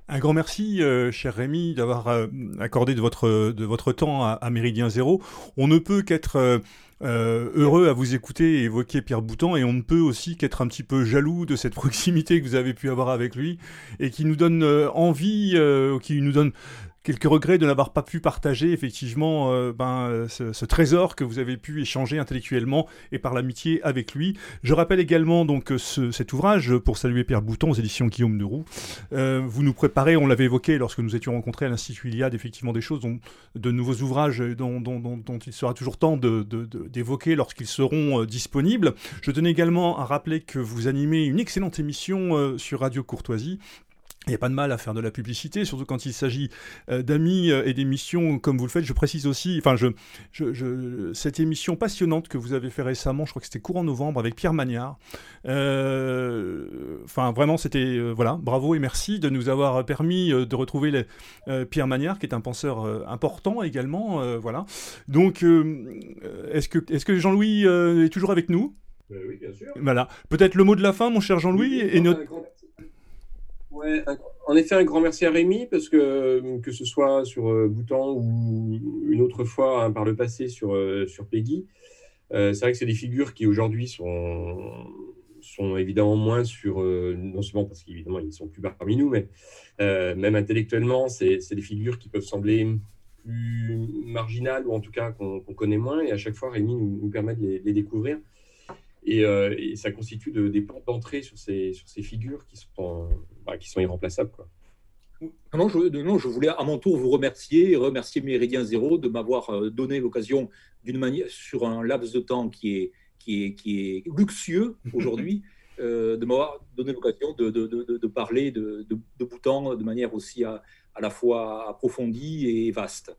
Un grand merci, euh, cher Rémi, d'avoir euh, accordé de votre, temps à, Méridien Zéro. On ne peut qu'être euh, heureux à vous écouter et évoquer Pierre Boutan, et on ne peut aussi qu'être un petit peu jaloux de cette proximité que vous avez pu avoir avec lui, et qui nous donne envie, qui nous donne quelques regrets de n'avoir pas pu partager effectivement euh, ben, ce, trésor que vous avez pu échanger intellectuellement et par l'amitié avec lui. Je rappelle également donc cet ouvrage pour saluer Pierre Bouton aux éditions Guillaume de Roux. Euh, vous nous préparez, on l'avait évoqué lorsque nous étions rencontrés à l'Institut Iliade, effectivement des choses, dont, de nouveaux ouvrages dont, il sera toujours temps d'évoquer de, lorsqu'ils seront euh, disponibles. Je tenais également à rappeler que vous animez une excellente émission sur Radio Courtoisie il n'y a pas de mal à faire de la publicité, surtout quand il s'agit euh, d'amis euh, et d'émissions comme vous le faites. Je précise aussi, enfin, je, je, cette émission passionnante que vous avez fait récemment, je crois que c'était courant novembre avec Pierre Magnard. Euh, enfin, vraiment, c'était voilà, bravo et merci de nous avoir permis de retrouver Pierre Magnard, qui est un penseur important également. voilà. Donc, est-ce que, est-ce que Jean-Louis est toujours avec nous? Oui, bien sûr. Voilà. Peut-être le mot de la fin, mon cher Jean-Louis, et notre en effet, un grand merci à Rémi, parce que que ce soit sur euh, Boutan ou une autre fois hein, par le passé sur, euh, sur Peggy, euh, c'est vrai que c'est des figures qui aujourd'hui sont, sont évidemment moins sur, non seulement parce qu'évidemment ils sont plus parmi nous, mais même intellectuellement, c'est des figures qui peuvent sembler plus marginales ou en tout cas qu'on connaît moins. Et à chaque fois, Rémi nous, permet de les découvrir. Euh, et, ça constitue des portes d'entrée sur ces, sur ces figures qui sont, bah, qui sont irremplaçables. Quoi. Non je, non, je voulais à mon tour vous remercier et remercier Méridien Zéro de m'avoir euh, donné l'occasion d'une manière, sur un laps de temps qui est, qui est, qui est luxueux aujourd'hui, euh, de m'avoir donné l'occasion de, de, de, parler de, de, Bhoutan de manière aussi à, à la fois approfondie et vaste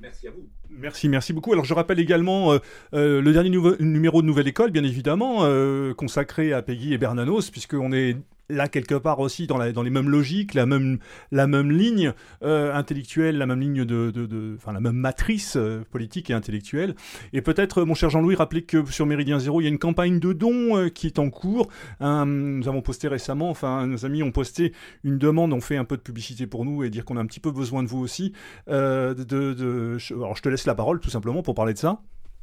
merci à vous. Merci, merci beaucoup. Alors je rappelle également euh, euh, le dernier numéro de Nouvelle École, bien évidemment, euh, consacré à Peggy et Bernanos, puisqu'on est là quelque part aussi dans, les mêmes logiques, la même, ligne euh, intellectuelle, la même ligne de, de, la même matrice euh, politique et intellectuelle. Et peut-être, mon cher Jean-Louis, rappeler que sur Méridien Zéro, il y a une campagne de dons euh, qui est en cours. nous avons posté récemment, enfin nos amis ont posté une demande, ont fait un peu de publicité pour nous et dire qu'on a un petit peu besoin de vous aussi. alors je te laisse la parole tout simplement pour parler de ça.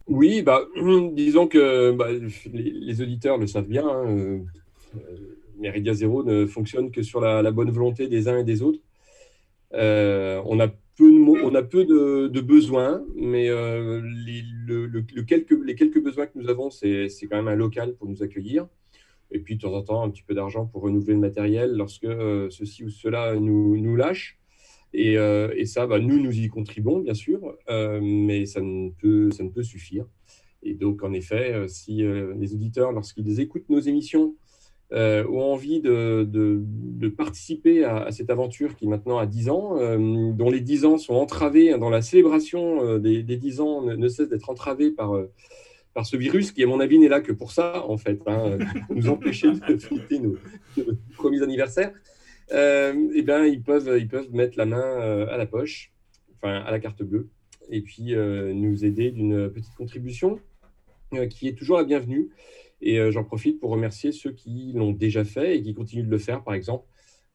Oui, bah, disons que bah, les, auditeurs le savent bien. Hein, Meridia Zéro ne fonctionne que sur la, bonne volonté des uns et des autres. Euh, on a peu de, on a peu de, besoins, mais euh, les, quelques, besoins que nous avons, c'est quand même un local pour nous accueillir. Et puis, de temps en temps, un petit peu d'argent pour renouveler le matériel lorsque euh, ceci ou cela nous, nous lâche. Et, ça, bah, nous, nous y contribuons, bien sûr, mais ça ne, peut, ça ne peut suffire. Et donc, en effet, si les auditeurs, lorsqu'ils écoutent nos émissions, euh, ont envie de, participer à, cette aventure qui maintenant a 10 ans, euh, dont les 10 ans sont entravés, hein, dans la célébration euh, des, des, 10 ans ne, cesse d'être entravés par, par ce virus qui, à mon avis, n'est là que pour ça, en fait, hein, pour nous empêcher de fêter nos, premiers anniversaires. eh bien, ils peuvent, ils peuvent mettre la main à la poche, enfin à la carte bleue, et puis nous aider d'une petite contribution qui est toujours la bienvenue. Et euh, j'en profite pour remercier ceux qui l'ont déjà fait et qui continuent de le faire, par exemple,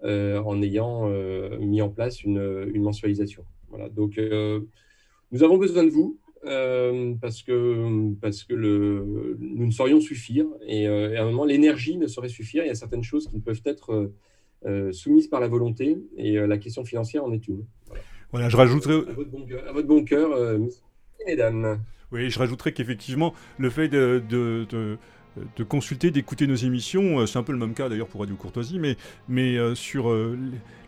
euh, en ayant euh, mis en place une, mensualisation. Voilà. Donc, nous avons besoin de vous. parce que, parce que le, nous ne saurions suffire et, à un moment l'énergie ne saurait suffire. Il y a certaines choses qui ne peuvent être soumises par la volonté et la question financière en est une. Voilà, je rajouterai. À votre bon cœur, à votre bon cœur mesdames. Oui, je rajouterais qu'effectivement, le fait de, de de consulter, d'écouter nos émissions. C'est un peu le même cas d'ailleurs pour Radio Courtoisie, mais, mais sur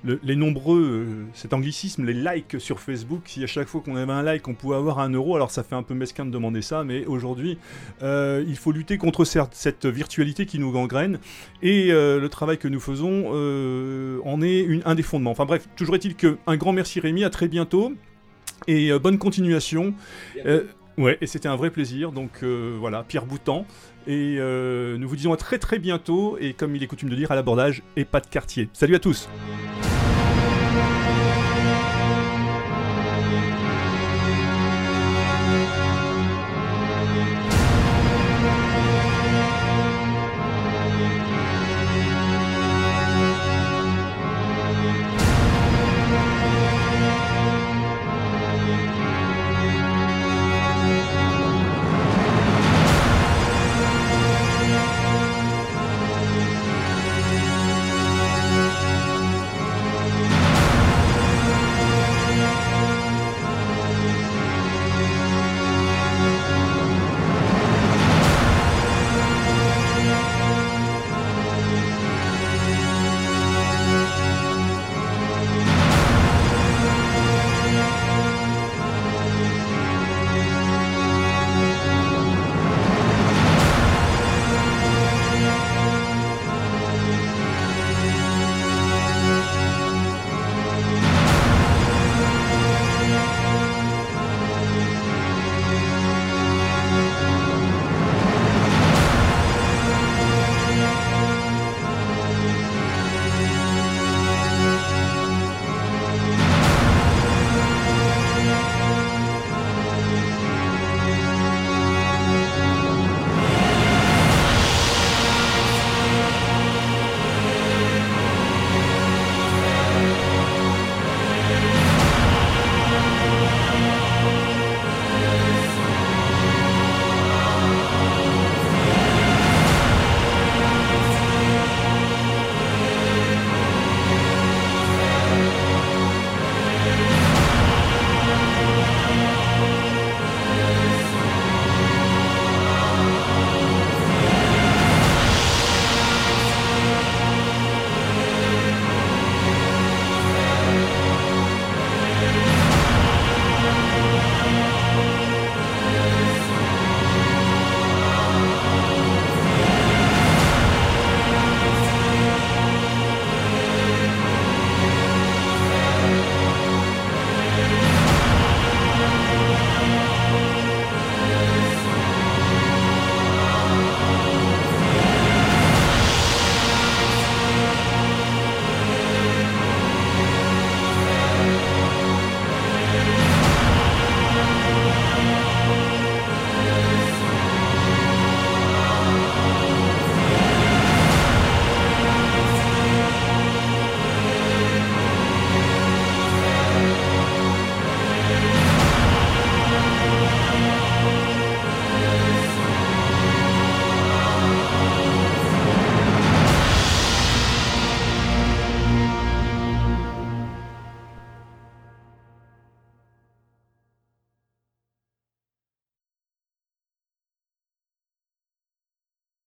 les nombreux, cet anglicisme, les likes sur Facebook, si à chaque fois qu'on avait un like, on pouvait avoir un euro, alors ça fait un peu mesquin de demander ça, mais aujourd'hui, il faut lutter contre cette virtualité qui nous gangrène, et le travail que nous faisons en est une, un des fondements. Enfin bref, toujours est-il qu'un grand merci Rémi, à très bientôt. Et euh, bonne continuation. Euh, ouais, et c'était un vrai plaisir. Donc euh, voilà, Pierre Boutan. Et nous vous disons à très très bientôt. Et comme il est coutume de dire, à l'abordage et pas de quartier. Salut à tous.